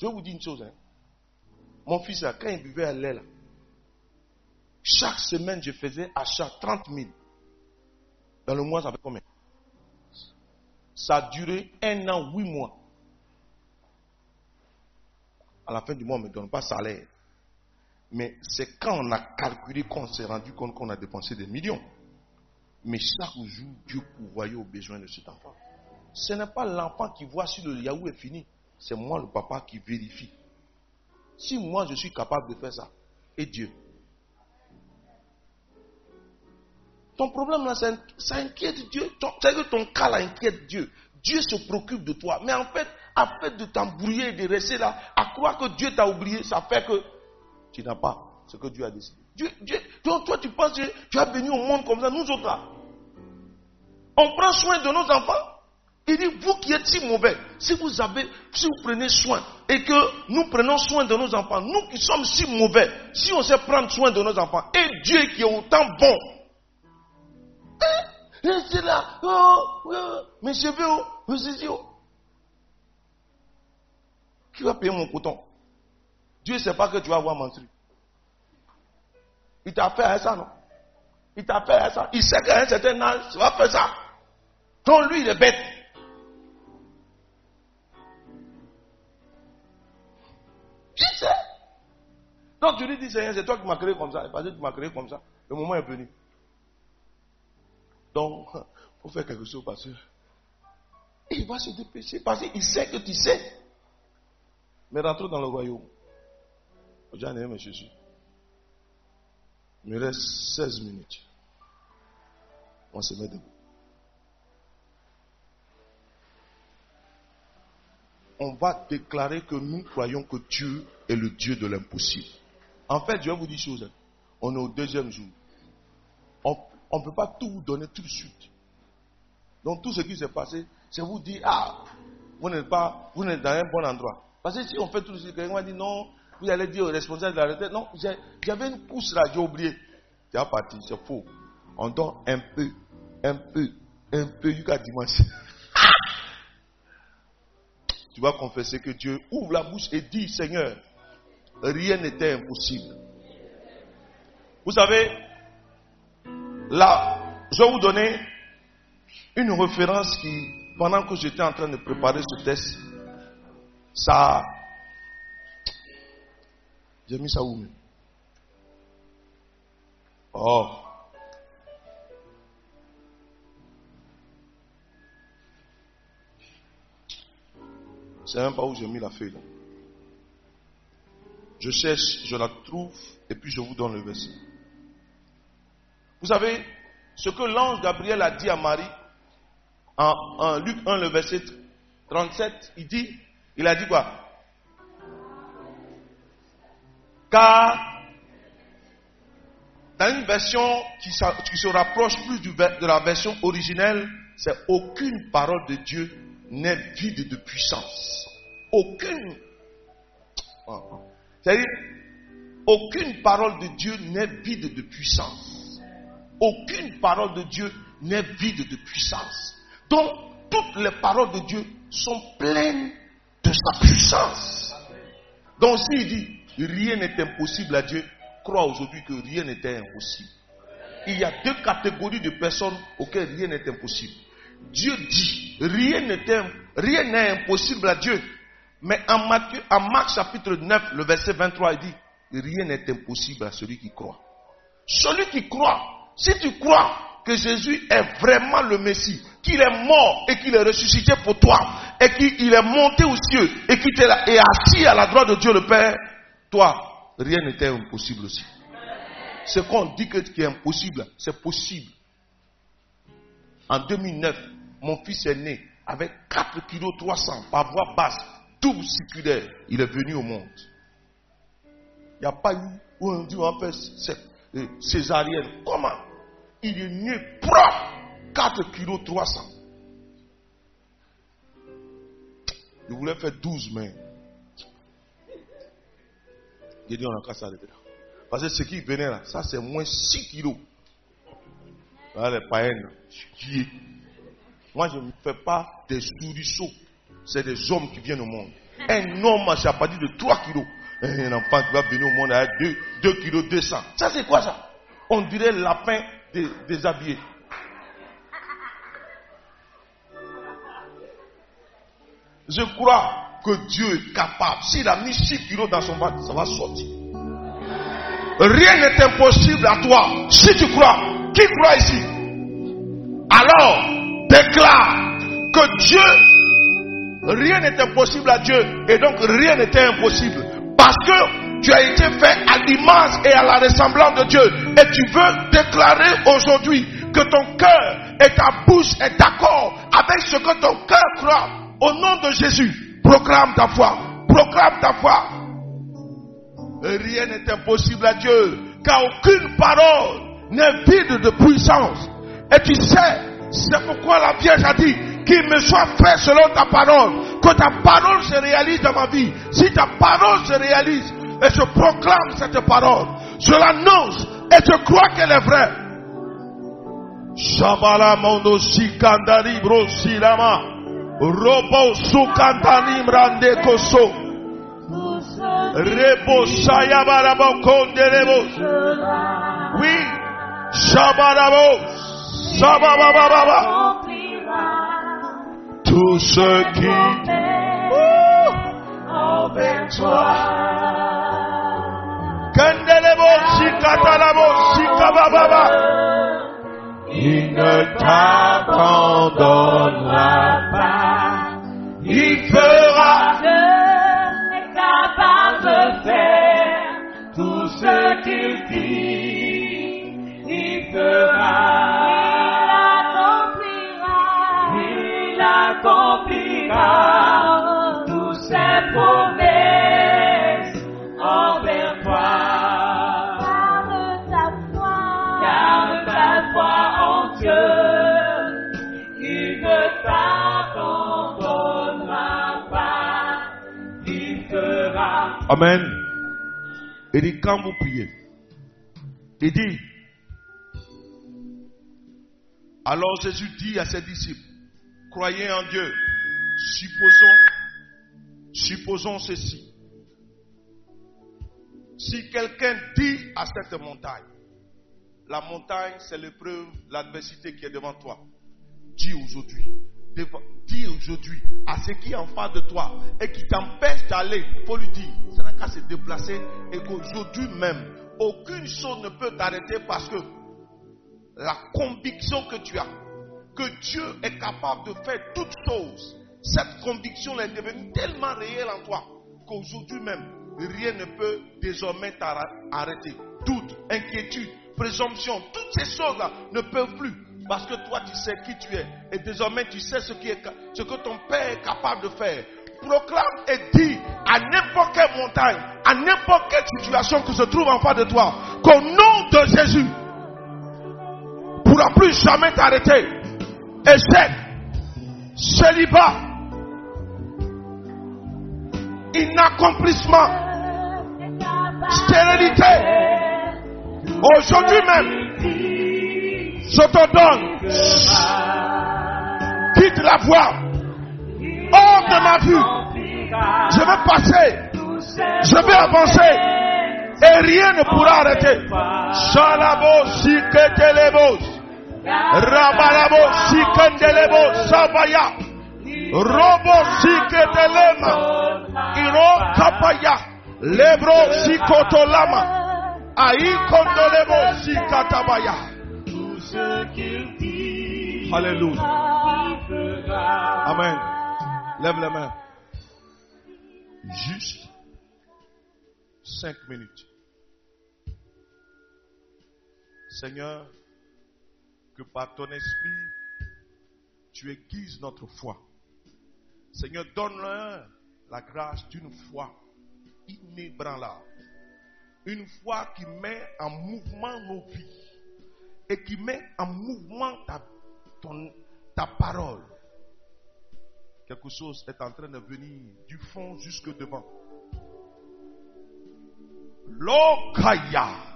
je vous dire une chose, hein. Mon fils, là, quand il buvait à lait, là, chaque semaine, je faisais achat 30 000. Dans le mois, ça fait combien? Ça a duré un an, huit mois. À la fin du mois, on ne me donne pas salaire. Mais c'est quand on a calculé qu'on s'est rendu compte qu'on a dépensé des millions. Mais chaque jour, Dieu pourvoyait aux besoins de cet enfant. Ce n'est pas l'enfant qui voit si le Yahoo est fini. C'est moi, le papa, qui vérifie. Si moi, je suis capable de faire ça, et Dieu. Ton problème là, ça, inquiète Dieu. C'est que ton cas là inquiète Dieu. Dieu se préoccupe de toi. Mais en fait, à fait de t'embrouiller et de rester là, à croire que Dieu t'a oublié, ça fait que tu n'as pas ce que Dieu a décidé. Dieu, donc toi, tu penses que tu as béni au monde comme ça, nous autres là. On prend soin de nos enfants. Il dit, vous qui êtes si mauvais, si vous avez, si vous prenez soin et que nous prenons soin de nos enfants, nous qui sommes si mauvais, si on sait prendre soin de nos enfants, et Dieu qui est autant bon, Hein? Et c'est là, oh, oh, mes cheveux, oh, oh. Qui va payer mon coton? Dieu ne sait pas que tu vas avoir menstrué. Il t'a fait à ça, non? Il t'a fait à ça. Il sait qu'à un certain âge, tu vas faire ça. Donc lui, il est bête. Donc tu lui dis, Seigneur, c'est toi qui m'as créé comme ça. Parce que tu m'as créé comme ça. Le moment est venu. Donc, [LAUGHS] il faut faire quelque chose, pasteur. Et il va se dépêcher parce qu'il sait que tu sais. Mais rentrons dans le royaume. J'en ai Jésus. Il me reste 16 minutes. On se met debout. On va déclarer que nous croyons que Dieu est le Dieu de l'impossible. En fait, je vais vous dire une chose. On est au deuxième jour. On ne peut pas tout vous donner tout de suite. Donc tout ce qui s'est passé, c'est vous dire, ah, vous n'êtes pas, vous n'êtes dans un bon endroit. Parce que si on fait tout de suite, quelqu'un va dire, non, vous allez dire au responsable de la retraite, non, j'avais une pousse là, j'ai oublié. C'est parti, c'est faux. On donne un peu, un peu, un peu jusqu'à dimanche. [LAUGHS] tu vas confesser que Dieu ouvre la bouche et dit, Seigneur, rien n'était impossible. Vous savez, là, je vais vous donner une référence qui, pendant que j'étais en train de préparer ce test, ça. J'ai mis ça où Oh. C'est même pas où j'ai mis la feuille. Je cherche, je la trouve, et puis je vous donne le verset. Vous savez, ce que l'ange Gabriel a dit à Marie, en, Luc 1, le verset 37, il dit, il a dit quoi? Car, dans une version qui, se rapproche plus de la version originelle, c'est aucune parole de Dieu n'est vide de puissance. Aucune. Ah, ah. C'est-à-dire, aucune parole de Dieu n'est vide de puissance. Aucune parole de Dieu n'est vide de puissance. Donc, toutes les paroles de Dieu sont pleines de sa puissance. Donc, s'il dit rien n'est impossible à Dieu, crois aujourd'hui que rien n'était impossible. Il y a deux catégories de personnes auxquelles rien n'est impossible. Dieu dit rien n'est impossible à Dieu. Mais en, Matthieu- en Marc chapitre 9, le verset 23, il dit rien n'est impossible à celui qui croit. Celui qui croit, si tu crois que Jésus est vraiment le Messie, qu'il est mort et qu'il est ressuscité pour toi, et qu'il est monté aux cieux et qu'il est assis à la droite de Dieu le Père, toi, rien n'était impossible aussi. Ce qu'on dit que qui est impossible, c'est possible. En 2009, mon fils est né avec 4 kg 300 par voie basse, double circulaire. Il est venu au monde. Il n'y a pas eu où on dit on va faire euh, césarienne. Comment? Il est né propre. 4 kg 300. Je voulais faire 12, mais. J'ai dit on a qu'à s'arrêter là. Parce que ce qui venait là, ça c'est moins 6 kilos. Là, les païens. Moi, je ne fais pas des souriceaux. C'est des hommes qui viennent au monde. Un homme, c'est à partir de 3 kilos. Un enfant qui va venir au monde avec 2, 2 kilos 200. Ça, c'est quoi ça? On dirait lapin dé- déshabillé. Je crois que Dieu est capable. S'il a mis 6 kilos dans son ventre, ça va sortir. Rien n'est impossible à toi. Si tu crois, qui croit ici? Alors, déclare que Dieu, rien n'est impossible à Dieu. Et donc, rien n'était impossible. Parce que tu as été fait à l'image et à la ressemblance de Dieu. Et tu veux déclarer aujourd'hui que ton cœur et ta bouche est d'accord avec ce que ton cœur croit. Au nom de Jésus, proclame ta foi. Proclame ta foi. Rien n'est impossible à Dieu, car aucune parole n'est vide de puissance. Et tu sais, c'est pourquoi la Vierge a dit qu'il me soit fait selon ta parole, que ta parole se réalise dans ma vie. Si ta parole se réalise, et je proclame cette parole, je l'annonce et je crois qu'elle est vraie. Shabala mondo sikandari bro silama. Robo sukandani mrande koso. Rebo sayabarabo konderebo. Oui. Shabarabo. Sababababa. Tout ce qui sikatalabo sikabababa. Il ne t'abandonnera pas. Il fera Dieu est capable de faire tout ce qu'il dit. Il fera. Accomplira. Tous ses promesses envers toi. Garde ta foi. Garde ta foi en Dieu. Il ne t'abandonnera pas. Il fera. Amen. Il dit, quand vous priez, il dit, alors Jésus dit à ses disciples, croyez en Dieu, supposons, supposons ceci. Si quelqu'un dit à cette montagne, la montagne c'est l'épreuve, l'adversité qui est devant toi, dis aujourd'hui, dis aujourd'hui à ce qui est en face de toi et qui t'empêche d'aller, faut lui dire, ça n'a qu'à se déplacer et qu'aujourd'hui même, aucune chose ne peut t'arrêter parce que la conviction que tu as, que Dieu est capable de faire toutes choses, cette conviction est devenue tellement réelle en toi qu'aujourd'hui même, rien ne peut désormais t'arrêter. Doute, inquiétude, présomption, toutes ces choses-là ne peuvent plus. Parce que toi, tu sais qui tu es. Et désormais, tu sais ce, qui ce que ton Père est capable de faire. Proclame et dis à n'importe quelle montagne, à n'importe quelle situation qui se trouve en face de toi, qu'au nom de Jésus, pourra plus jamais t'arrêter. Échec, célibat, inaccomplissement, stérilité. Aujourd'hui même, je te donne, quitte la voie, hors de ma vue. Je vais passer, je vais avancer, et rien ne pourra arrêter. Shalabo, siketelebos. Rabalabo sikendelebo sabaya. Robo siketelema. Iro kapaya. Lebro sikotolama. Aïe kondolebo sikatabaya. Alléluia. Amen. Lève les mains. Juste cinq minutes. Seigneur, que par ton esprit, tu aiguises notre foi. Seigneur, donne-leur la grâce d'une foi inébranlable. Une foi qui met en mouvement nos vies et qui met en mouvement ta, ta parole. Quelque chose est en train de venir du fond jusque devant. Lokaya.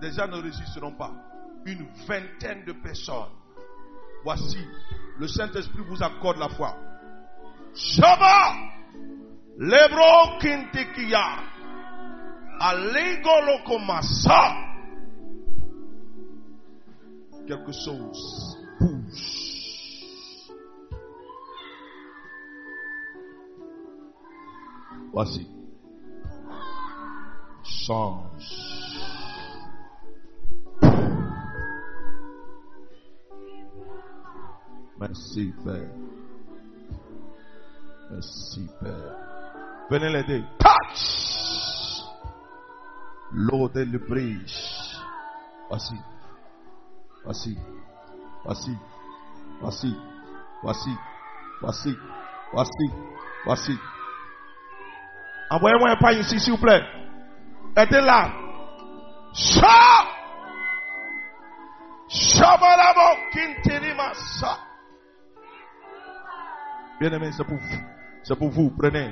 Les gens ne résisteront pas. Une vingtaine de personnes. Voici, le Saint-Esprit vous accorde la foi. Shaba, Lebro Kintikia, Alego Lokomasa. Quelque chose bouge. Voici. Change. Merci, Père. Merci, Père. Venez l'aider. Touch! L'autre le bridge. Voici. Voici. Voici. Voici. Voici. Voici. Voici. Voici. Envoyez-moi un pain ici, s'il vous plaît. Aidez là. Chat! Chabalabo Kintirima Sa. Bien aimé, c'est pour vous. C'est pour vous. Prenez.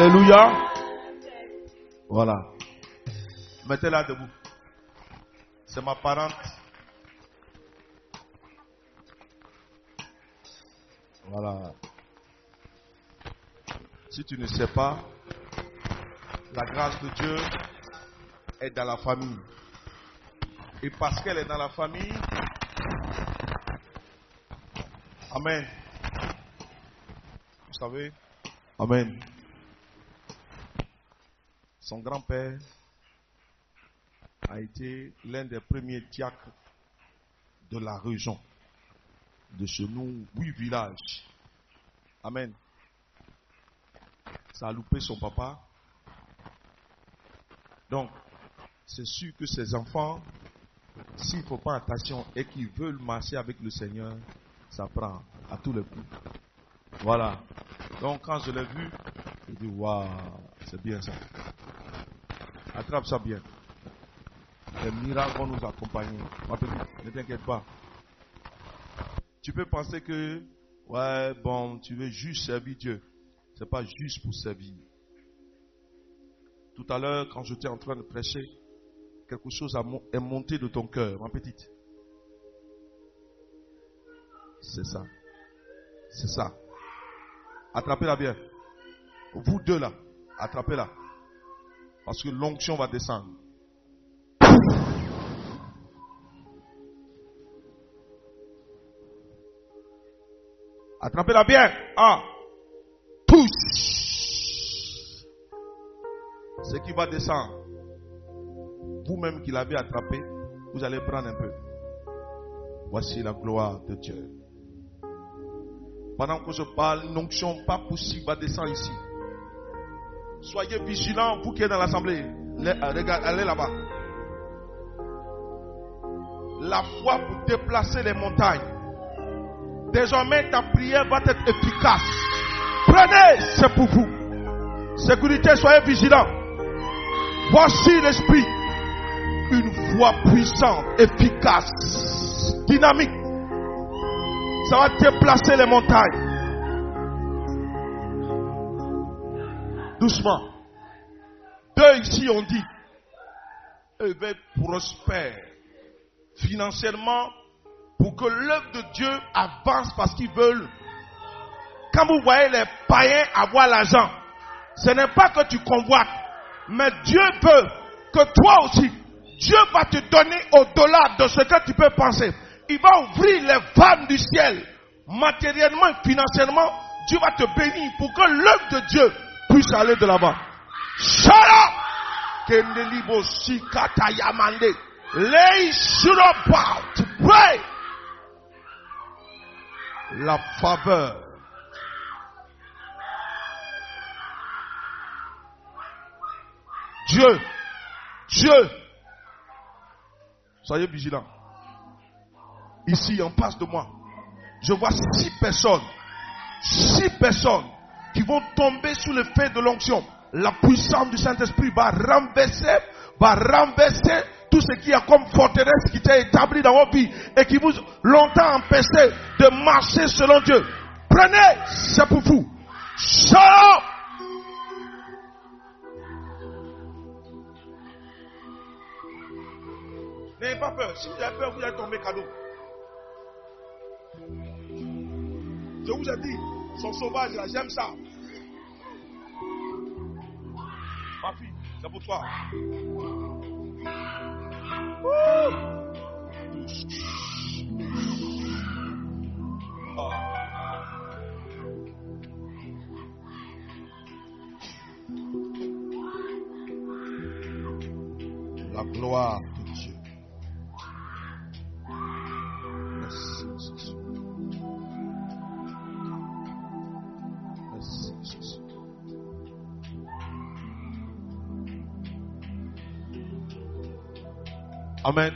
Alléluia. Voilà. Mettez-la debout. C'est ma parente. Voilà. Si tu ne sais pas, la grâce de Dieu est dans la famille. Et parce qu'elle est dans la famille, Amen. Vous savez, Amen. Son grand-père a été l'un des premiers diacres de la région, de chez nous, huit villages. Amen. Ça a loupé son papa. Donc, c'est sûr que ses enfants, s'il ne faut pas attention et qu'ils veulent marcher avec le Seigneur, ça prend à tous les coups. Voilà. Donc, quand je l'ai vu, je dis, waouh, c'est bien ça. Attrape ça bien. Les miracles vont nous accompagner. Ma petite, ne t'inquiète pas. Tu peux penser que, ouais, bon, tu veux juste servir Dieu. Ce n'est pas juste pour servir. Tout à l'heure, quand j'étais en train de prêcher, quelque chose est monté de ton cœur, ma petite. C'est ça. C'est ça. Attrapez-la bien. Vous deux là, attrapez-la. Parce que l'onction va descendre. Attrapez-la bien. Un. Pousse. Ce qui va descendre. Vous-même qui l'avez attrapé, vous allez prendre un peu. Voici la gloire de Dieu. Pendant que je parle, une onction pas possible va descendre ici. Soyez vigilants, vous qui êtes dans l'assemblée. Euh, allez là-bas. La foi pour déplacer les montagnes. Désormais, ta prière va être efficace. Prenez, c'est pour vous. Sécurité, soyez vigilants. Voici l'esprit. Une foi puissante, efficace, dynamique. Ça va déplacer les montagnes. Doucement. Deux ici ont dit, eux veulent prospérer financièrement pour que l'œuvre de Dieu avance parce qu'ils veulent. Quand vous voyez les païens avoir l'argent, ce n'est pas que tu convoites, mais Dieu veut que toi aussi, Dieu va te donner au-delà de ce que tu peux penser. Il va ouvrir les vannes du ciel, matériellement et financièrement. Dieu va te bénir pour que l'œuvre de Dieu puisse aller de l'avant. Shut up! Kendelibo sikata yamande. Lay shut up to pray. La faveur. Dieu, Dieu, soyez vigilants. Ici, en face de moi, je vois six personnes, six personnes qui vont tomber sous le fait de l'onction. La puissance du Saint-Esprit va renverser, va renverser tout ce qui a comme forteresse qui était établi dans vos vies et qui vous longtemps empêché de marcher selon Dieu. Prenez, c'est pour vous. Up! N'ayez pas peur. Si vous avez peur, vous allez tomber cadeau. Je vous ai dit, son sauvage là, j'aime ça. C'est pour toi. Ah. La gloire de Dieu. Merci, Jésus. Merci, Jésus. Amen.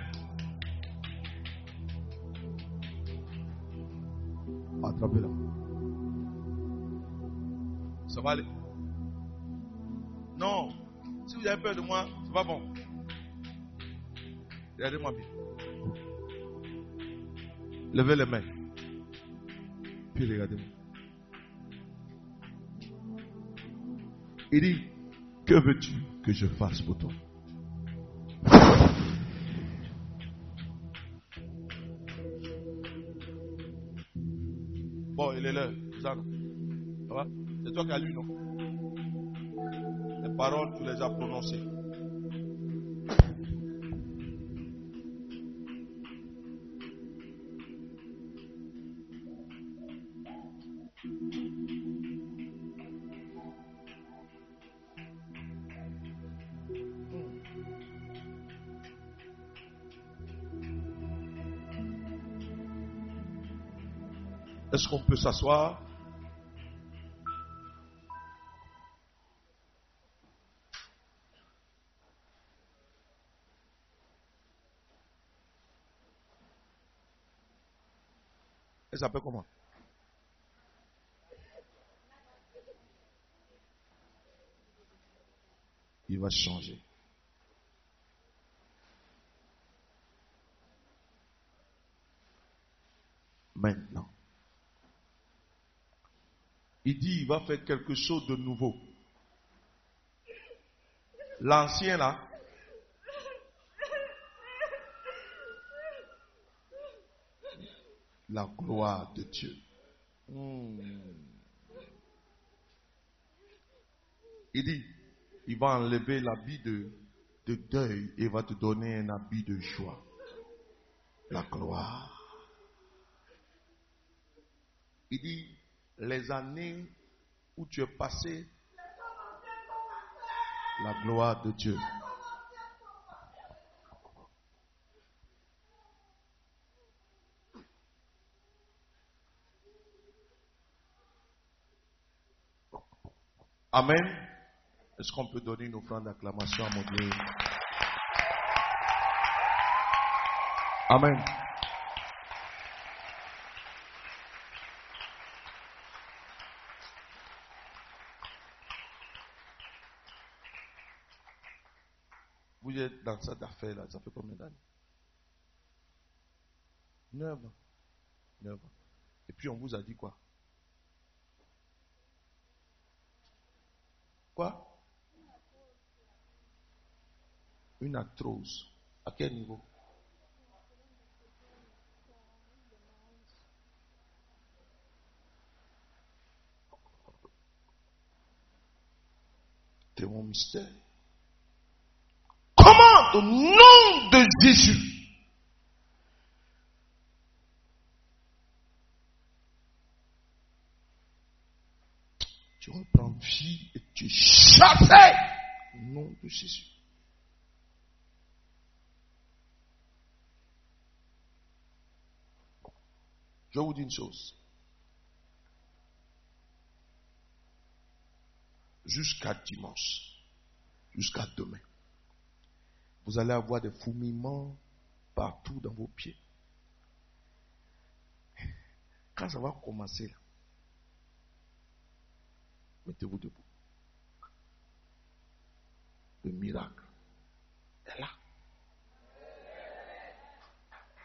Attrapez-la. Ça va aller. Non. Si vous avez peur de moi, c'est pas bon. Regardez-moi bien. Levez les mains. Puis regardez-moi. Il dit, que veux-tu que je fasse pour toi? C'est toi qui as lu, non? Les paroles, tu les as prononcées. Est-ce qu'on peut s'asseoir? Elle s'appelle comment Il va changer. Maintenant. Il dit, il va faire quelque chose de nouveau. L'ancien là, la gloire de Dieu. Il dit, il va enlever l'habit de deuil et va te donner un habit de joie. La gloire. Il dit, les années où tu es passé, la gloire de Dieu. Amen. Est-ce qu'on peut donner une offrande d'acclamation à mon Dieu? Amen. Vous dans cette affaire-là, ça fait combien d'années? Neuf ans. Neuf ans. Et puis on vous a dit quoi? Quoi? Une arthrose. À quel niveau? C'est mon mystère. Au nom de Jésus tu reprends vie et tu es chassé au nom de Jésus. Je vous dis une chose. Jusqu'à dimanche, jusqu'à demain, vous allez avoir des fourmillements partout dans vos pieds. Quand ça va commencer, mettez-vous debout. Le miracle est là.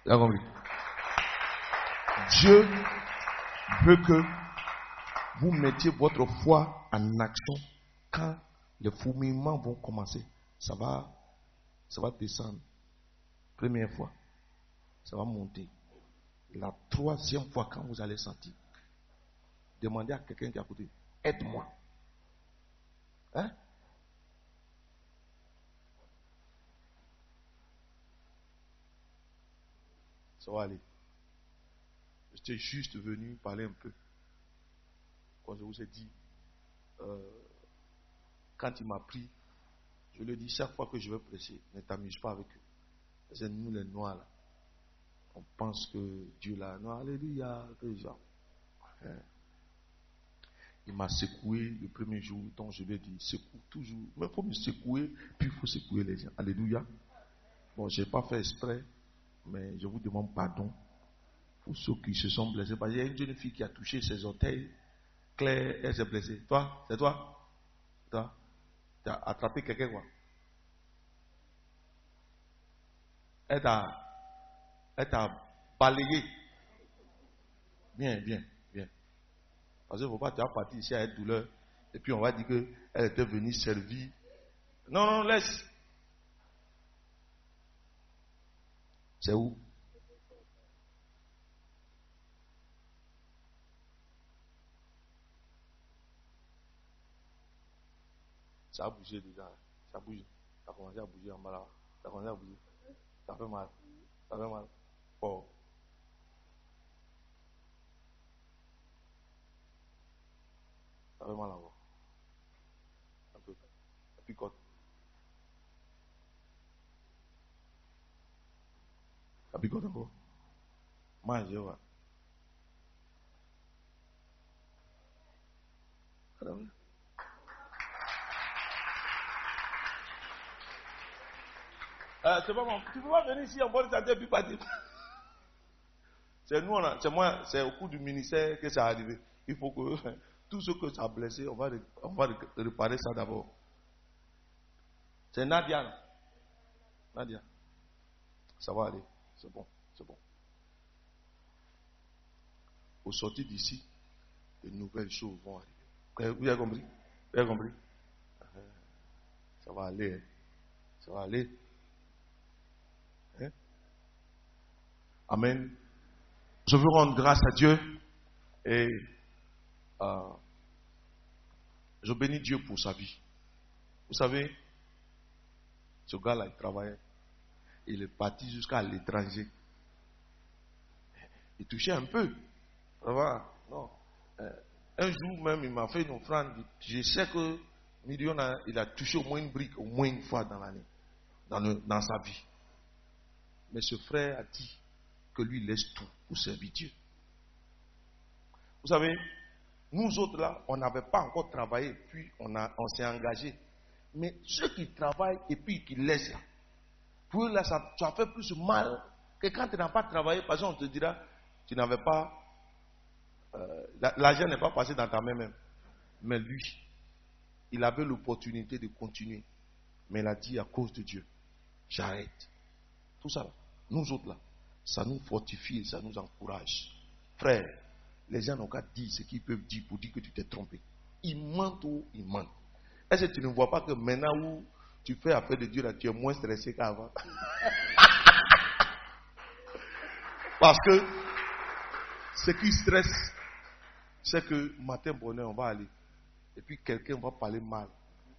Vous avez compris? Dieu veut que vous mettiez votre foi en action quand les fourmillements vont commencer. Ça va, ça va descendre. Première fois, ça va monter. La troisième fois, quand vous allez sentir, demandez à quelqu'un qui est à côté, aide-moi. Hein? Ça va aller. J'étais juste venu parler un peu. Quand je vous ai dit, euh, quand il m'a pris, je ai dit chaque fois que je vais prêcher, ne t'amuse pas avec eux. C'est nous les noirs là. On pense que Dieu là, non, alléluia, genre. Hein? Il m'a secoué le premier jour, donc je lui ai dit, secoue toujours. Mais il faut me secouer, puis il faut secouer les gens. Alléluia. Bon, je n'ai pas fait exprès, mais je vous demande pardon pour ceux qui se sont blessés. Parce qu'il y a une jeune fille qui a touché ses orteils. Claire, elle s'est blessée. Toi, c'est toi? Toi? Tu attrapé quelqu'un, quoi Elle t'a, elle t'a balayé. Bien, bien, bien. Parce qu'il ne faut pas, tu as parti ici être douleur. Et puis on va dire qu'elle était venue servir. Non, non, laisse. C'est où? ça a bougé déjà. Ça bouge. Ça a commencé à bouger en bas là. Ça a commencé à bouger. Ça fait mal. Ça fait mal. Oh. Ça fait mal encore. Un peu. Ça picote. Ça picote encore. Mangez, ouais. Alors, Euh, c'est pas bon. Tu peux pas venir ici en bonne santé et puis partir. [LAUGHS] C'est nous, c'est moi, c'est au cours du ministère que ça est arrivé. Il faut que [LAUGHS] tout ce que ça a blessé, on va, on va ré- réparer ça d'abord. C'est Nadia. Nadia. Ça va aller. C'est bon. C'est bon. Au sortir d'ici, de nouvelles choses vont arriver. Vous avez compris? Vous avez compris? Euh, Ça va aller. hein. Ça va aller. Hein? Amen. Je veux rendre grâce à Dieu et euh, je bénis Dieu pour sa vie. Vous savez, ce gars-là, il travaillait. Il est parti jusqu'à l'étranger. Il touchait un peu. Non. Euh, un jour même, il m'a fait une offrande. Je sais que Million a- il a touché au moins une brique, au moins une fois dans l'année, dans sa vie. Mais ce frère a dit que lui laisse tout pour servir Dieu. Vous savez, nous autres là, on n'avait pas encore travaillé, puis on, a- on s'est engagé. Mais ceux qui travaillent et puis qui laissent là, pour eux là, ça, fait plus mal que quand tu n'as pas travaillé, parce qu'on te dira, tu n'avais pas, euh, la- l'argent n'est pas passé dans ta main même. Mais lui, il avait l'opportunité de continuer. Mais il a dit à cause de Dieu, j'arrête. Tout ça, là, nous autres là, ça nous fortifie ça nous encourage. Frère, les gens n'ont qu'à dire ce qu'ils peuvent dire pour dire que tu t'es trompé. Ils mentent ou ils mentent. Est-ce que tu ne vois pas que maintenant où tu fais affaire de Dieu, là, tu es moins stressé qu'avant? [LAUGHS] Parce que ce qui stresse, c'est que matin bonheur, on va aller. Et puis quelqu'un va parler mal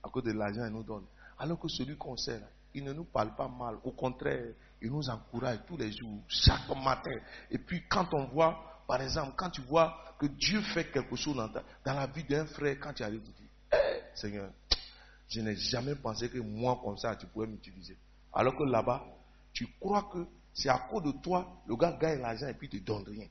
à cause de l'argent qu'il nous donne. Alors que celui qu'on là, il ne nous parle pas mal. Au contraire, il nous encourage tous les jours, chaque matin. Et puis quand on voit, par exemple, quand tu vois que Dieu fait quelque chose dans, la vie d'un frère, quand tu arrives, tu dis, Eh, Seigneur, je n'ai jamais pensé que moi comme ça, tu pouvais m'utiliser. Alors que là-bas, tu crois que c'est à cause de toi, le gars gagne l'argent et puis il te donne rien.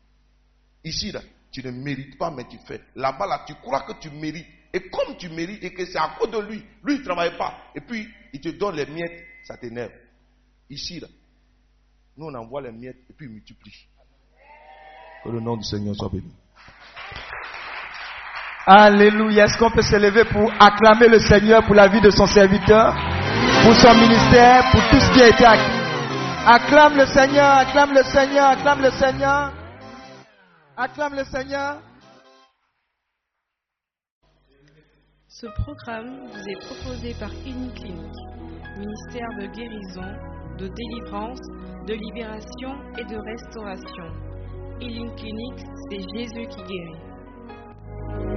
Ici, là, tu ne mérites pas, mais tu fais. Là-bas, là, tu crois que tu mérites. Et comme tu mérites et que c'est à cause de lui, lui, il ne travaille pas. Et puis, il te donne les miettes, ça t'énerve. Ici, là, nous, on envoie les miettes et puis il multiplie. Que le nom du Seigneur soit béni. Alléluia. Est-ce qu'on peut se lever pour acclamer le Seigneur pour la vie de son serviteur, pour son ministère, pour tout ce qui a été acquis Acclame le Seigneur, acclame le Seigneur, acclame le Seigneur. Acclame le Seigneur. Ce programme vous est proposé par Clinique, ministère de guérison, de délivrance, de libération et de restauration. Il Healing Clinic, c'est Jésus qui guérit.